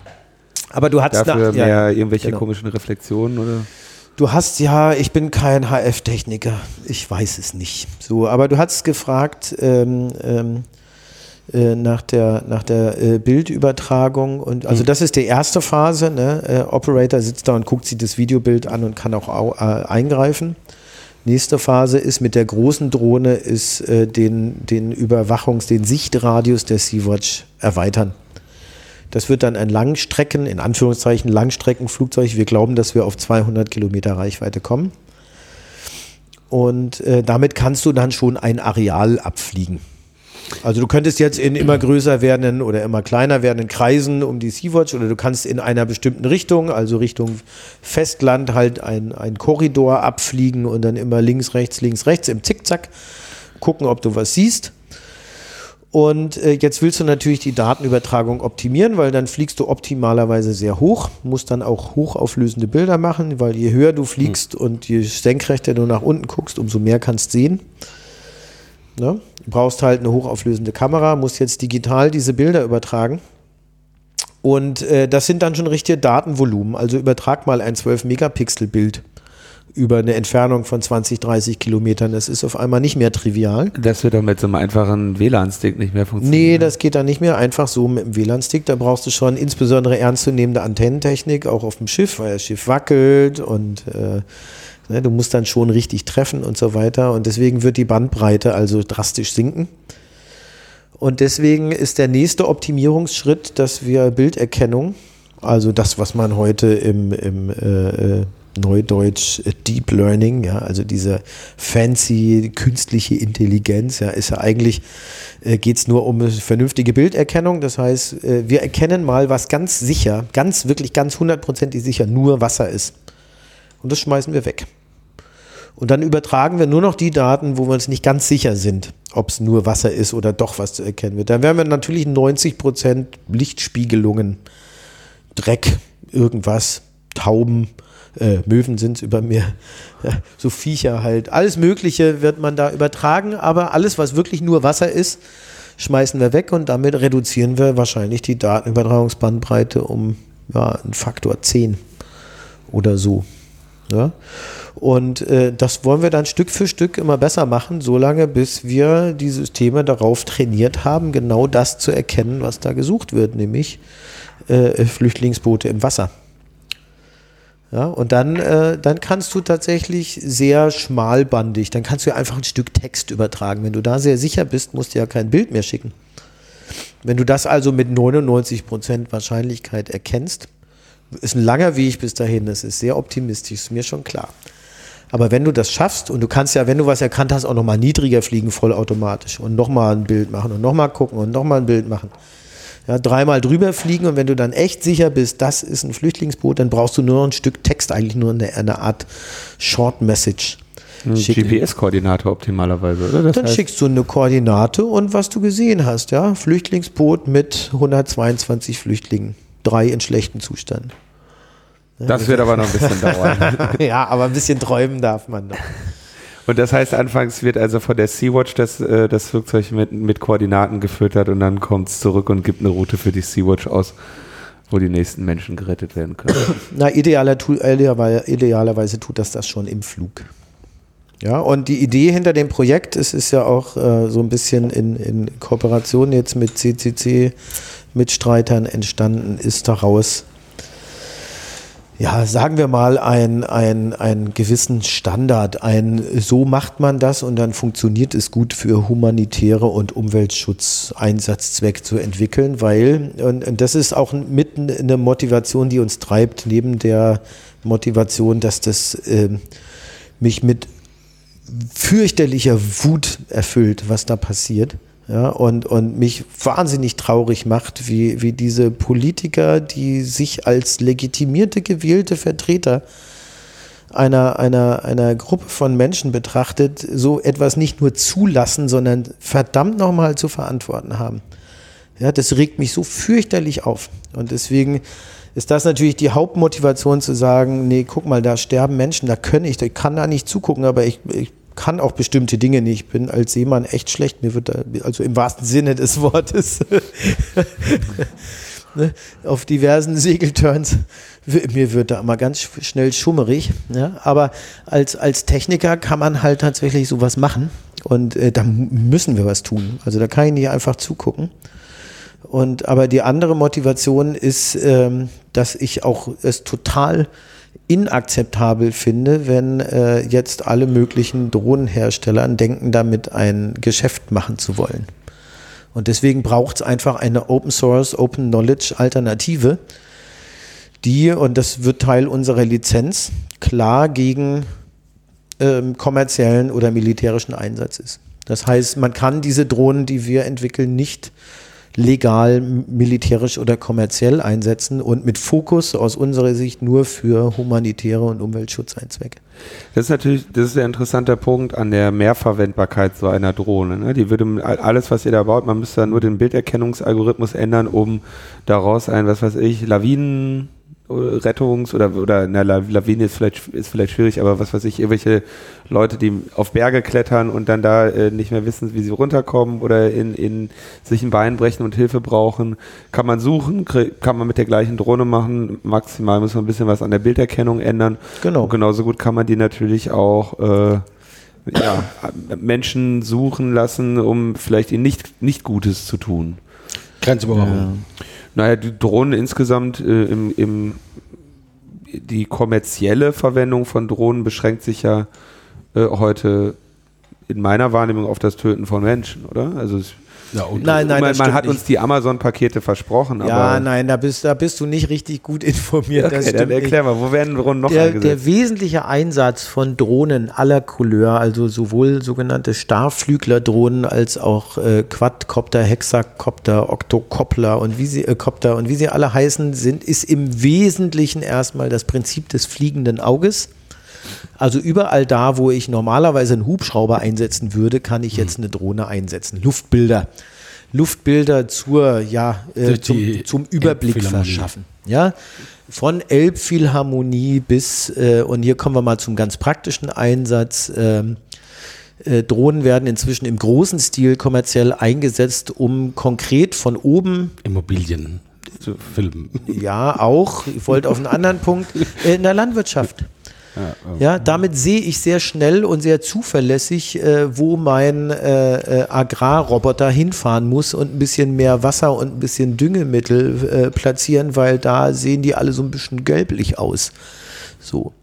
Aber du hast Dafür nach, ja, mehr irgendwelche genau. komischen Reflexionen, oder? Du hast ja, ich bin kein HF-Techniker, ich weiß es nicht. So, aber du hast gefragt ähm, ähm, äh, nach der, nach der äh, Bildübertragung und also das ist die erste Phase. Ne? Äh, Operator sitzt da und guckt sich das Videobild an und kann auch au äh, eingreifen. Nächste Phase ist mit der großen Drohne ist äh, den, den Überwachungs-, den Sichtradius der Sea-Watch erweitern. Das wird dann ein Langstrecken, in Anführungszeichen Langstreckenflugzeug. Wir glauben, dass wir auf 200 Kilometer Reichweite kommen. Und äh, damit kannst du dann schon ein Areal abfliegen. Also du könntest jetzt in immer größer werdenden oder immer kleiner werdenden Kreisen um die Sea-Watch oder du kannst in einer bestimmten Richtung, also Richtung Festland, halt ein, ein Korridor abfliegen und dann immer links, rechts, links, rechts im Zickzack gucken, ob du was siehst. Und äh, jetzt willst du natürlich die Datenübertragung optimieren, weil dann fliegst du optimalerweise sehr hoch, musst dann auch hochauflösende Bilder machen, weil je höher du fliegst und je senkrechter du nach unten guckst, umso mehr kannst sehen. Ne? Du brauchst halt eine hochauflösende Kamera, musst jetzt digital diese Bilder übertragen. Und äh, das sind dann schon richtige Datenvolumen. Also übertrag mal ein 12-Megapixel-Bild über eine Entfernung von 20, 30 Kilometern. Das ist auf einmal nicht mehr trivial. Das wird doch mit so einem einfachen WLAN-Stick nicht mehr Nee, funktionieren. das geht dann nicht mehr einfach so mit dem WLAN-Stick. Da brauchst du schon insbesondere ernstzunehmende Antennentechnik, auch auf dem Schiff, weil das Schiff wackelt und äh, ne, du musst dann schon richtig treffen und so weiter. Und deswegen wird die Bandbreite also drastisch sinken. Und deswegen ist der nächste Optimierungsschritt, dass wir Bilderkennung, also das, was man heute im, im äh, äh, Neudeutsch äh, Deep Learning, ja, also diese fancy künstliche Intelligenz, ja, ist ja eigentlich, äh, geht es nur um vernünftige Bilderkennung. Das heißt, äh, wir erkennen mal, was ganz sicher, ganz, wirklich ganz hundertprozentig sicher nur Wasser ist. Und das schmeißen wir weg. Und dann übertragen wir nur noch die Daten, wo wir uns nicht ganz sicher sind, ob es nur Wasser ist oder doch was zu erkennen wird. Dann werden wir natürlich 90 Prozent Lichtspiegelungen, Dreck, irgendwas, Tauben, äh, Möwen sind es über mir, so Viecher halt. Alles Mögliche wird man da übertragen, aber alles, was wirklich nur Wasser ist, schmeißen wir weg und damit reduzieren wir wahrscheinlich die Datenübertragungsbandbreite um ja, einen Faktor 10 oder so. Ja? Und äh, das wollen wir dann Stück für Stück immer besser machen, solange bis wir die Systeme darauf trainiert haben, genau das zu erkennen, was da gesucht wird, nämlich äh, Flüchtlingsboote im Wasser. Ja, und dann, äh, dann kannst du tatsächlich sehr schmalbandig, dann kannst du einfach ein Stück Text übertragen. Wenn du da sehr sicher bist, musst du ja kein Bild mehr schicken. Wenn du das also mit 99% Wahrscheinlichkeit erkennst, ist ein langer Weg bis dahin, das ist sehr optimistisch, ist mir schon klar. Aber wenn du das schaffst und du kannst ja, wenn du was erkannt hast, auch nochmal niedriger fliegen, vollautomatisch und nochmal ein Bild machen und nochmal gucken und nochmal ein Bild machen. Ja, dreimal drüber fliegen und wenn du dann echt sicher bist, das ist ein Flüchtlingsboot, dann brauchst du nur noch ein Stück Text, eigentlich nur eine, eine Art Short Message. GPS-Koordinate optimalerweise, oder? Das dann heißt, schickst du eine Koordinate und was du gesehen hast, ja. Flüchtlingsboot mit 122 Flüchtlingen. Drei in schlechtem Zustand. Das wird aber noch ein bisschen dauern. ja, aber ein bisschen träumen darf man noch. Und das heißt, anfangs wird also von der Sea-Watch das, äh, das Flugzeug mit, mit Koordinaten gefüttert und dann kommt es zurück und gibt eine Route für die Sea-Watch aus, wo die nächsten Menschen gerettet werden können. Na, idealer, idealerweise tut das das schon im Flug. Ja, und die Idee hinter dem Projekt, es ist ja auch äh, so ein bisschen in, in Kooperation jetzt mit CCC-Mitstreitern entstanden, ist daraus ja, sagen wir mal, ein, ein, einen gewissen Standard. Ein, so macht man das und dann funktioniert es gut für humanitäre und Umweltschutzeinsatzzweck zu entwickeln, weil, und, und das ist auch mitten eine Motivation, die uns treibt, neben der Motivation, dass das äh, mich mit fürchterlicher Wut erfüllt, was da passiert ja, und, und mich wahnsinnig traurig macht, wie, wie diese Politiker, die sich als legitimierte, gewählte Vertreter einer, einer, einer Gruppe von Menschen betrachtet, so etwas nicht nur zulassen, sondern verdammt nochmal zu verantworten haben. Ja, das regt mich so fürchterlich auf. Und deswegen ist das natürlich die Hauptmotivation zu sagen, nee, guck mal, da sterben Menschen, da kann ich, ich kann da nicht zugucken, aber ich, ich kann auch bestimmte Dinge nicht. Ich bin als Seemann echt schlecht. Mir wird da, also im wahrsten Sinne des Wortes, ne, auf diversen Segelturns, mir wird da immer ganz schnell schummerig. Ja? Aber als, als Techniker kann man halt tatsächlich sowas machen. Und äh, da müssen wir was tun. Also da kann ich nicht einfach zugucken. Und aber die andere Motivation ist, ähm, dass ich auch es total inakzeptabel finde, wenn äh, jetzt alle möglichen Drohnenhersteller denken, damit ein Geschäft machen zu wollen. Und deswegen braucht es einfach eine Open Source, Open Knowledge Alternative, die, und das wird Teil unserer Lizenz, klar gegen ähm, kommerziellen oder militärischen Einsatz ist. Das heißt, man kann diese Drohnen, die wir entwickeln, nicht legal, militärisch oder kommerziell einsetzen und mit Fokus aus unserer Sicht nur für humanitäre und Umweltschutzeinzwecke. Das ist natürlich, das ist ein interessanter Punkt an der Mehrverwendbarkeit so einer Drohne. Ne? Die würde alles, was ihr da baut, man müsste dann nur den Bilderkennungsalgorithmus ändern, um daraus ein, was weiß ich, Lawinen Rettungs- oder, oder na, Lawine ist vielleicht, ist vielleicht schwierig, aber was weiß ich, irgendwelche Leute, die auf Berge klettern und dann da äh, nicht mehr wissen, wie sie runterkommen oder in, in sich ein Bein brechen und Hilfe brauchen, kann man suchen, kann man mit der gleichen Drohne machen. Maximal muss man ein bisschen was an der Bilderkennung ändern. Genau. Und genauso gut kann man die natürlich auch äh, ja, Menschen suchen lassen, um vielleicht ihnen nicht, nicht Gutes zu tun. Grenzüberwachung. Ja. Naja, die Drohnen insgesamt äh, im, im, die kommerzielle Verwendung von Drohnen beschränkt sich ja äh, heute in meiner Wahrnehmung auf das Töten von Menschen, oder? Also es ja, nein, nein, man, man hat uns die Amazon-Pakete versprochen. ja, nein, da bist, da bist du nicht richtig gut informiert. Okay, dann erklär mal, wo werden Drohnen noch der, eingesetzt? Der wesentliche Einsatz von Drohnen aller Couleur, also sowohl sogenannte Starflügler-Drohnen als auch äh, Quadcopter, Hexakopter, Octokoppler und wie sie äh, Copter und wie sie alle heißen, sind, ist im Wesentlichen erstmal das Prinzip des fliegenden Auges. Also überall da, wo ich normalerweise einen Hubschrauber einsetzen würde, kann ich jetzt eine Drohne einsetzen. Luftbilder. Luftbilder zur, ja, äh, zum, zum, Überblick verschaffen. Ja, von Elbphilharmonie bis, äh, und hier kommen wir mal zum ganz praktischen Einsatz. Ähm, äh, Drohnen werden inzwischen im großen Stil kommerziell eingesetzt, um konkret von oben Immobilien zu filmen. Ja, auch. Ich wollte auf einen anderen Punkt. Äh, in der Landwirtschaft. Ja, damit sehe ich sehr schnell und sehr zuverlässig, äh, wo mein äh, äh, Agrarroboter hinfahren muss und ein bisschen mehr Wasser und ein bisschen Düngemittel äh, platzieren, weil da sehen die alle so ein bisschen gelblich aus. So.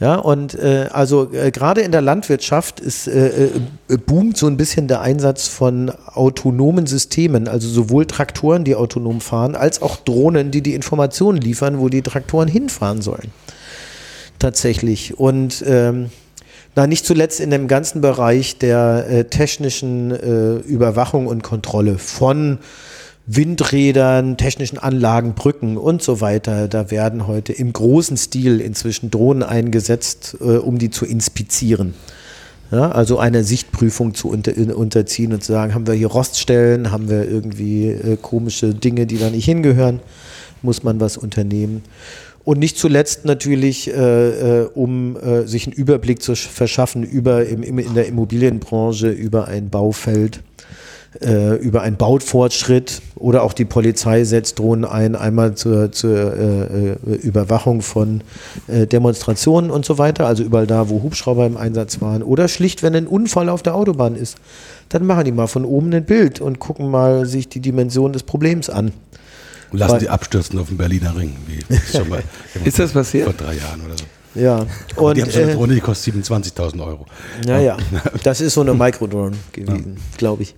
Ja, und äh, also äh, gerade in der Landwirtschaft ist äh, äh, boomt so ein bisschen der Einsatz von autonomen Systemen, also sowohl Traktoren, die autonom fahren, als auch Drohnen, die die Informationen liefern, wo die Traktoren hinfahren sollen tatsächlich. Und ähm, na, nicht zuletzt in dem ganzen Bereich der äh, technischen äh, Überwachung und Kontrolle von Windrädern, technischen Anlagen, Brücken und so weiter. Da werden heute im großen Stil inzwischen Drohnen eingesetzt, äh, um die zu inspizieren. Ja, also eine Sichtprüfung zu unter, unterziehen und zu sagen, haben wir hier Roststellen, haben wir irgendwie äh, komische Dinge, die da nicht hingehören, muss man was unternehmen. Und nicht zuletzt natürlich, äh, äh, um äh, sich einen Überblick zu verschaffen über im, im, in der Immobilienbranche, über ein Baufeld, äh, über einen Baufortschritt oder auch die Polizei setzt Drohnen ein, einmal zur, zur äh, äh, Überwachung von Demonstrationen und so weiter, also überall da, wo Hubschrauber im Einsatz waren. Oder schlicht, wenn ein Unfall auf der Autobahn ist, dann machen die mal von oben ein Bild und gucken mal sich die Dimension des Problems an. Und lassen sie abstürzen auf dem Berliner Ring. Wie schon mal, ist das passiert? Vor drei Jahren oder so. Ja. Und, die haben so eine Drohne, die kostet 27.000 Euro. Naja, das ist so eine Microdrone gewesen, ja. glaube ich.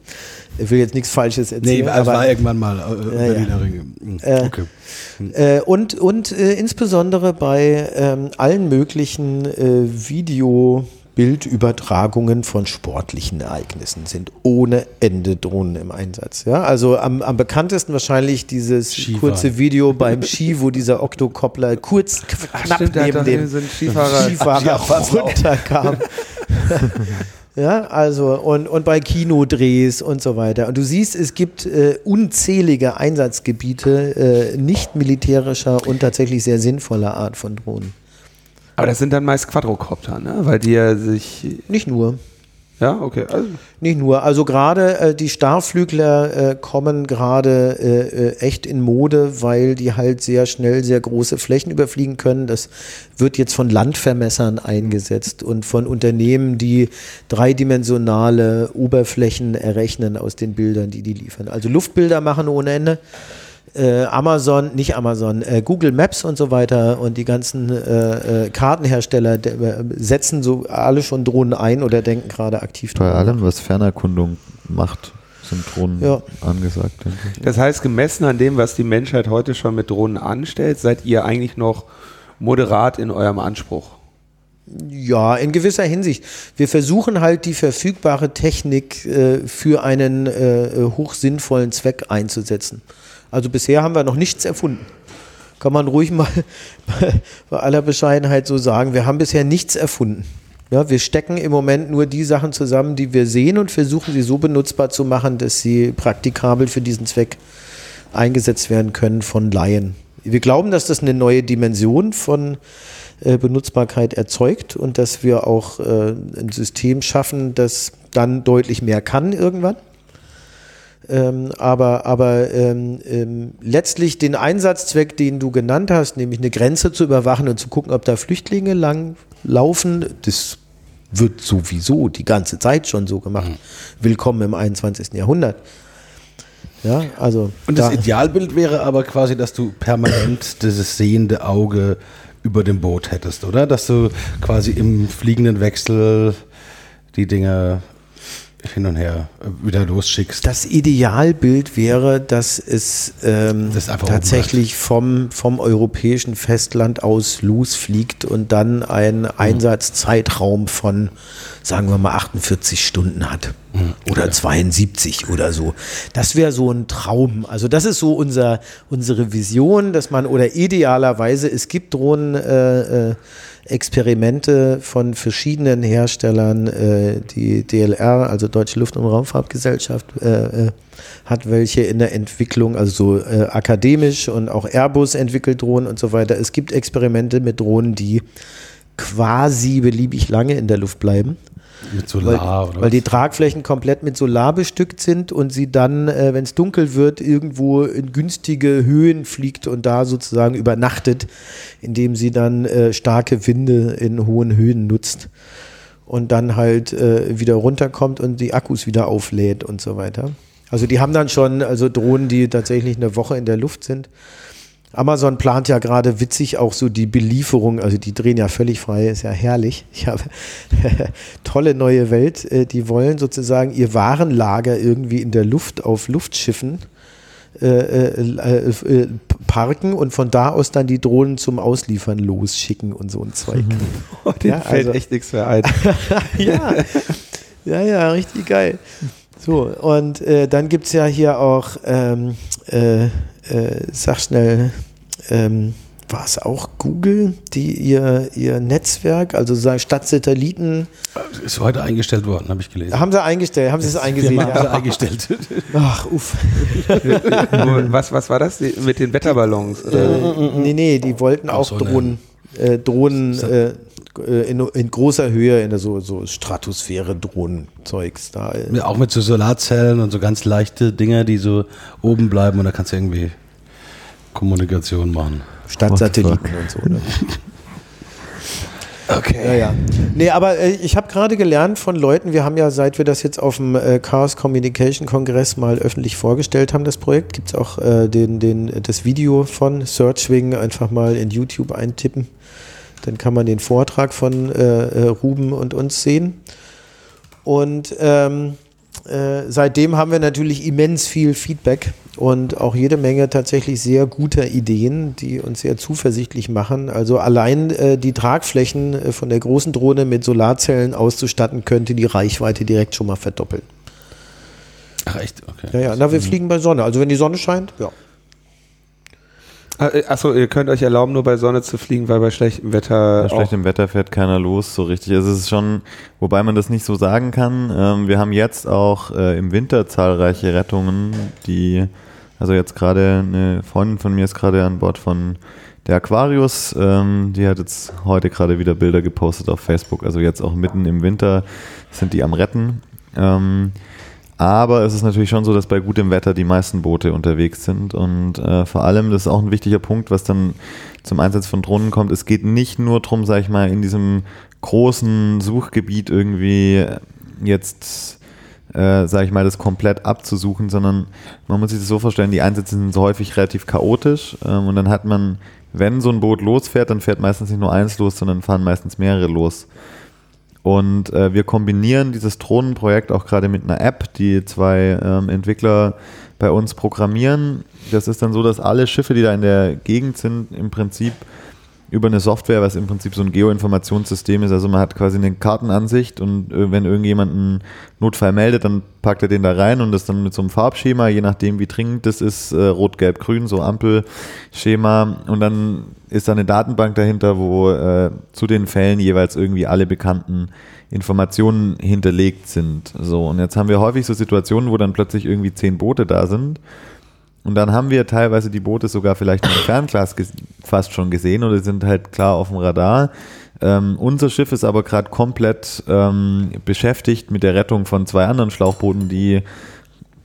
Ich will jetzt nichts Falsches erzählen. Nee, also war irgendwann mal äh, ja, Berliner ja. Ringe. Hm, okay. Äh, und und äh, insbesondere bei ähm, allen möglichen äh, Video- Bildübertragungen von sportlichen Ereignissen sind ohne Ende Drohnen im Einsatz. Ja, also am, am bekanntesten wahrscheinlich dieses Skifahren. kurze Video beim Ski, wo dieser Oktokoppler kurz knapp Ach, neben dem Skifahrer, Skifahrer runterkam. Ja, also und, und bei Kinodrehs und so weiter. Und du siehst, es gibt äh, unzählige Einsatzgebiete äh, nicht militärischer und tatsächlich sehr sinnvoller Art von Drohnen. Aber das sind dann meist Quadrocopter, ne? Weil die ja sich. Nicht nur. Ja, okay. Also. Nicht nur. Also gerade äh, die Starflügler äh, kommen gerade äh, äh, echt in Mode, weil die halt sehr schnell sehr große Flächen überfliegen können. Das wird jetzt von Landvermessern eingesetzt und von Unternehmen, die dreidimensionale Oberflächen errechnen aus den Bildern, die die liefern. Also Luftbilder machen ohne Ende äh, Amazon, nicht Amazon, äh, Google Maps und so weiter und die ganzen äh, äh Kartenhersteller äh, setzen so alle schon Drohnen ein oder denken gerade aktiv Bei allem, was Fernerkundung macht, sind Drohnen ja. angesagt. Das heißt, gemessen an dem, was die Menschheit heute schon mit Drohnen anstellt, seid ihr eigentlich noch moderat in eurem Anspruch? Ja, in gewisser Hinsicht. Wir versuchen halt die verfügbare Technik äh, für einen äh, hochsinnvollen Zweck einzusetzen. Also bisher haben wir noch nichts erfunden. Kann man ruhig mal bei aller Bescheidenheit so sagen. Wir haben bisher nichts erfunden. Ja, wir stecken im Moment nur die Sachen zusammen, die wir sehen und versuchen sie so benutzbar zu machen, dass sie praktikabel für diesen Zweck eingesetzt werden können von Laien. Wir glauben, dass das eine neue Dimension von äh, Benutzbarkeit erzeugt und dass wir auch äh, ein System schaffen, das dann deutlich mehr kann irgendwann. Ähm, aber aber ähm, ähm, letztlich den Einsatzzweck, den du genannt hast, nämlich eine Grenze zu überwachen und zu gucken, ob da Flüchtlinge lang laufen, das wird sowieso die ganze Zeit schon so gemacht. Mhm. Willkommen im 21. Jahrhundert. Ja, also und das da Idealbild wäre aber quasi, dass du permanent dieses sehende Auge über dem Boot hättest, oder? Dass du quasi im fliegenden Wechsel die Dinge hin und her äh, wieder losschickst. Das Idealbild wäre, dass es ähm, das tatsächlich vom, vom europäischen Festland aus losfliegt und dann einen mhm. Einsatzzeitraum von, sagen wir mal, 48 Stunden hat. Mhm. Oder ja. 72 oder so. Das wäre so ein Traum. Also das ist so unser, unsere Vision, dass man, oder idealerweise, es gibt Drohnen, äh, äh, Experimente von verschiedenen Herstellern. Äh, die DLR, also Deutsche Luft- und Raumfahrtgesellschaft, äh, äh, hat welche in der Entwicklung, also so äh, akademisch und auch Airbus entwickelt Drohnen und so weiter. Es gibt Experimente mit Drohnen, die quasi beliebig lange in der Luft bleiben. Mit Solar, weil, oder? Weil die Tragflächen komplett mit Solar bestückt sind und sie dann, äh, wenn es dunkel wird, irgendwo in günstige Höhen fliegt und da sozusagen übernachtet, indem sie dann äh, starke Winde in hohen Höhen nutzt und dann halt äh, wieder runterkommt und die Akkus wieder auflädt und so weiter. Also die haben dann schon also Drohnen, die tatsächlich eine Woche in der Luft sind. Amazon plant ja gerade witzig auch so die Belieferung, also die drehen ja völlig frei, ist ja herrlich. Ich habe tolle neue Welt. Äh, die wollen sozusagen ihr Warenlager irgendwie in der Luft auf Luftschiffen äh, äh, äh, parken und von da aus dann die Drohnen zum Ausliefern losschicken und so ein Zeug. Oh, den ja, fällt also, echt nichts mehr ein. ja. ja, ja, richtig geil. So, und äh, dann gibt es ja hier auch, ähm, äh, sag schnell, ähm, war es auch Google, die ihr, ihr Netzwerk, also sagen statt Satelliten. Ist heute eingestellt worden, habe ich gelesen. Haben sie eingestellt, haben sie es eingesehen? Haben sie eingestellt. Ach, uff. was, was war das mit den Wetterballons? Äh, nee, nee, die wollten auch, so Drohnen, äh, Drohnen äh, in, in, großer Höhe, in der so, so Stratosphäre-Drohnen-Zeugs da. Ja, auch mit so Solarzellen und so ganz leichte Dinger, die so oben bleiben und da kannst du irgendwie Kommunikation machen. Statt Satelliten und so. Ne? Okay. Ja, ja. Nee, aber äh, ich habe gerade gelernt von Leuten, wir haben ja, seit wir das jetzt auf dem äh, Chaos Communication Kongress mal öffentlich vorgestellt haben, das Projekt, gibt es auch äh, den, den, das Video von Searchwing einfach mal in YouTube eintippen. Dann kann man den Vortrag von äh, äh Ruben und uns sehen. Und ähm, äh, seitdem haben wir natürlich immens viel Feedback und auch jede Menge tatsächlich sehr guter Ideen, die uns sehr zuversichtlich machen. Also allein äh, die Tragflächen äh, von der großen Drohne mit Solarzellen auszustatten, könnte die Reichweite direkt schon mal verdoppeln. Ach echt? Okay. Ja, ja, na, wir fliegen bei Sonne. Also wenn die Sonne scheint, ja. Ah, äh, achso, ihr könnt euch erlauben, nur bei Sonne zu fliegen, weil bei schlechtem Wetter. Bei schlechtem Wetter fährt keiner los, so richtig. Also es ist schon, wobei man das nicht so sagen kann. Ähm, wir haben jetzt auch äh, im Winter zahlreiche Rettungen, die, also jetzt gerade eine Freundin von mir ist gerade an Bord von der Aquarius, ähm, die hat jetzt heute gerade wieder Bilder gepostet auf Facebook. Also jetzt auch mitten im Winter sind die am Retten. Ähm, aber es ist natürlich schon so, dass bei gutem Wetter die meisten Boote unterwegs sind. Und äh, vor allem, das ist auch ein wichtiger Punkt, was dann zum Einsatz von Drohnen kommt. Es geht nicht nur darum, sag ich mal, in diesem großen Suchgebiet irgendwie jetzt, äh, sag ich mal, das komplett abzusuchen, sondern man muss sich das so vorstellen, die Einsätze sind so häufig relativ chaotisch. Ähm, und dann hat man, wenn so ein Boot losfährt, dann fährt meistens nicht nur eins los, sondern fahren meistens mehrere los. Und äh, wir kombinieren dieses Drohnenprojekt auch gerade mit einer App, die zwei ähm, Entwickler bei uns programmieren. Das ist dann so, dass alle Schiffe, die da in der Gegend sind, im Prinzip über eine Software, was im Prinzip so ein Geoinformationssystem ist. Also man hat quasi eine Kartenansicht und äh, wenn irgendjemand einen Notfall meldet, dann packt er den da rein und das dann mit so einem Farbschema, je nachdem wie dringend das ist, äh, rot, gelb, grün, so Ampelschema und dann ist da eine Datenbank dahinter, wo äh, zu den Fällen jeweils irgendwie alle bekannten Informationen hinterlegt sind. So und jetzt haben wir häufig so Situationen, wo dann plötzlich irgendwie zehn Boote da sind und dann haben wir teilweise die Boote sogar vielleicht im Fernglas fast schon gesehen oder sind halt klar auf dem Radar. Ähm, unser Schiff ist aber gerade komplett ähm, beschäftigt mit der Rettung von zwei anderen Schlauchbooten, die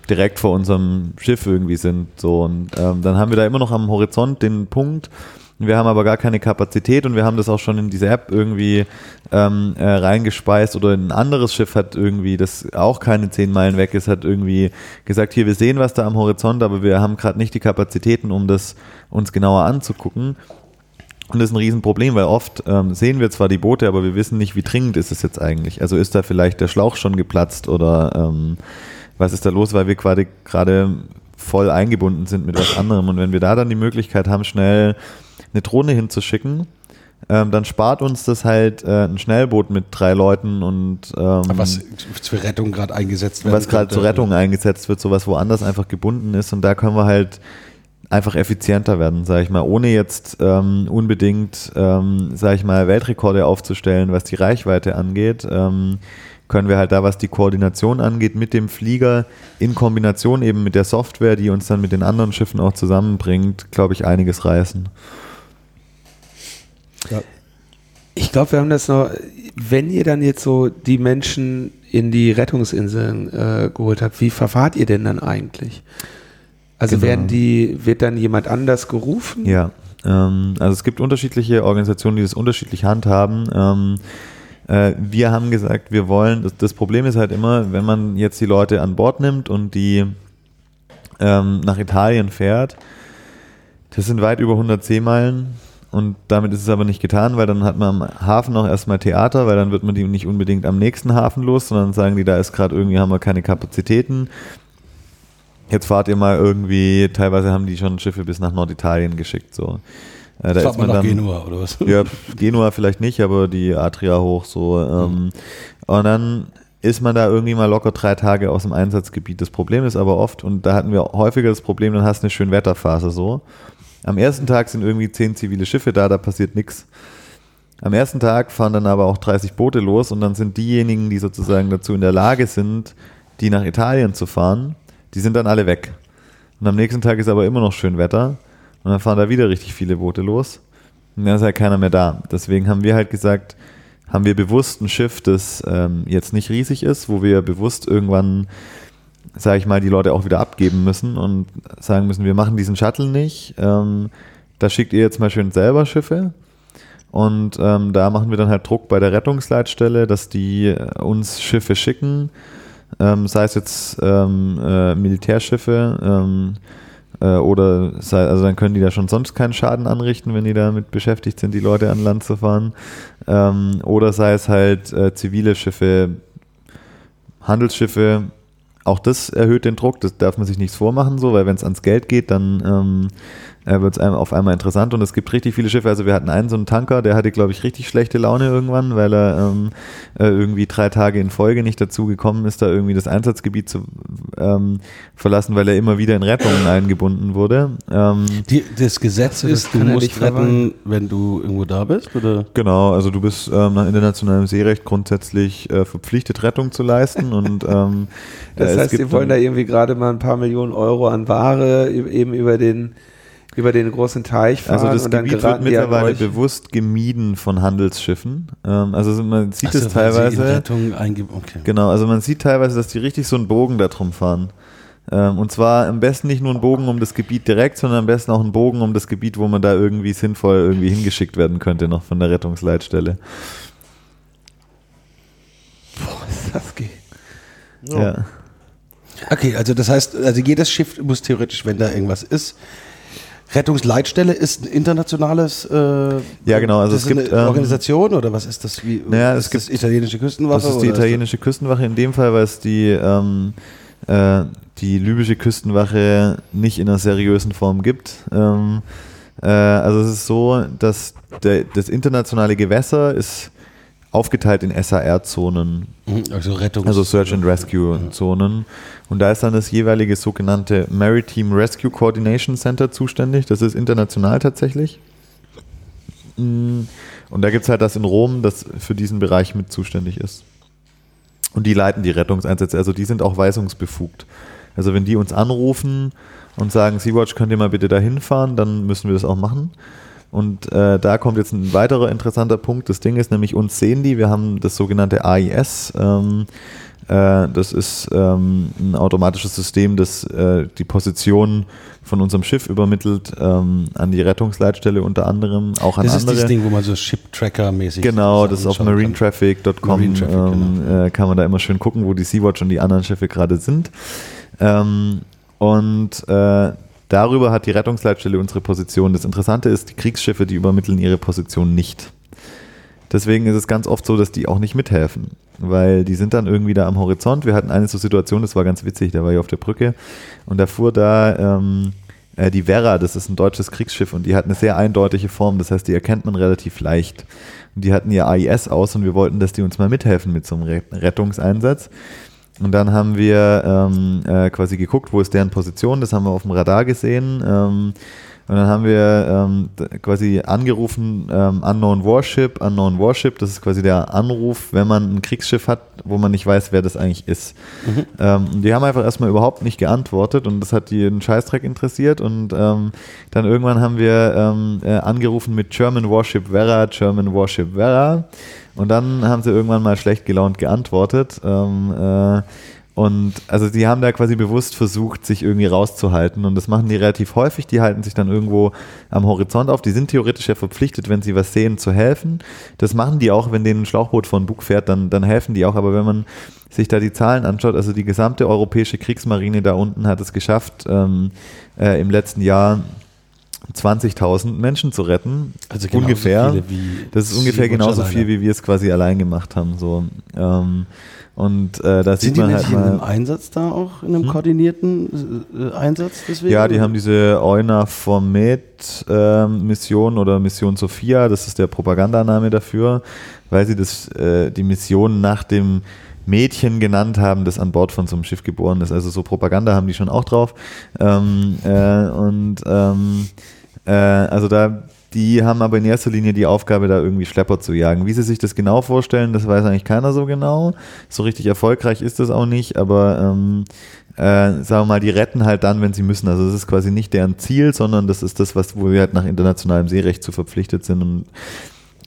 direkt vor unserem Schiff irgendwie sind. So und ähm, dann haben wir da immer noch am Horizont den Punkt, wir haben aber gar keine Kapazität und wir haben das auch schon in diese App irgendwie ähm, äh, reingespeist oder ein anderes Schiff hat irgendwie, das auch keine zehn Meilen weg ist, hat irgendwie gesagt, hier, wir sehen was da am Horizont, aber wir haben gerade nicht die Kapazitäten, um das uns genauer anzugucken. Und das ist ein Riesenproblem, weil oft ähm, sehen wir zwar die Boote, aber wir wissen nicht, wie dringend ist es jetzt eigentlich. Also ist da vielleicht der Schlauch schon geplatzt oder ähm, was ist da los, weil wir gerade voll eingebunden sind mit was anderem. Und wenn wir da dann die Möglichkeit haben, schnell eine Drohne hinzuschicken, ähm, dann spart uns das halt äh, ein Schnellboot mit drei Leuten und ähm, was zur Rettung gerade eingesetzt wird. Was gerade zur Rettung eingesetzt wird, sowas woanders einfach gebunden ist und da können wir halt einfach effizienter werden, sage ich mal, ohne jetzt ähm, unbedingt, ähm, sage ich mal, Weltrekorde aufzustellen, was die Reichweite angeht. Ähm, können wir halt da, was die Koordination angeht, mit dem Flieger in Kombination eben mit der Software, die uns dann mit den anderen Schiffen auch zusammenbringt, glaube ich, einiges reißen. Ich glaube, wir haben das noch, wenn ihr dann jetzt so die Menschen in die Rettungsinseln äh, geholt habt, wie verfahrt ihr denn dann eigentlich? Also genau. werden die, wird dann jemand anders gerufen? Ja, ähm, also es gibt unterschiedliche Organisationen, die das unterschiedlich handhaben. Ähm, äh, wir haben gesagt, wir wollen, das, das, Problem ist halt immer, wenn man jetzt die Leute an Bord nimmt und die ähm, nach Italien fährt, das sind weit über 100 Seemeilen und damit ist es aber nicht getan, weil dann hat man am Hafen auch erstmal Theater, weil dann wird man die nicht unbedingt am nächsten Hafen los, sondern sagen die, da ist gerade irgendwie, haben wir keine Kapazitäten. Jetzt fahrt ihr mal irgendwie, teilweise haben die schon Schiffe bis nach Norditalien geschickt, so. Äh, da ist man, man dann, Genua oder was? Ja, Genua vielleicht nicht, aber die Adria hoch so. Ähm, mhm. Und dann ist man da irgendwie mal locker drei Tage aus dem Einsatzgebiet. Das Problem ist aber oft, und da hatten wir häufiger das Problem, dann hast du eine schöne Wetterphase so. Am ersten Tag sind irgendwie zehn zivile Schiffe da, da passiert nichts. Am ersten Tag fahren dann aber auch 30 Boote los und dann sind diejenigen, die sozusagen dazu in der Lage sind, die nach Italien zu fahren, die sind dann alle weg. Und am nächsten Tag ist aber immer noch schön Wetter und dann fahren da wieder richtig viele Boote los und dann ist halt keiner mehr da. Deswegen haben wir halt gesagt, haben wir bewusst ein Schiff, das ähm, jetzt nicht riesig ist, wo wir bewusst irgendwann, sage ich mal, die Leute auch wieder abgeben müssen und sagen müssen, wir machen diesen Shuttle nicht. Ähm, da schickt ihr jetzt mal schön selber Schiffe. Und ähm, da machen wir dann halt Druck bei der Rettungsleitstelle, dass die äh, uns Schiffe schicken, ähm, sei es jetzt ähm, äh, Militärschiffe ähm, äh, oder sei, also dann können die da schon sonst keinen Schaden anrichten, wenn die damit beschäftigt sind, die Leute an Land zu fahren. Ähm, oder sei es halt äh, zivile Schiffe, Handelsschiffe, auch das erhöht den Druck, das darf man sich nichts vormachen, so, weil wenn es ans Geld geht, dann ähm, äh, wird es auf einmal interessant und es gibt richtig viele Schiffe. Also wir hatten einen so einen Tanker, der hatte, glaube ich, richtig schlechte Laune irgendwann, weil er ähm, äh, irgendwie drei Tage in Folge nicht dazu gekommen ist, da irgendwie das Einsatzgebiet zu ähm, verlassen, weil er immer wieder in Rettungen eingebunden wurde. Ähm, Die, das Gesetz Also das ist, du musst retten, wenn du irgendwo da bist, oder? Genau, also du bist ähm, nach internationalem Seerecht grundsätzlich äh, verpflichtet, Rettung zu leisten und ähm, Das äh, es heißt, sie wollen da irgendwie gerade mal ein paar Millionen Euro an Ware ü- eben über den über den großen Teich fahren Also das und dann Gebiet wird die an mittlerweile bewusst gemieden von Handelsschiffen. Ähm, also man sieht Ach so, es in teilweise. Okay. Genau, also man sieht teilweise, dass die richtig so einen Bogen da drum fahren. Ähm, und zwar am besten nicht nur einen Bogen um das Gebiet direkt, sondern am besten auch einen Bogen um das Gebiet, wo man da irgendwie sinnvoll irgendwie hingeschickt werden könnte, noch von der Rettungsleitstelle. Das geht. Ja. Okay, also das heißt, also jedes Schiff muss theoretisch, wenn da irgendwas ist, Rettungsleitstelle ist ein internationales. Äh, Ja, genau, also es ist gibt, eine ähm, Organisation oder was ist das? Wie, Naja, ist es gibt- italienische Küstenwaffe? Das ist die italienische Küstenwache in dem Fall, weil es die, ähm, äh, die libysche Küstenwache nicht in einer seriösen Form gibt. Ähm, äh, also es ist so, dass der, das internationale Gewässer ist aufgeteilt in SAR-Zonen, Mhm, Also Rettungs also Search and Rescue-Zonen. Und da ist dann das jeweilige sogenannte Maritime Rescue Coordination Center zuständig. Das ist international tatsächlich. Mm, Und da gibt es halt das in Rom, das für diesen Bereich mit zuständig ist. Und die leiten die Rettungseinsätze, also die sind auch weisungsbefugt. Also wenn die uns anrufen und sagen, Sea-Watch, könnt ihr mal bitte da hinfahren, dann müssen wir das auch machen. Und äh, da kommt jetzt ein weiterer interessanter Punkt. Das Ding ist nämlich, uns sehen die, wir haben das sogenannte AIS. Ähm, äh, das ist ähm, ein automatisches System, das äh, die Position von unserem Schiff übermittelt ähm, an die Rettungsleitstelle unter anderem, auch an Das ist andere. dieses Ding, wo man so Ship-Tracker-mäßig. Genau, das ist auf marinetraffic.com Marine ähm, genau. äh, kann man da immer schön gucken, wo die Sea-Watch und die anderen Schiffe gerade sind. Ähm, und äh, darüber hat die Rettungsleitstelle unsere Position. Das Interessante ist, die Kriegsschiffe, die übermitteln ihre Position nicht. Deswegen ist es ganz oft so, dass die auch nicht mithelfen, weil die sind dann irgendwie da am Horizont. Wir hatten eine so Situation, das war ganz witzig, da war ich auf der Brücke und da fuhr da ähm, äh, die Werra, das ist ein deutsches Kriegsschiff und die hat eine sehr eindeutige Form, das heißt, die erkennt man relativ leicht. Und die hatten ihr AIS aus und wir wollten, dass die uns mal mithelfen mit so einem Re- Rettungseinsatz. Und dann haben wir ähm, äh, quasi geguckt, wo ist deren Position, das haben wir auf dem Radar gesehen. Ähm, und dann haben wir ähm, quasi angerufen, ähm, Unknown Warship, Unknown Warship, das ist quasi der Anruf, wenn man ein Kriegsschiff hat, wo man nicht weiß, wer das eigentlich ist. Ähm, und die haben einfach erstmal überhaupt nicht geantwortet und das hat die einen Scheißdreck interessiert. Und ähm, dann irgendwann haben wir ähm, äh, angerufen mit German Warship Vera, German Warship Vera und dann haben sie irgendwann mal schlecht gelaunt geantwortet. Ähm, äh, und also die haben da quasi bewusst versucht, sich irgendwie rauszuhalten. Und das machen die relativ häufig. Die halten sich dann irgendwo am Horizont auf. Die sind theoretisch ja verpflichtet, wenn sie was sehen, zu helfen. Das machen die auch, wenn denen ein Schlauchboot vor den Bug fährt, dann, dann helfen die auch. Aber wenn man sich da die Zahlen anschaut, also die gesamte europäische Kriegsmarine da unten hat es geschafft, ähm, äh, im letzten Jahr 20.000 Menschen zu retten. Also ungefähr. viele wie das ist ungefähr genauso alleine. viel, wie wir es quasi allein gemacht haben. So. Ähm, und äh, da Sind sieht die man nicht halt in einem mal. Einsatz da auch, in einem koordinierten äh, Einsatz deswegen? Ja, die haben diese Euna Formet ähm, Mission oder Mission Sophia, das ist der Propagandaname dafür, weil sie das, äh, die Mission nach dem Mädchen genannt haben, das an Bord von so einem Schiff geboren ist. Also so Propaganda haben die schon auch drauf. Ähm, äh, und ähm, äh, also da die haben aber in erster Linie die Aufgabe, da irgendwie Schlepper zu jagen. Wie sie sich das genau vorstellen, das weiß eigentlich keiner so genau. So richtig erfolgreich ist das auch nicht, aber ähm, äh, sagen wir mal, die retten halt dann, wenn sie müssen. Also das ist quasi nicht deren Ziel, sondern das ist das, was, wo wir halt nach internationalem Seerecht zu verpflichtet sind. Und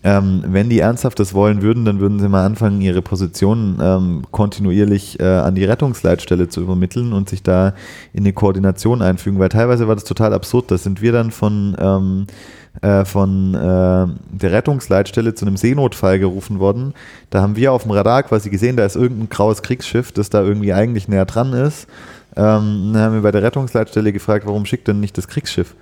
ähm, wenn die ernsthaft das wollen würden, dann würden sie mal anfangen, ihre Position ähm, kontinuierlich äh, an die Rettungsleitstelle zu übermitteln und sich da in eine Koordination einfügen, weil teilweise war das total absurd. Da sind wir dann von, ähm, äh, von äh, der Rettungsleitstelle zu einem Seenotfall gerufen worden. Da haben wir auf dem Radar quasi gesehen, da ist irgendein graues Kriegsschiff, das da irgendwie eigentlich näher dran ist. Ähm, dann haben wir bei der Rettungsleitstelle gefragt, warum schickt denn nicht das Kriegsschiff?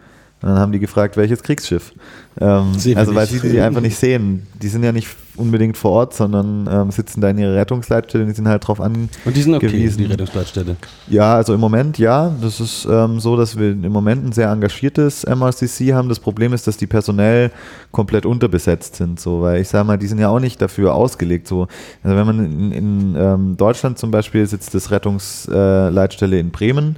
Und dann haben die gefragt, welches Kriegsschiff? Ähm, also weil sie die einfach nicht sehen. Die sind ja nicht unbedingt vor Ort, sondern ähm, sitzen da in ihrer Rettungsleitstelle und die sind halt drauf angewiesen. Und die sind okay, die Rettungsleitstelle? Ja, also im Moment ja. Das ist ähm, so, dass wir im Moment ein sehr engagiertes MRCC haben. Das Problem ist, dass die personell komplett unterbesetzt sind. So, weil ich sage mal, die sind ja auch nicht dafür ausgelegt. So. Also wenn man in, in ähm, Deutschland zum Beispiel sitzt das Rettungsleitstelle in Bremen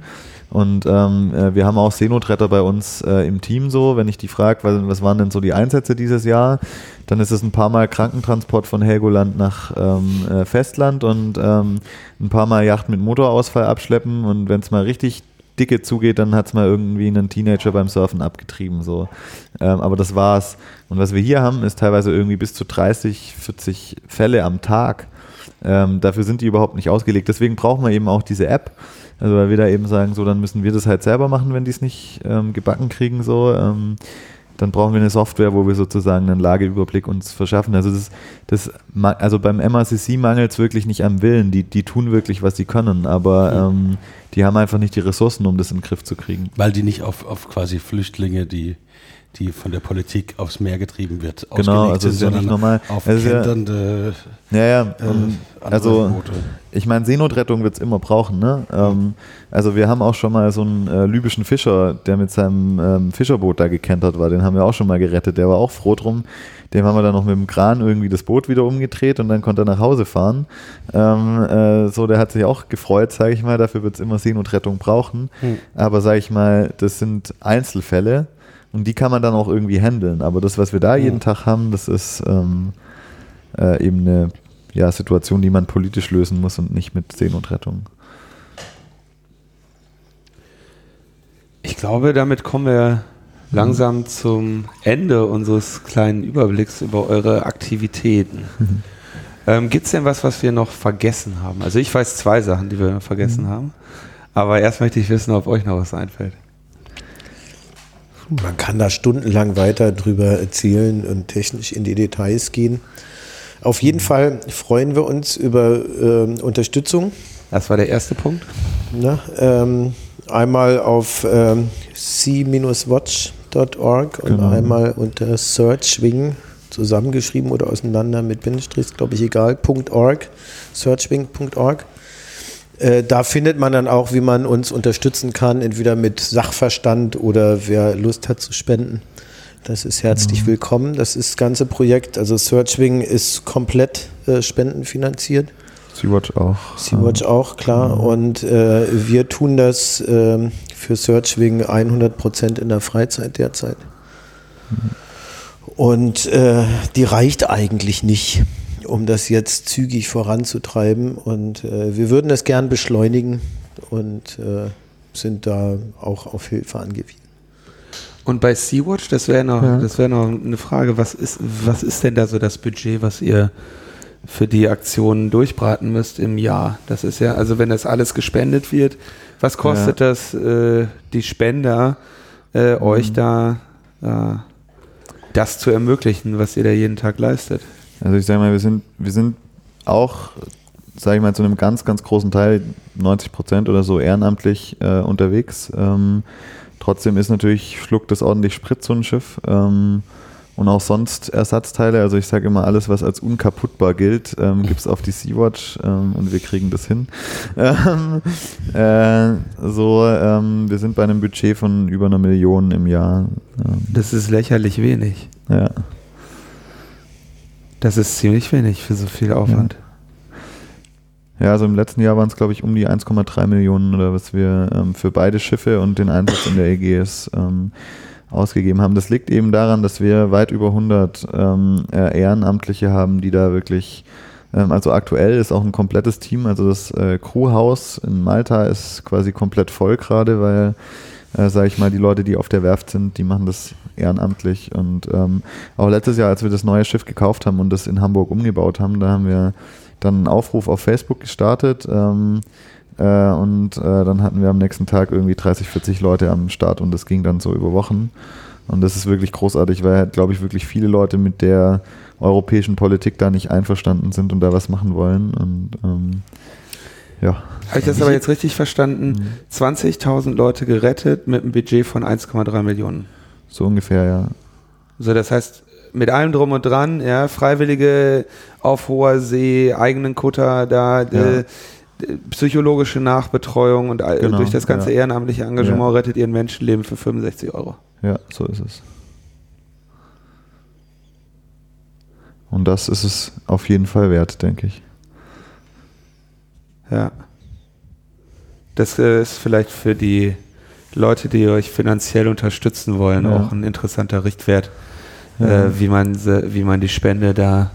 und ähm, äh, wir haben auch Seenotretter bei uns äh, im Team so. Wenn ich die frage, was, was, waren denn so die Einsätze dieses Jahr, dann ist es ein paar Mal Krankentransport von Helgoland nach ähm, äh, Festland und ähm, ein paar Mal Yacht mit Motorausfall abschleppen. Und wenn es mal richtig dicke zugeht, dann hat es mal irgendwie einen Teenager beim Surfen abgetrieben. So. Ähm, aber das war's. Und was wir hier haben, ist teilweise irgendwie bis zu 30, 40 Fälle am Tag. Ähm, dafür sind die überhaupt nicht ausgelegt. Deswegen brauchen wir eben auch diese App also weil wir da eben sagen, so dann müssen wir das halt selber machen, wenn die es nicht ähm, gebacken kriegen, so. Ähm, dann brauchen wir eine Software, wo wir sozusagen einen Lageüberblick uns verschaffen. Also das, das also beim MRCC mangelt es wirklich nicht am Willen. Die, die tun wirklich, was sie können, aber ähm, die haben einfach nicht die Ressourcen, um das in den Griff zu kriegen. Weil die nicht auf, auf quasi Flüchtlinge, die die von der Politik aufs Meer getrieben wird. Genau, also ist ja nicht normal. Auf also kenternde, ja, ja, äh, also Boote. ich meine, Seenotrettung wird es immer brauchen. Ne? Ähm, also wir haben auch schon mal so einen äh, libyschen Fischer, der mit seinem ähm, Fischerboot da gekentert war, den haben wir auch schon mal gerettet, der war auch froh drum. Dem haben wir dann noch mit dem Kran irgendwie das Boot wieder umgedreht und dann konnte er nach Hause fahren. Ähm, äh, so, der hat sich auch gefreut, sage ich mal. Dafür wird es immer Seenotrettung brauchen. Hm. Aber sage ich mal, das sind Einzelfälle und die kann man dann auch irgendwie handeln. Aber das, was wir da jeden Tag haben, das ist ähm, äh, eben eine ja, Situation, die man politisch lösen muss und nicht mit Seenotrettung. Ich glaube, damit kommen wir langsam zum Ende unseres kleinen Überblicks über eure Aktivitäten. Mhm. Ähm, Gibt es denn was, was wir noch vergessen haben? Also ich weiß zwei Sachen, die wir vergessen mhm. haben. Aber erst möchte ich wissen, ob euch noch was einfällt. Man kann da stundenlang weiter drüber erzählen und technisch in die Details gehen. Auf jeden Fall freuen wir uns über äh, Unterstützung. Das war der erste Punkt. Na, ähm, einmal auf ähm, c-watch.org und genau. einmal unter Searchwing zusammengeschrieben oder auseinander mit Bindestrich, glaube ich, egal, .org, searchwing.org. Äh, da findet man dann auch, wie man uns unterstützen kann, entweder mit Sachverstand oder wer Lust hat zu spenden. Das ist herzlich mhm. willkommen. Das ist das ganze Projekt, also Searchwing ist komplett äh, spendenfinanziert. Sea-Watch auch. Sea-Watch auch, klar. Mhm. Und äh, wir tun das äh, für Searchwing 100 Prozent in der Freizeit derzeit. Mhm. Und äh, die reicht eigentlich nicht um das jetzt zügig voranzutreiben. Und äh, wir würden das gern beschleunigen und äh, sind da auch auf Hilfe angewiesen. Und bei Sea-Watch, das wäre noch, ja. wär noch eine Frage, was ist, was ist denn da so das Budget, was ihr für die Aktionen durchbraten müsst im Jahr? Das ist ja, also wenn das alles gespendet wird, was kostet ja. das äh, die Spender, äh, mhm. euch da äh, das zu ermöglichen, was ihr da jeden Tag leistet? Also ich sage mal, wir sind, wir sind auch, sage ich mal, zu einem ganz, ganz großen Teil, 90 Prozent oder so ehrenamtlich äh, unterwegs. Ähm, trotzdem ist natürlich, schluckt das ordentlich Sprit, so ein Schiff. Ähm, und auch sonst Ersatzteile. Also ich sage immer, alles, was als unkaputtbar gilt, ähm, gibt es auf die Sea-Watch ähm, und wir kriegen das hin. Ähm, äh, so, ähm, wir sind bei einem Budget von über einer Million im Jahr. Ähm. Das ist lächerlich wenig. Ja. Das ist ziemlich wenig für so viel Aufwand. Ja, also im letzten Jahr waren es, glaube ich, um die 1,3 Millionen oder was wir ähm, für beide Schiffe und den Einsatz in der Ägäis ähm, ausgegeben haben. Das liegt eben daran, dass wir weit über 100 ähm, äh, Ehrenamtliche haben, die da wirklich, ähm, also aktuell ist auch ein komplettes Team, also das äh, Crewhaus in Malta ist quasi komplett voll gerade, weil, äh, sage ich mal, die Leute, die auf der Werft sind, die machen das ehrenamtlich und ähm, auch letztes Jahr, als wir das neue Schiff gekauft haben und das in Hamburg umgebaut haben, da haben wir dann einen Aufruf auf Facebook gestartet ähm, äh, und äh, dann hatten wir am nächsten Tag irgendwie 30, 40 Leute am Start und das ging dann so über Wochen. Und das ist wirklich großartig, weil, halt, glaube ich, wirklich viele Leute mit der europäischen Politik da nicht einverstanden sind und da was machen wollen. Und ähm, ja. Habe ich das aber jetzt richtig verstanden? 20.000 Leute gerettet mit einem Budget von 1,3 Millionen. So ungefähr, ja. So, das heißt, mit allem drum und dran, ja, Freiwillige auf hoher See, eigenen Kutter da, Ja. äh, psychologische Nachbetreuung und Genau, durch das ganze ja. ehrenamtliche Engagement Ja. rettet ihr ein Menschenleben für 65 Euro. Ja, so ist es. Und das ist es auf jeden Fall wert, denke ich. Ja. Das äh, ist vielleicht für die Leute, die euch finanziell unterstützen wollen, Ja. auch ein interessanter Richtwert, Ja. äh, wie, man, wie man die Spende da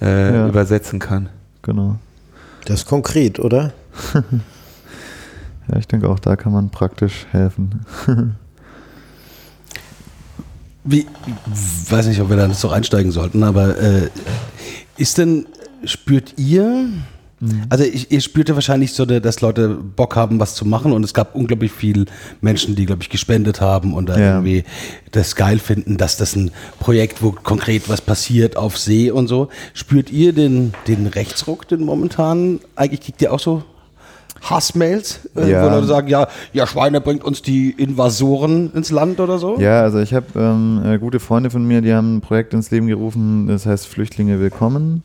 äh, Ja. übersetzen kann. Genau. Das ist konkret, oder? Ja, ich denke auch da kann man praktisch helfen. Wie, weiß nicht, ob wir da jetzt so einsteigen sollten, aber äh, ist denn, spürt ihr, also ich, ihr spürt ja wahrscheinlich so, dass Leute Bock haben, was zu machen und es gab unglaublich viele Menschen, die, glaube ich, gespendet haben und Ja. irgendwie das geil finden, dass das ein Projekt, wo konkret was passiert auf See und so. Spürt ihr den, den Rechtsruck, den momentan, eigentlich kriegt ihr auch so Hassmails, äh, Ja. wo Leute sagen, ja, ja, Schweine bringt uns die Invasoren ins Land oder so? Ja, also ich habe ähm, äh, gute Freunde von mir, die haben ein Projekt ins Leben gerufen, das heißt Flüchtlinge willkommen.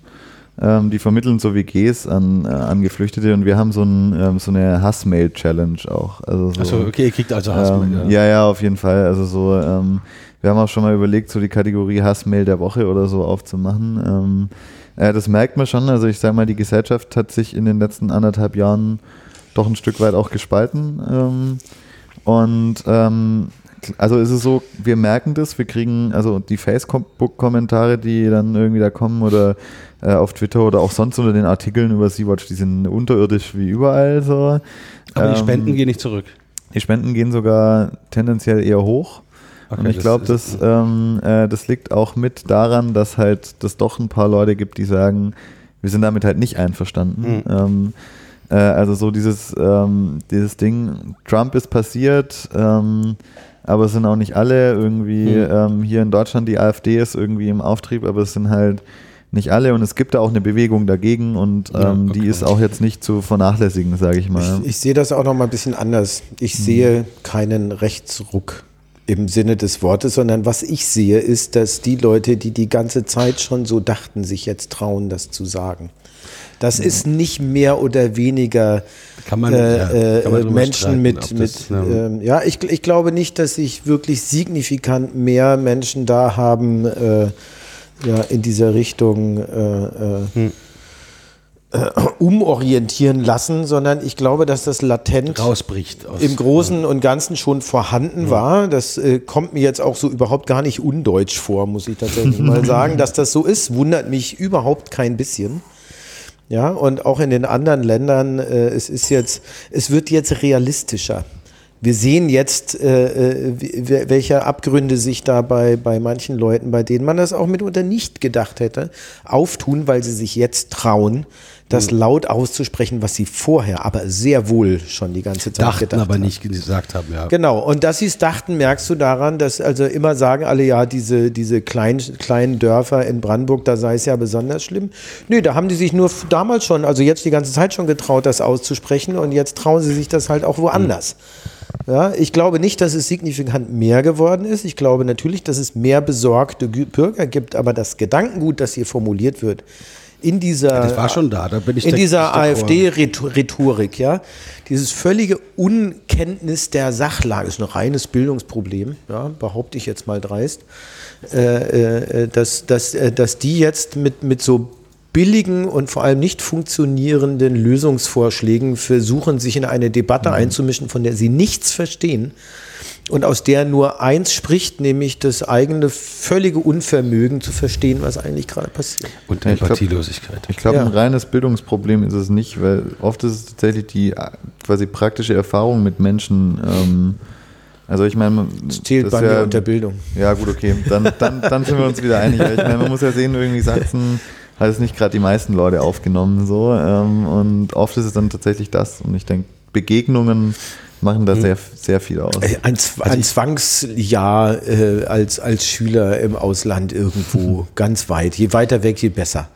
Ähm, die vermitteln so WGs an, äh, an Geflüchtete und wir haben so, ein, ähm, so eine Hassmail-Challenge auch. Also so, Achso, okay, ihr kriegt also Hassmail. ähm, ja. ja, auf jeden Fall. Also so, ähm, wir haben auch schon mal überlegt, so die Kategorie Hassmail der Woche oder so aufzumachen. Ähm, äh, das merkt man schon. Also ich sage mal, die Gesellschaft hat sich in den letzten anderthalb Jahren doch ein Stück weit auch gespalten. Ähm, und also ist es so, wir merken das, wir kriegen also die Facebook-Kommentare, die dann irgendwie da kommen oder äh, auf Twitter oder auch sonst unter den Artikeln über Sea-Watch, die sind unterirdisch wie überall so. Aber die Ähm, Spenden gehen nicht zurück. die Spenden gehen sogar tendenziell eher hoch. Okay, und ich glaube, das, ähm, äh, das liegt auch mit daran, dass halt das doch ein paar Leute gibt, die sagen, wir sind damit halt nicht einverstanden. Mhm. Ähm, äh, also so dieses, ähm, dieses Ding, Trump ist passiert, ähm, aber es sind auch nicht alle irgendwie, Mhm. ähm, hier in Deutschland die AfD ist irgendwie im Auftrieb, aber es sind halt nicht alle und es gibt da auch eine Bewegung dagegen und Ja, ähm, okay. die ist auch jetzt nicht zu vernachlässigen, sage ich mal. Ich, ich sehe das auch noch mal ein bisschen anders. Ich sehe keinen Rechtsruck im Sinne des Wortes, sondern was ich sehe, ist, dass die Leute, die die ganze Zeit schon so dachten, sich jetzt trauen, das zu sagen. Das ist nicht mehr oder weniger man, äh, ja, äh, Menschen streiten, mit, mit das, ja. ähm, ja, ich, ich glaube nicht, dass sich wirklich signifikant mehr Menschen da haben, äh, ja, in dieser Richtung äh, äh, Hm. äh, umorientieren lassen, sondern ich glaube, dass das latent rausbricht. Aus, im Großen und Ganzen schon vorhanden war. Das kommt mir jetzt auch so überhaupt gar nicht undeutsch vor, muss ich tatsächlich mal sagen. Dass das so ist, wundert mich überhaupt kein bisschen. Ja, und auch in den anderen Ländern, äh, es ist jetzt, es wird jetzt realistischer. Wir sehen jetzt, äh, äh, welche Abgründe sich da bei, bei manchen Leuten, bei denen man das auch mitunter nicht gedacht hätte, auftun, weil sie sich jetzt trauen, das laut auszusprechen, was sie vorher aber sehr wohl schon die ganze Zeit dachten gedacht aber haben. nicht gesagt haben, ja. Genau, und dass sie es dachten, merkst du daran, dass also immer sagen alle, ja, diese, diese kleinen, kleinen Dörfer in Brandenburg, da sei es ja besonders schlimm. Nö, da haben die sich nur damals schon, also jetzt die ganze Zeit schon getraut, das auszusprechen und jetzt trauen sie sich das halt auch woanders. Ja, ich glaube nicht, dass es signifikant mehr geworden ist. Ich glaube natürlich, dass es mehr besorgte Bürger gibt, aber das Gedankengut, das hier formuliert wird, in dieser Das war schon da, da in dieser. AfD-Rhetorik, ja, dieses völlige Unkenntnis der Sachlage ist ein reines Bildungsproblem, ja, behaupte ich jetzt mal dreist, äh, äh, dass, dass, äh, dass die jetzt mit, mit so billigen und vor allem nicht funktionierenden Lösungsvorschlägen versuchen, sich in eine Debatte mhm. einzumischen, von der sie nichts verstehen und aus der nur eins spricht, nämlich das eigene völlige Unvermögen zu verstehen, was eigentlich gerade passiert. Und Empathielosigkeit. Ich glaube, glaub, ja. ein reines Bildungsproblem ist es nicht, weil oft ist es tatsächlich die äh, quasi praktische Erfahrung mit Menschen. Ähm, also ich meine, das zählt bei ja, mir unter Bildung. Ja gut, okay, dann, dann, dann sind wir uns wieder einig. Ich meine, man muss ja sehen, irgendwie Sachsen hat es nicht gerade die meisten Leute aufgenommen so ähm, und oft ist es dann tatsächlich das und ich denke, Begegnungen machen da hm. sehr, sehr viel aus. Äh, ein, ein also Zwangsjahr äh, als, als Schüler im Ausland irgendwo ganz weit. Je weiter weg, je besser.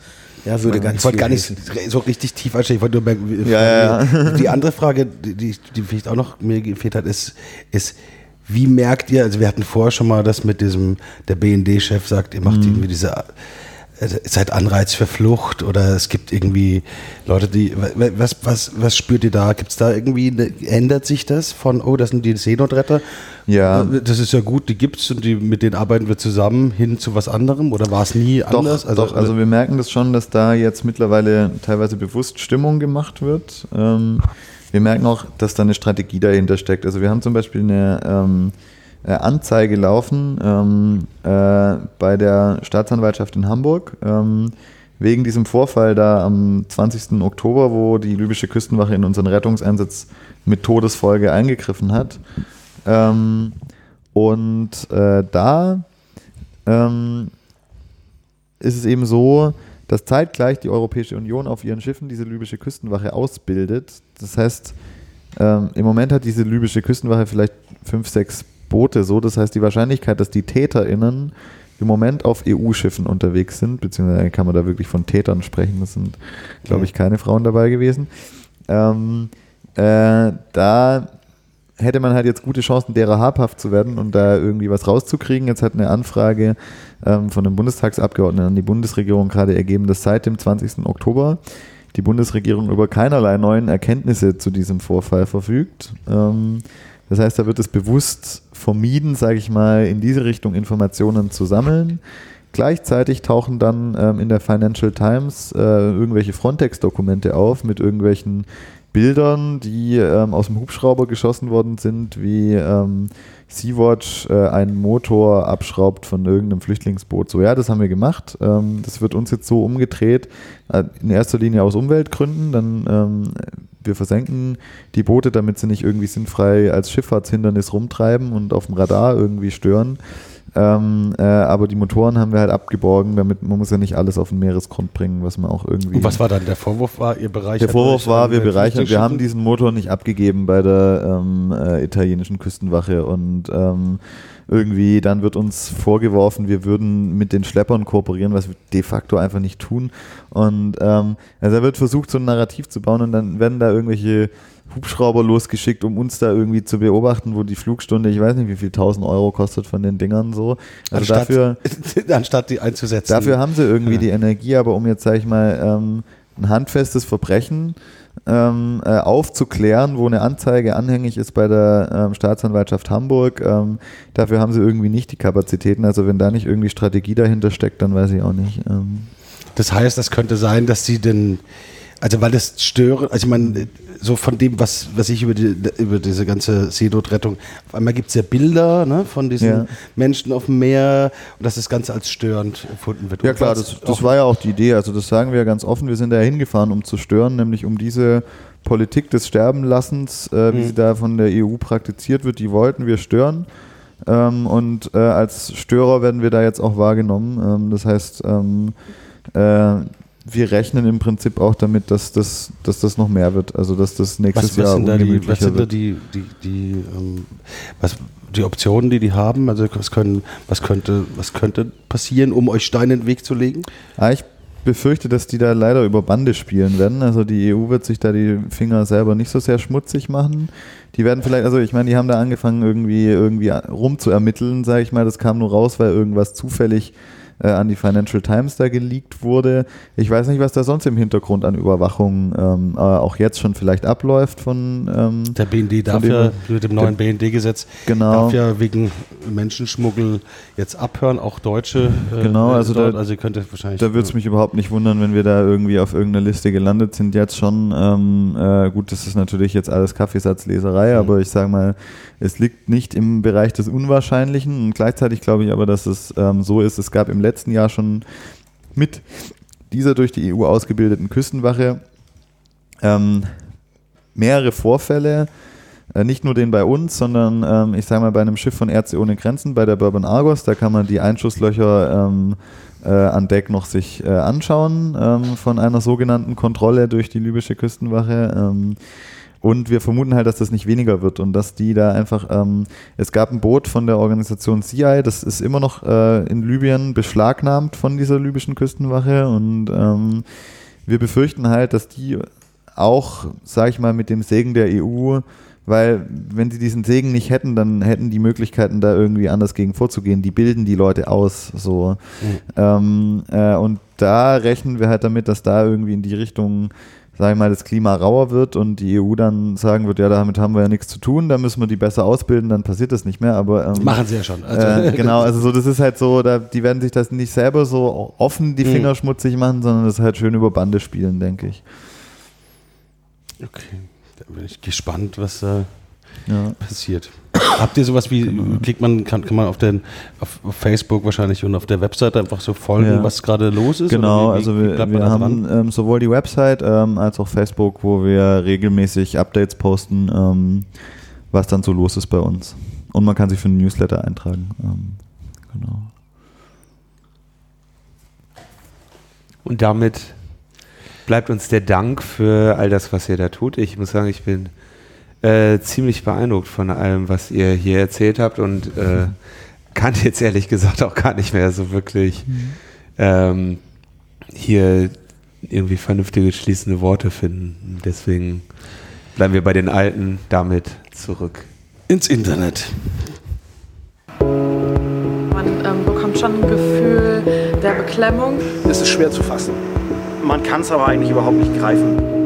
Ja, würde ganz Ich wollte gar nicht so richtig tief einsteigen. Ich wollte nur merken, ja, ja. die andere Frage, die, die vielleicht auch noch mir gefehlt hat, ist, ist, wie merkt ihr, also wir hatten vorher schon mal das mit diesem, der BND-Chef sagt, ihr macht mhm. irgendwie diese ist halt Anreiz für Flucht oder es gibt irgendwie Leute, die, was, was, was spürt ihr da? Gibt es da irgendwie, eine, ändert sich das von, oh, das sind die Seenotretter? Ja. Das ist ja gut, die gibt es und die, mit denen arbeiten wir zusammen hin zu was anderem oder war es nie doch, anders? Also, doch, also wir merken das schon, dass da jetzt mittlerweile teilweise bewusst Stimmung gemacht wird. Ähm, wir merken auch, dass da eine Strategie dahinter steckt. Also wir haben zum Beispiel eine, ähm, äh, Anzeige laufen ähm, äh, bei der Staatsanwaltschaft in Hamburg ähm, wegen diesem Vorfall da am 20. Oktober, wo die libysche Küstenwache in unseren Rettungseinsatz mit Todesfolge eingegriffen hat. Ähm, und äh, da ähm, ist es eben so, dass zeitgleich die Europäische Union auf ihren Schiffen diese libysche Küstenwache ausbildet. Das heißt, ähm, im Moment hat diese libysche Küstenwache vielleicht fünf, sechs Boote so. Das heißt, die Wahrscheinlichkeit, dass die TäterInnen im Moment auf EU-Schiffen unterwegs sind, beziehungsweise kann man da wirklich von Tätern sprechen, das sind, glaube ich, keine Frauen dabei gewesen. Ähm, äh, da hätte man halt jetzt gute Chancen, derer habhaft zu werden und da irgendwie was rauszukriegen. Jetzt hat eine Anfrage ähm, von einem Bundestagsabgeordneten an die Bundesregierung gerade ergeben, dass seit dem 20. Oktober die Bundesregierung über keinerlei neuen Erkenntnisse zu diesem Vorfall verfügt. Ähm, das heißt, da wird es bewusst vermieden, sage ich mal, in diese Richtung Informationen zu sammeln. Gleichzeitig tauchen dann ähm, in der Financial Times äh, irgendwelche Frontex-Dokumente auf mit irgendwelchen Bildern, die ähm, aus dem Hubschrauber geschossen worden sind, wie ähm, Sea-Watch äh, einen Motor abschraubt von irgendeinem Flüchtlingsboot. So, ja, das haben wir gemacht. Ähm, das wird uns jetzt so umgedreht, äh, in erster Linie aus Umweltgründen. Dann ähm, wir versenken die Boote, damit sie nicht irgendwie sinnfrei als Schifffahrtshindernis rumtreiben und auf dem Radar irgendwie stören. Ähm, äh, aber die Motoren haben wir halt abgeborgen, damit man muss ja nicht alles auf den Meeresgrund bringen, was man auch irgendwie. Und was war dann der Vorwurf? War ihr bereichert? Der Vorwurf war, wir bereichern, wir haben diesen Motor nicht abgegeben bei der ähm, äh, italienischen Küstenwache und ähm, irgendwie, dann wird uns vorgeworfen, wir würden mit den Schleppern kooperieren, was wir de facto einfach nicht tun. Und ähm, also da wird versucht, so ein Narrativ zu bauen und dann werden da irgendwelche Hubschrauber losgeschickt, um uns da irgendwie zu beobachten, wo die Flugstunde, ich weiß nicht, wie viel 1000 Euro kostet von den Dingern so. Also anstatt, dafür, anstatt die einzusetzen. Dafür haben sie irgendwie ja. die Energie, aber um jetzt, sag ich mal, ähm, ein handfestes Verbrechen ähm, äh, aufzuklären, wo eine Anzeige anhängig ist bei der ähm, Staatsanwaltschaft Hamburg. Ähm, dafür haben sie irgendwie nicht die Kapazitäten. Also wenn da nicht irgendwie Strategie dahinter steckt, dann weiß ich auch nicht. Ähm. Das heißt, es könnte sein, dass sie denn also weil das stören, also ich meine, so von dem, was, was ich über, die, über diese ganze Seenotrettung, auf einmal gibt es ja Bilder ne, von diesen ja. Menschen auf dem Meer und dass das Ganze als störend empfunden wird. Ja klar, das, das war ja auch die Idee, also das sagen wir ja ganz offen, wir sind da hingefahren, um zu stören, nämlich um diese Politik des Sterbenlassens, äh, wie mhm. sie da von der EU praktiziert wird, die wollten wir stören. Ähm, und äh, als Störer werden wir da jetzt auch wahrgenommen. Ähm, das heißt, ähm, äh, wir rechnen im Prinzip auch damit, dass das, dass das noch mehr wird. Also dass das nächstes was, was Jahr sind die, Was sind da die, die, die, ähm, was, die Optionen, die die haben? Also was, können, was, könnte, was könnte passieren, um euch Steine in den Weg zu legen? Ah, ich befürchte, dass die da leider über Bande spielen werden. Also die EU wird sich da die Finger selber nicht so sehr schmutzig machen. Die werden vielleicht, also ich meine, die haben da angefangen irgendwie irgendwie rum zu ermitteln, sage ich mal. Das kam nur raus, weil irgendwas zufällig äh, an die Financial Times da geleakt wurde. Ich weiß nicht, was da sonst im Hintergrund an Überwachung ähm, äh, auch jetzt schon vielleicht abläuft von ähm, der BND darf ja mit dem neuen BND-Gesetz genau. darf ja wegen Menschenschmuggel jetzt abhören, auch Deutsche. Äh, genau, also dort, da, also könnte wahrscheinlich. Da würde es mich überhaupt nicht wundern, wenn wir da irgendwie auf irgendeiner Liste gelandet sind. Jetzt schon ähm, äh, gut, das ist natürlich jetzt alles Kaffeesatzleserei, mhm. aber ich sage mal, es liegt nicht im Bereich des Unwahrscheinlichen und gleichzeitig glaube ich aber, dass es ähm, so ist. Es gab im letzten Jahr schon mit dieser durch die EU ausgebildeten Küstenwache ähm, mehrere Vorfälle, äh, nicht nur den bei uns, sondern ähm, ich sage mal bei einem Schiff von Ärzte ohne Grenzen, bei der Bourbon Argos, da kann man die Einschusslöcher ähm, äh, an Deck noch sich äh, anschauen ähm, von einer sogenannten Kontrolle durch die libysche Küstenwache. Und wir vermuten halt, dass das nicht weniger wird und dass die da einfach, ähm, es gab ein Boot von der Organisation CI, das ist immer noch äh, in Libyen beschlagnahmt von dieser libyschen Küstenwache und ähm, wir befürchten halt, dass die auch, sag ich mal, mit dem Segen der EU, weil wenn sie diesen Segen nicht hätten, dann hätten die Möglichkeiten da irgendwie anders gegen vorzugehen. Die bilden die Leute aus, so. Mhm. Ähm, äh, und da rechnen wir halt damit, dass da irgendwie in die Richtung sage ich mal, das Klima rauer wird und die EU dann sagen wird, ja, damit haben wir ja nichts zu tun, da müssen wir die besser ausbilden, dann passiert das nicht mehr. Aber ähm, machen sie ja schon. Also äh, genau, also so, das ist halt so, da, die werden sich das nicht selber so offen die mhm. Finger mhm. schmutzig machen, sondern das halt schön über Bande spielen, denke ich. Okay, da bin ich gespannt, was da ja. passiert. Habt ihr sowas wie, genau. kriegt man, kann, kann man auf, den, auf, Facebook wahrscheinlich und auf der Webseite einfach so folgen, ja. was gerade los ist? Genau, wie, wie, also wir, wir haben ähm, sowohl die Website ähm, als auch Facebook, wo wir regelmäßig Updates posten, ähm, was dann so los ist bei uns. Und man kann sich für einen Newsletter eintragen. Ähm, genau. Und damit bleibt uns der Dank für all das, was ihr da tut. Ich muss sagen, ich bin äh, ziemlich beeindruckt von allem, was ihr hier erzählt habt und äh, kann jetzt ehrlich gesagt auch gar nicht mehr so wirklich mhm. ähm, hier irgendwie vernünftige schließende Worte finden. Deswegen bleiben wir bei den Alten damit zurück. Ins Internet. Man ähm, bekommt schon ein Gefühl der Beklemmung. Es ist schwer zu fassen. Man kann es aber eigentlich überhaupt nicht greifen.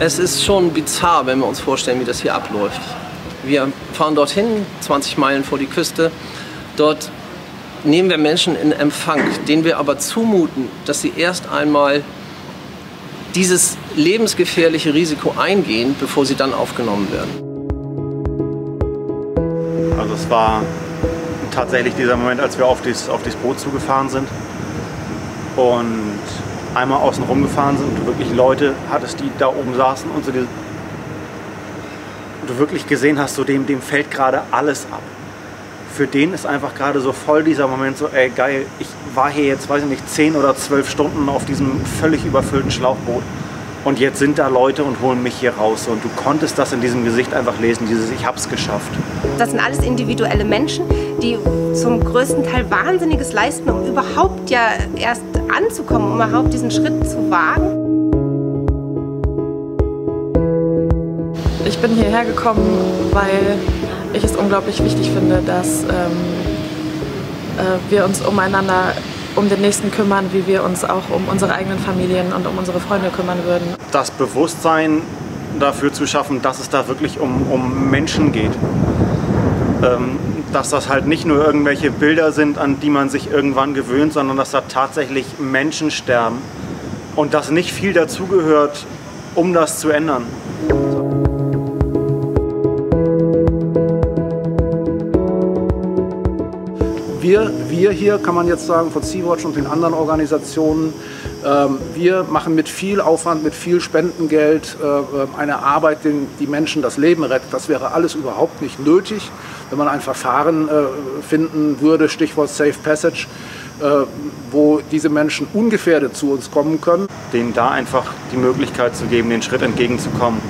Es ist schon bizarr, wenn wir uns vorstellen, wie das hier abläuft. Wir fahren dorthin, 20 Meilen vor die Küste. Dort nehmen wir Menschen in Empfang, denen wir aber zumuten, dass sie erst einmal dieses lebensgefährliche Risiko eingehen, bevor sie dann aufgenommen werden. Also es war tatsächlich dieser Moment, als wir auf das, auf das Boot zugefahren sind. Und einmal außen rum gefahren sind und du wirklich Leute hattest, die da oben saßen und so die, du wirklich gesehen hast, so dem, dem fällt gerade alles ab. Für den ist einfach gerade so voll dieser Moment so, ey geil, ich war hier jetzt, weiß ich nicht, zehn oder zwölf Stunden auf diesem völlig überfüllten Schlauchboot und jetzt sind da Leute und holen mich hier raus. Und du konntest das in diesem Gesicht einfach lesen, dieses Ich hab's geschafft. Das sind alles individuelle Menschen, die zum größten Teil Wahnsinniges leisten, um überhaupt ja erst anzukommen, um überhaupt diesen Schritt zu wagen. Ich bin hierher gekommen, weil ich es unglaublich wichtig finde, dass ähm, äh, wir uns umeinander um den Nächsten kümmern, wie wir uns auch um unsere eigenen Familien und um unsere Freunde kümmern würden. Das Bewusstsein dafür zu schaffen, dass es da wirklich um, um Menschen geht. Ähm, dass das halt nicht nur irgendwelche Bilder sind, an die man sich irgendwann gewöhnt, sondern dass da tatsächlich Menschen sterben und dass nicht viel dazugehört, um das zu ändern. Wir, wir hier, kann man jetzt sagen, von Sea-Watch und den anderen Organisationen, ähm, wir machen mit viel Aufwand, mit viel Spendengeld äh, äh, eine Arbeit, die, die Menschen das Leben rettet. Das wäre alles überhaupt nicht nötig, wenn man ein Verfahren äh, finden würde, Stichwort Safe Passage, wo diese Menschen ungefährdet zu uns kommen können. Denen da einfach die Möglichkeit zu geben, den Schritt entgegenzukommen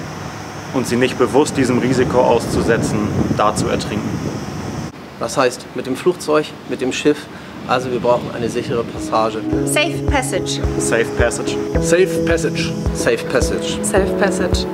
und sie nicht bewusst diesem Risiko auszusetzen, da zu ertrinken. Das heißt, mit dem Flugzeug, mit dem Schiff. Also wir brauchen eine sichere Passage. Safe Passage. Safe Passage. Safe Passage. Safe Passage. Safe Passage.